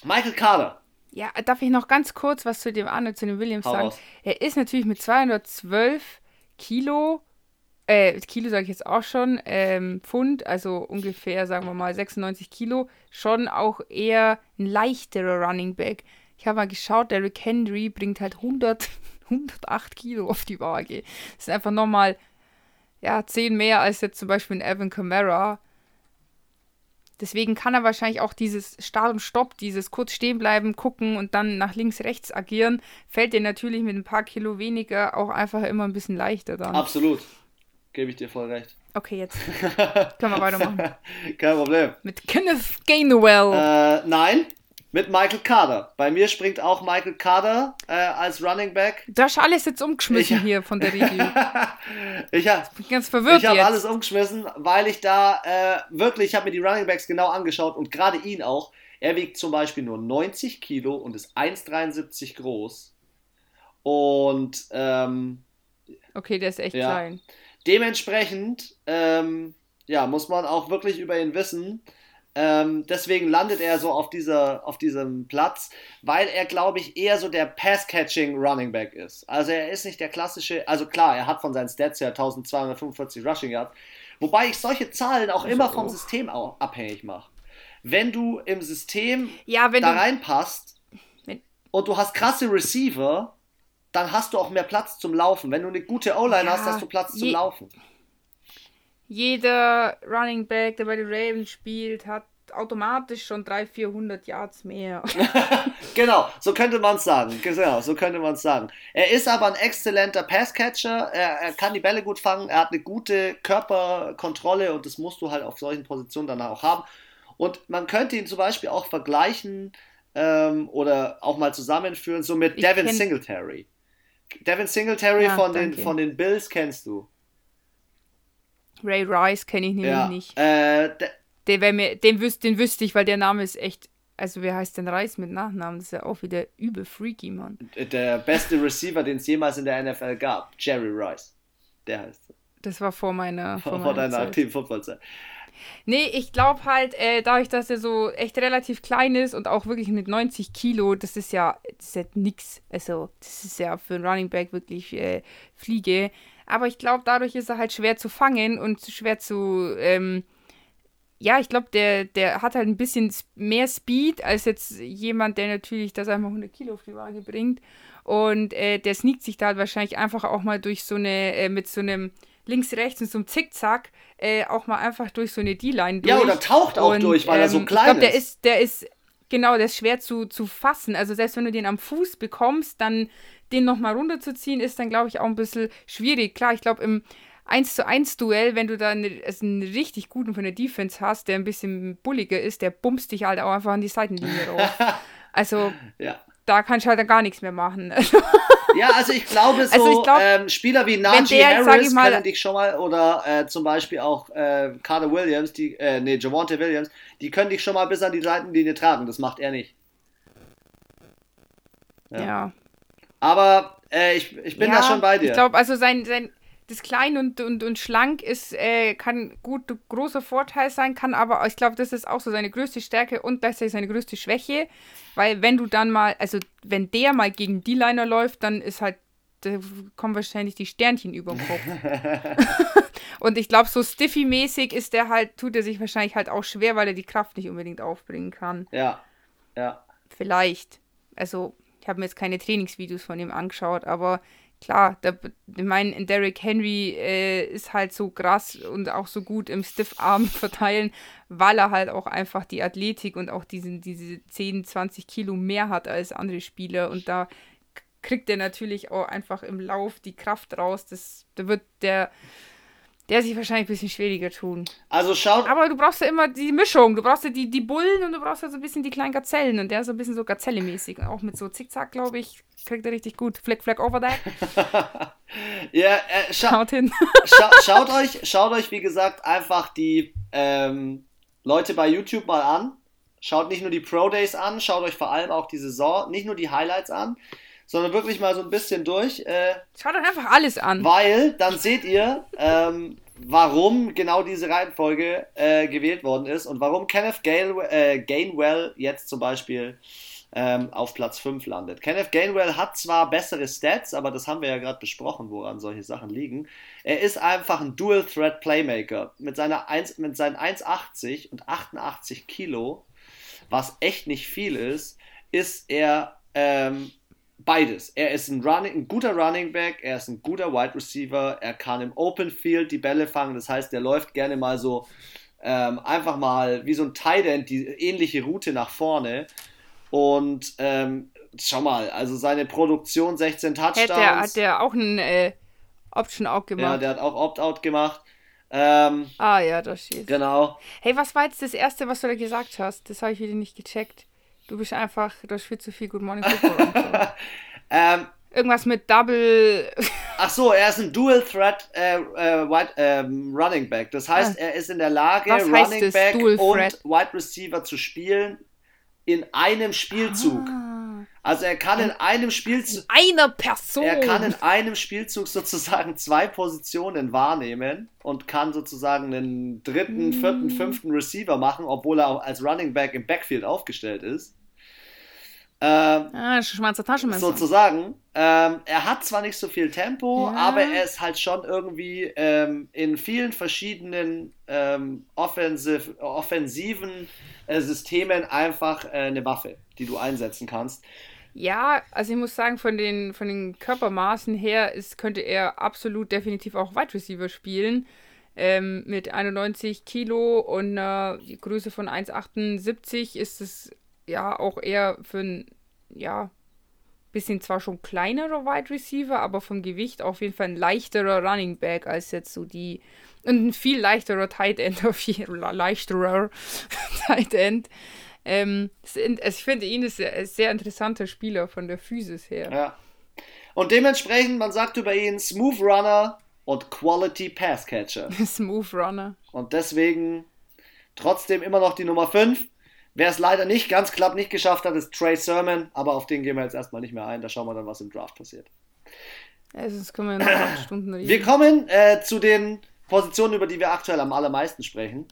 Michael Carter. Ja, darf ich noch ganz kurz was zu dem Arnold, zu dem Williams Hau sagen? Raus. Er ist natürlich mit 212 Kilo äh, Kilo sage ich jetzt auch schon, ähm, Pfund, also ungefähr, sagen wir mal, 96 Kilo, schon auch eher ein leichterer Running Back. Ich habe mal geschaut, Derrick Henry bringt halt 100, 108 Kilo auf die Waage. Das ist einfach nochmal, ja, 10 mehr als jetzt zum Beispiel ein Evan Kamara. Deswegen kann er wahrscheinlich auch dieses Start und Stopp, dieses kurz stehen bleiben, gucken und dann nach links, rechts agieren, fällt dir natürlich mit ein paar Kilo weniger auch einfach immer ein bisschen leichter dann. Absolut. Gebe ich dir voll recht. Okay, jetzt können wir weitermachen. Kein Problem. Mit Kenneth Gainwell. Äh, nein, mit Michael Carter. Bei mir springt auch Michael Carter äh, als Running Back. Du hast alles jetzt umgeschmissen ich, hier von der Review. ich habe ganz verwirrt Ich habe alles umgeschmissen, weil ich da äh, wirklich, ich habe mir die Running Backs genau angeschaut und gerade ihn auch. Er wiegt zum Beispiel nur 90 Kilo und ist 1,73 groß. Und ähm, okay, der ist echt ja. klein. Dementsprechend ähm, ja, muss man auch wirklich über ihn wissen. Ähm, deswegen landet er so auf, dieser, auf diesem Platz, weil er, glaube ich, eher so der Pass-Catching Running Back ist. Also er ist nicht der klassische, also klar, er hat von seinen Stats ja 1245 Rushing Yards, wobei ich solche Zahlen auch immer vom System abhängig mache. Wenn du im System ja, da reinpasst und du hast krasse Receiver, dann hast du auch mehr Platz zum Laufen. Wenn du eine gute O-Line ja, hast, hast du Platz zum Laufen jeder Running Back, der bei den Ravens spielt, hat automatisch schon 300, 400 Yards mehr. genau, so könnte man es sagen. Genau, so könnte man es sagen. Er ist aber ein exzellenter Passcatcher. Er, er kann die Bälle gut fangen. Er hat eine gute Körperkontrolle und das musst du halt auf solchen Positionen dann auch haben. Und man könnte ihn zum Beispiel auch vergleichen ähm, oder auch mal zusammenführen, so mit ich Devin Singletary. Devin Singletary ja, von, den, von den Bills kennst du. Ray Rice kenne ich nämlich ja, nicht. Äh, der mir, den, wüs den wüsste ich, weil der Name ist echt. Also, wer heißt denn Rice mit Nachnamen? Das ist ja auch wieder übel freaky, Mann. Der beste Receiver, den es jemals in der NFL gab. Jerry Rice. Der heißt so. Das war vor meiner. Vor, vor deiner aktiven Footballzeit. Nee, ich glaube halt, äh, dadurch, dass er so echt relativ klein ist und auch wirklich mit 90 Kilo, das ist ja, das ist ja nix. Also, das ist ja für einen Running Back wirklich äh, Fliege. Aber ich glaube, dadurch ist er halt schwer zu fangen und schwer zu. Ähm, ja, ich glaube, der, der hat halt ein bisschen mehr Speed als jetzt jemand, der natürlich das einfach 100 Kilo auf die Waage bringt. Und äh, der sneakt sich da halt wahrscheinlich einfach auch mal durch so eine, äh, mit so einem links, rechts und so einem Zickzack, äh, auch mal einfach durch so eine D-Line durch. Ja, oder taucht auch und, durch, weil ähm, er so ähm, klein ich glaub, ist. Der ist, der ist, genau, der ist schwer zu, zu fassen. Also selbst wenn du den am Fuß bekommst, dann den nochmal runterzuziehen, ist dann, glaube ich, auch ein bisschen schwierig. Klar, ich glaube, im 1 zu 1 Duell, wenn du da eine, also einen richtig guten von der Defense hast, der ein bisschen bulliger ist, der bummst dich halt auch einfach an die Seitenlinie rauf. Also, ja. da kannst du halt dann gar nichts mehr machen. ja, also ich glaube so, also ich glaub, ähm, Spieler wie Najee der, Harris mal, können dich schon mal, oder äh, zum Beispiel auch äh, Carter Williams, die, äh, nee, Javante Williams, die können dich schon mal bis an die Seitenlinie tragen. Das macht er nicht. ja. ja. Aber äh, ich, ich bin ja, da schon bei dir. Ich glaube, also sein, sein das klein und, und, und schlank ist, äh, kann gut großer Vorteil sein, kann aber, ich glaube, das ist auch so seine größte Stärke und das ist seine größte Schwäche, weil wenn du dann mal, also wenn der mal gegen die Liner läuft, dann ist halt, da kommen wahrscheinlich die Sternchen über den Kopf. und ich glaube, so Stiffy-mäßig ist der halt, tut er sich wahrscheinlich halt auch schwer, weil er die Kraft nicht unbedingt aufbringen kann. Ja, ja. Vielleicht. Also, ich habe mir jetzt keine Trainingsvideos von ihm angeschaut, aber klar, der, ich meine, Derrick Henry äh, ist halt so krass und auch so gut im Stiffarm verteilen, weil er halt auch einfach die Athletik und auch diesen, diese 10, 20 Kilo mehr hat als andere Spieler und da kriegt er natürlich auch einfach im Lauf die Kraft raus. Das, da wird der der sich wahrscheinlich ein bisschen schwieriger tun. Also schaut. Aber du brauchst ja immer die Mischung. Du brauchst ja die, die Bullen und du brauchst ja so ein bisschen die kleinen Gazellen. Und der ist so ein bisschen so Gazelle-mäßig. Auch mit so Zickzack, glaube ich, kriegt er richtig gut. Fleck, Fleck over that. ja, äh, scha schaut hin. scha schaut, euch, schaut euch, wie gesagt, einfach die ähm, Leute bei YouTube mal an. Schaut nicht nur die Pro Days an, schaut euch vor allem auch die Saison, nicht nur die Highlights an sondern wirklich mal so ein bisschen durch. Äh, Schaut euch einfach alles an. Weil dann seht ihr, ähm, warum genau diese Reihenfolge äh, gewählt worden ist und warum Kenneth Gail, äh, Gainwell jetzt zum Beispiel ähm, auf Platz 5 landet. Kenneth Gainwell hat zwar bessere Stats, aber das haben wir ja gerade besprochen, woran solche Sachen liegen. Er ist einfach ein Dual-Threat-Playmaker. Mit, seiner 1, mit seinen 1,80 und 88 Kilo, was echt nicht viel ist, ist er ähm, beides. Er ist ein, Running, ein guter Running Back, er ist ein guter Wide Receiver, er kann im Open Field die Bälle fangen, das heißt, er läuft gerne mal so ähm, einfach mal wie so ein Tight End die ähnliche Route nach vorne und ähm, schau mal, also seine Produktion 16 Touchdowns. Hat der, hat der auch ein äh, Option-Out gemacht? Ja, der hat auch Opt-out gemacht. Ähm, ah ja, das steht. Genau. Hey, was war jetzt das Erste, was du da gesagt hast? Das habe ich wieder nicht gecheckt. Du bist einfach, du hast viel zu viel Good Morning Football. ähm, Irgendwas mit Double. Ach so, er ist ein Dual Threat äh, äh, Wide, ähm, Running Back. Das heißt, ah. er ist in der Lage, Running Back Dual und Threat? Wide Receiver zu spielen in einem Spielzug. Ah. Also er kann in einem Spielzug. Einer Person. Er kann in einem Spielzug sozusagen zwei Positionen wahrnehmen und kann sozusagen einen dritten, vierten, hm. fünften Receiver machen, obwohl er als Running Back im Backfield aufgestellt ist. Ähm, ah, schwarzer Taschenmesser. Sozusagen. Ähm, er hat zwar nicht so viel Tempo, ja. aber er ist halt schon irgendwie ähm, in vielen verschiedenen ähm, offensiv, offensiven äh, Systemen einfach äh, eine Waffe, die du einsetzen kannst. Ja, also ich muss sagen, von den, von den Körpermaßen her ist, könnte er absolut definitiv auch Wide Receiver spielen. Ähm, mit 91 Kilo und einer Größe von 1,78 ist es ja auch eher für ein, ja, bisschen zwar schon kleinerer Wide Receiver, aber vom Gewicht auf jeden Fall ein leichterer Running Back als jetzt so die. Und ein viel leichterer Tight End, auf jeden Fall leichterer Tight End. Ähm, also ich finde ihn ist ein sehr interessanter Spieler von der Physis her. Ja. Und dementsprechend, man sagt über ihn Smooth Runner und Quality Pass Catcher. Smooth Runner. Und deswegen trotzdem immer noch die Nummer 5. Wer es leider nicht ganz knapp nicht geschafft hat, ist Trey Sermon, aber auf den gehen wir jetzt erstmal nicht mehr ein. Da schauen wir dann, was im Draft passiert. Ja, sonst können wir in Stunden reden. Wir kommen äh, zu den Positionen, über die wir aktuell am allermeisten sprechen.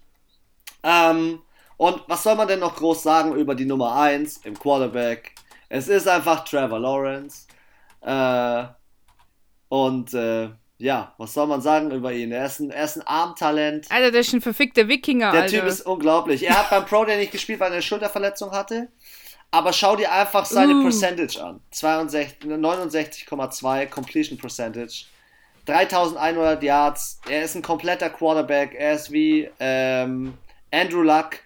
Ähm, und was soll man denn noch groß sagen über die Nummer 1 im Quarterback? Es ist einfach Trevor Lawrence. Äh, und äh, ja, was soll man sagen über ihn? Er ist ein, er ist ein Armtalent. Alter, der ist ein verfickter Wikinger, Der Alter. Typ ist unglaublich. Er hat beim Pro Day nicht gespielt, weil er eine Schulterverletzung hatte. Aber schau dir einfach seine uh. Percentage an. 69,2 Completion Percentage. 3100 Yards. Er ist ein kompletter Quarterback. Er ist wie ähm, Andrew Luck.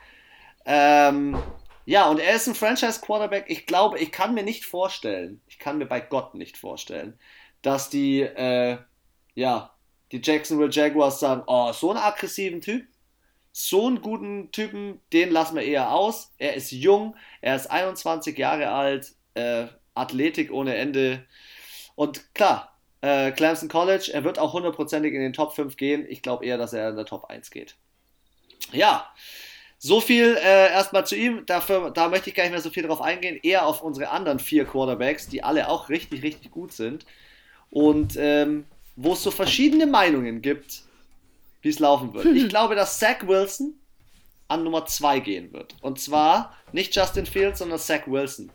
Ähm, ja, und er ist ein Franchise Quarterback. Ich glaube, ich kann mir nicht vorstellen, ich kann mir bei Gott nicht vorstellen, dass die äh, ja, die Jacksonville Jaguars sagen, oh, so einen aggressiven Typ, so einen guten Typen, den lassen wir eher aus. Er ist jung, er ist 21 Jahre alt, äh, Athletik ohne Ende. Und klar, äh, Clemson College, er wird auch hundertprozentig in den Top 5 gehen. Ich glaube eher, dass er in der Top 1 geht. Ja, so viel äh, erstmal zu ihm. Dafür, da möchte ich gar nicht mehr so viel drauf eingehen. Eher auf unsere anderen vier Quarterbacks, die alle auch richtig, richtig gut sind. Und ähm, wo es so verschiedene Meinungen gibt, wie es laufen wird. Ich glaube, dass Zach Wilson an Nummer 2 gehen wird. Und zwar nicht Justin Fields, sondern Zach Wilson.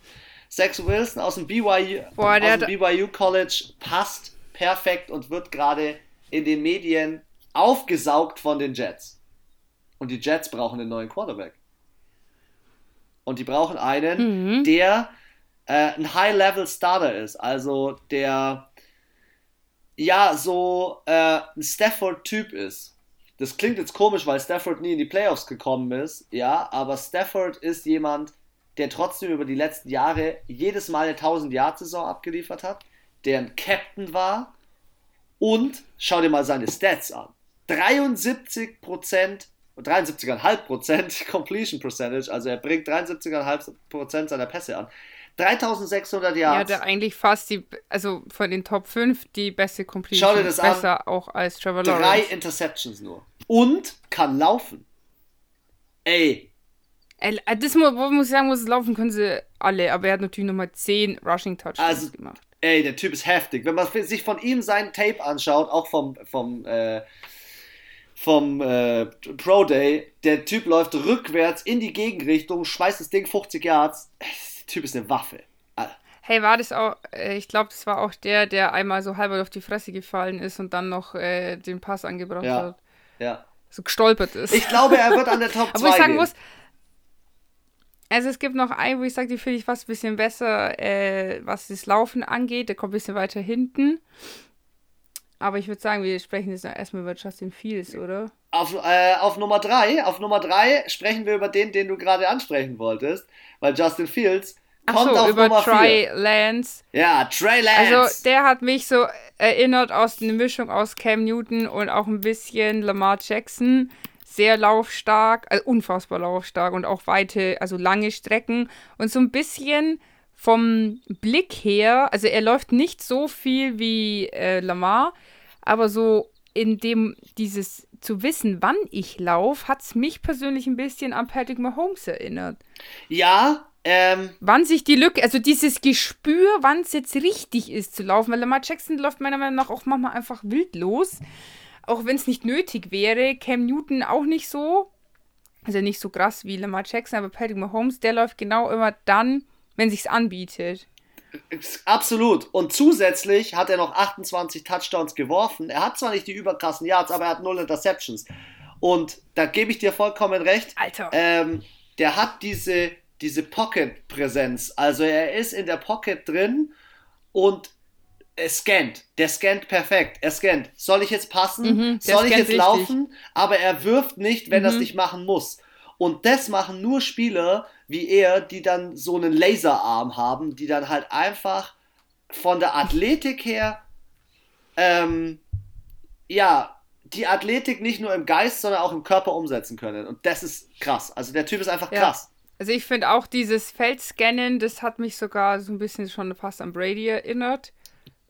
Zach Wilson aus dem BYU, Boah, aus dem BYU College passt perfekt und wird gerade in den Medien aufgesaugt von den Jets. Und die Jets brauchen einen neuen Quarterback. Und die brauchen einen, mhm. der äh, ein High-Level-Starter ist. Also der ja so äh, ein Stafford-Typ ist. Das klingt jetzt komisch, weil Stafford nie in die Playoffs gekommen ist, ja, aber Stafford ist jemand, der trotzdem über die letzten Jahre jedes Mal eine 1000-Jahr-Saison abgeliefert hat, der ein Captain war und schau dir mal seine Stats an. 73 73,5% Completion Percentage, also er bringt 73,5% seiner Pässe an. 3600 Yards. Ja, der eigentlich fast die, also von den Top 5 die beste Completion. Schau dir das besser an. auch als Trevor Lawrence. Drei Interceptions nur. Und kann laufen. Ey. Äh, das muss, ich sagen, muss laufen können sie alle, aber er hat natürlich nochmal 10 Rushing Touchdowns also, gemacht. Ey, der Typ ist heftig. Wenn man sich von ihm sein Tape anschaut, auch vom, vom, äh, vom äh, Pro Day, der Typ läuft rückwärts in die Gegenrichtung, schmeißt das Ding 50 Yards Typ ist eine Waffe. Hey, war das auch, äh, ich glaube, das war auch der, der einmal so halber auf die Fresse gefallen ist und dann noch äh, den Pass angebracht ja. hat. Ja. So gestolpert ist. Ich glaube, er wird an der Top 2 Aber ich sagen gehen. muss, also es gibt noch einen, wo ich sage, die finde ich fast ein bisschen besser, äh, was das Laufen angeht. Der kommt ein bisschen weiter hinten. Aber ich würde sagen, wir sprechen jetzt erstmal über Justin Fields, oder? Auf, äh, auf Nummer 3, auf Nummer 3 sprechen wir über den, den du gerade ansprechen wolltest, weil Justin Fields kommt so, auf über Nummer Trey 4. Lance. Ja, Trey Lance. Also der hat mich so erinnert aus einer Mischung aus Cam Newton und auch ein bisschen Lamar Jackson. Sehr laufstark, also unfassbar laufstark und auch weite, also lange Strecken und so ein bisschen vom Blick her, also er läuft nicht so viel wie äh, Lamar, aber so in dem dieses zu wissen, wann ich laufe, hat es mich persönlich ein bisschen an Patrick Mahomes erinnert. Ja, ähm. Wann sich die Lücke, also dieses Gespür, wann es jetzt richtig ist zu laufen, weil Lamar Jackson läuft meiner Meinung nach auch manchmal einfach wild los, auch wenn es nicht nötig wäre. Cam Newton auch nicht so, also nicht so krass wie Lamar Jackson, aber Patrick Mahomes, der läuft genau immer dann, wenn sich's anbietet. Absolut. Und zusätzlich hat er noch 28 Touchdowns geworfen. Er hat zwar nicht die überkrassen Yards, aber er hat null Interceptions. Und da gebe ich dir vollkommen recht. Alter. Ähm, der hat diese, diese Pocket-Präsenz. Also er ist in der Pocket drin und er scannt. Der scannt perfekt. Er scannt. Soll ich jetzt passen? Mhm, Soll ich jetzt richtig. laufen? Aber er wirft nicht, wenn er es Mhm. nicht machen muss. Und das machen nur Spieler wie er, die dann so einen Laserarm haben, die dann halt einfach von der Athletik her, ähm, ja, die Athletik nicht nur im Geist, sondern auch im Körper umsetzen können. Und das ist krass. Also der Typ ist einfach Ja. krass. Also ich finde auch dieses Feldscannen, das hat mich sogar so ein bisschen schon fast an Brady erinnert.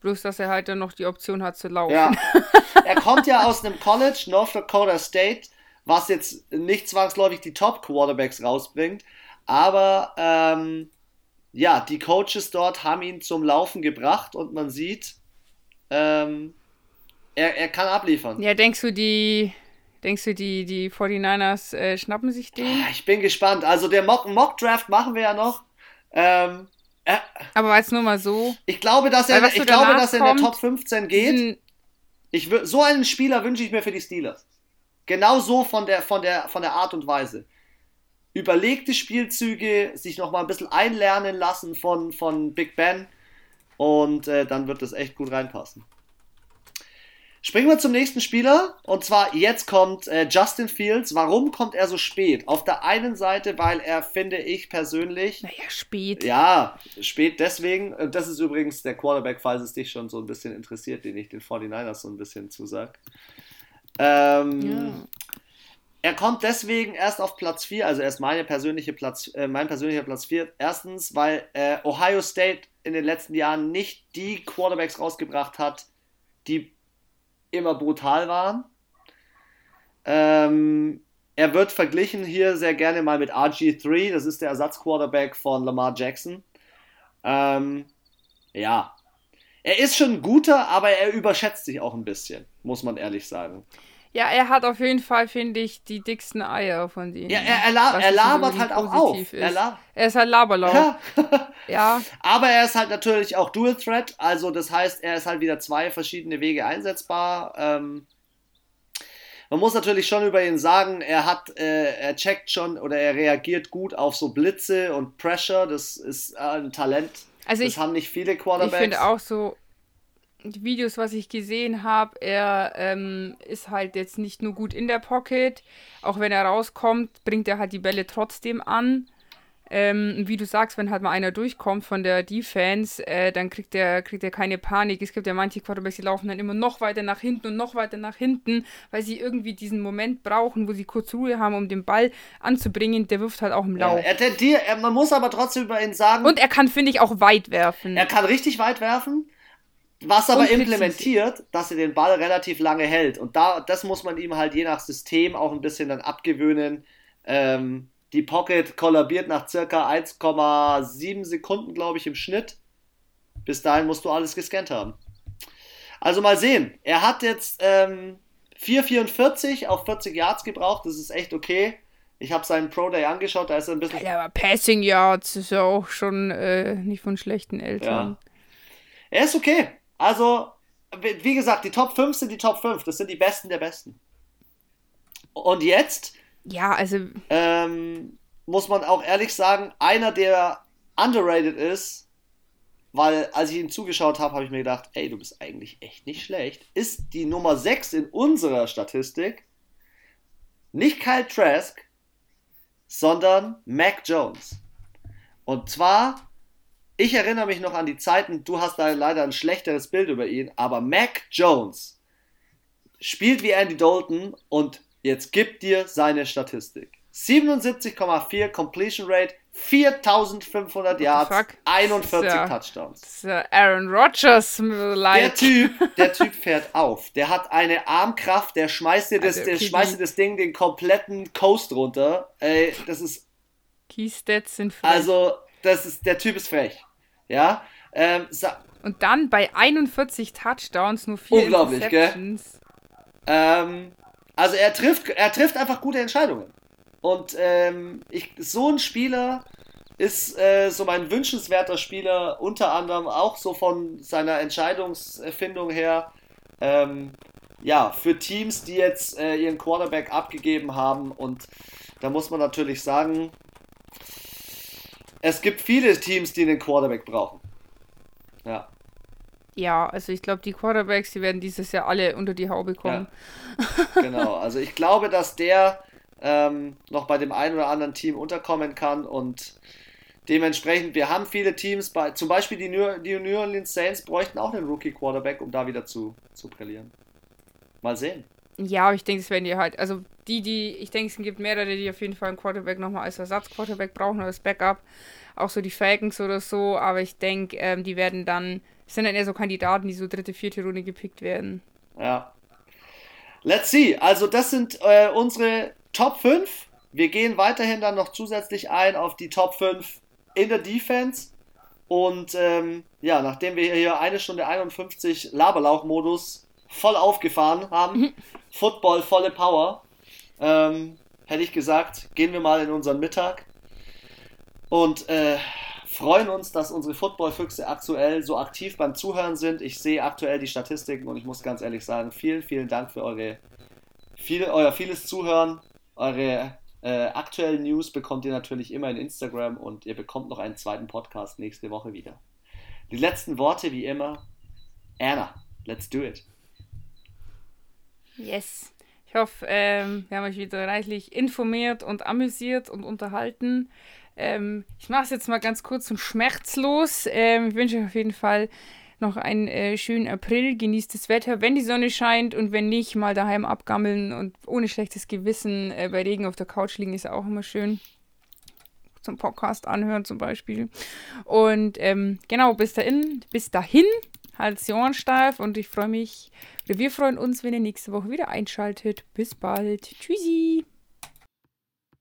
Bloß, dass er halt dann noch die Option hat zu laufen. Ja. er kommt ja aus einem College, North Dakota State, was jetzt nicht zwangsläufig die Top-Quarterbacks rausbringt. Aber ähm, ja, die Coaches dort haben ihn zum Laufen gebracht und man sieht, ähm, er, er kann abliefern. Ja, denkst du, die, denkst du, die, die 49ers äh, schnappen sich den? Ah, Ich bin gespannt. Also der Mock, Mock Draft machen wir ja noch. Ähm, äh, Aber jetzt nur mal so. ich glaube, dass er, ich glaube, dass er in der Top 15 geht. Ich so einen Spieler wünsche ich mir für die Steelers. Genau so von der, von der, von der Art und Weise. Überlegte Spielzüge, sich nochmal ein bisschen einlernen lassen von, von Big Ben und äh, dann wird das echt gut reinpassen. Springen wir zum nächsten Spieler und zwar jetzt kommt äh, Justin Fields. Warum kommt er so spät? Auf der einen Seite, weil er, finde ich persönlich, Naja, spät. ja, spät deswegen. Das ist übrigens der Quarterback, falls es dich schon so ein bisschen interessiert, den ich den 49ers so ein bisschen zusag. Ähm, Ja. Er kommt deswegen erst auf Platz 4, also er ist meine persönliche Platz, äh, mein persönlicher Platz 4. Erstens, weil äh, Ohio State in den letzten Jahren nicht die Quarterbacks rausgebracht hat, die immer brutal waren. Ähm, er wird verglichen hier sehr gerne mal mit RG3, das ist der Ersatzquarterback von Lamar Jackson. Ähm, ja, er ist schon ein guter, aber er überschätzt sich auch ein bisschen, muss man ehrlich sagen. Ja, er hat auf jeden Fall, finde ich, die dicksten Eier von denen. Ja, er, er, la er labert halt auch auf. Er, Ist. la Er ist halt Laberlauf. ja. Ja. Aber er ist halt natürlich auch Dual Threat, also das heißt, er ist halt wieder zwei verschiedene Wege einsetzbar. Ähm, man muss natürlich schon über ihn sagen, er hat, äh, er checkt schon oder er reagiert gut auf so Blitze und Pressure. Das ist äh, ein Talent. Also das ich, haben nicht viele ich Quarterbacks. finde auch so, die Videos, was ich gesehen habe, er ähm, ist halt jetzt nicht nur gut in der Pocket, auch wenn er rauskommt, bringt er halt die Bälle trotzdem an. Ähm, wie du sagst, wenn halt mal einer durchkommt von der Defense, äh, dann kriegt er, kriegt er keine Panik. Es gibt ja manche Quarterbacks, die laufen dann immer noch weiter nach hinten und noch weiter nach hinten, weil sie irgendwie diesen Moment brauchen, wo sie kurz Ruhe haben, um den Ball anzubringen. Der wirft halt auch im ja, Lauf. er tendiert, er, man muss aber trotzdem über ihn sagen, und er kann, finde ich, auch weit werfen. er kann richtig weit werfen. Was aber implementiert, dass er den Ball relativ lange hält. Und da, das muss man ihm halt je nach System auch ein bisschen dann abgewöhnen. Ähm, die Pocket kollabiert nach circa 1,7 Sekunden, glaube ich, im Schnitt. Bis dahin musst du alles gescannt haben. Also mal sehen. Er hat jetzt ähm, 4,44 auf 40 Yards gebraucht. Das ist echt okay. Ich habe seinen Pro Day angeschaut, da ist er ein bisschen. Ja, aber Passing Yards ist ja auch schon äh, nicht von schlechten Eltern. Ja. Er ist okay. Also, wie gesagt, die Top 5 sind die Top 5. Das sind die Besten der Besten. Und jetzt. Ja, also. Ähm, muss man auch ehrlich sagen, einer, der underrated ist, weil als ich ihm zugeschaut habe, habe ich mir gedacht, ey, du bist eigentlich echt nicht schlecht, ist die Nummer 6 in unserer Statistik nicht Kyle Trask, sondern Mac Jones. Und zwar, ich erinnere mich noch an die Zeiten, du hast da leider ein schlechteres Bild über ihn, aber Mac Jones spielt wie Andy Dalton und jetzt gibt dir seine Statistik. 77,4 Completion Rate, 4500 Yards, 41 ja, Touchdowns. Ja Aaron Rodgers like. Der Typ, der Typ fährt auf. Der hat eine Armkraft, der schmeißt dir das, also, der schmeißt dir das Ding den kompletten Coast runter. Ey, das ist Keystats sind frech. Also, das ist der Typ ist frech. Ja? Ähm, und dann bei 41 Touchdowns nur vier Unglaublich, gell? Ähm, also er trifft, er trifft einfach gute Entscheidungen. Und ähm, ich, so ein Spieler ist äh, so mein wünschenswerter Spieler, unter anderem auch so von seiner Entscheidungsfindung her. Ähm, ja, für Teams, die jetzt äh, ihren Quarterback abgegeben haben. Und da muss man natürlich sagen, es gibt viele Teams, die einen Quarterback brauchen. Ja. Ja, also ich glaube, die Quarterbacks, die werden dieses Jahr alle unter die Haube kommen. Ja, genau, also ich glaube, dass der ähm, noch bei dem einen oder anderen Team unterkommen kann und dementsprechend, wir haben viele Teams, bei, zum Beispiel die New, die New Orleans Saints bräuchten auch einen Rookie-Quarterback, um da wieder zu, zu brillieren. Mal sehen. Ja, ich denke, es werden die halt, also die, die, ich denke, es gibt mehrere, die auf jeden Fall einen Quarterback nochmal als Ersatz-Quarterback brauchen oder als Backup. Auch so die Falcons oder so, aber ich denke, ähm, die werden dann, sind dann eher so Kandidaten, die so dritte, vierte Runde gepickt werden. Ja. Let's see. Also, das sind äh, unsere Top 5. Wir gehen weiterhin dann noch zusätzlich ein auf die Top 5 in der Defense. Und ähm, ja, nachdem wir hier eine Stunde 51 Laberlauch-Modus voll aufgefahren haben. Football volle Power, ähm, hätte ich gesagt, gehen wir mal in unseren Mittag und äh, freuen uns, dass unsere Football-Füchse aktuell so aktiv beim Zuhören sind. Ich sehe aktuell die Statistiken und ich muss ganz ehrlich sagen, vielen, vielen Dank für eure, viele, euer vieles Zuhören. Eure äh, aktuellen News bekommt ihr natürlich immer in Instagram und ihr bekommt noch einen zweiten Podcast nächste Woche wieder. Die letzten Worte wie immer. Anna, let's do it. Yes. Ich hoffe, ähm, wir haben euch wieder reichlich informiert und amüsiert und unterhalten. Ähm, ich mache es jetzt mal ganz kurz und schmerzlos. Ähm, ich wünsche euch auf jeden Fall noch einen äh, schönen April, genießt das Wetter, wenn die Sonne scheint und wenn nicht, mal daheim abgammeln und ohne schlechtes Gewissen äh, bei Regen auf der Couch liegen ist auch immer schön. Zum Podcast anhören zum Beispiel. Und ähm, genau, bis dahin, bis dahin, halt die Ohren steif und ich freue mich, wir freuen uns, wenn ihr nächste Woche wieder einschaltet. Bis bald. Tschüssi.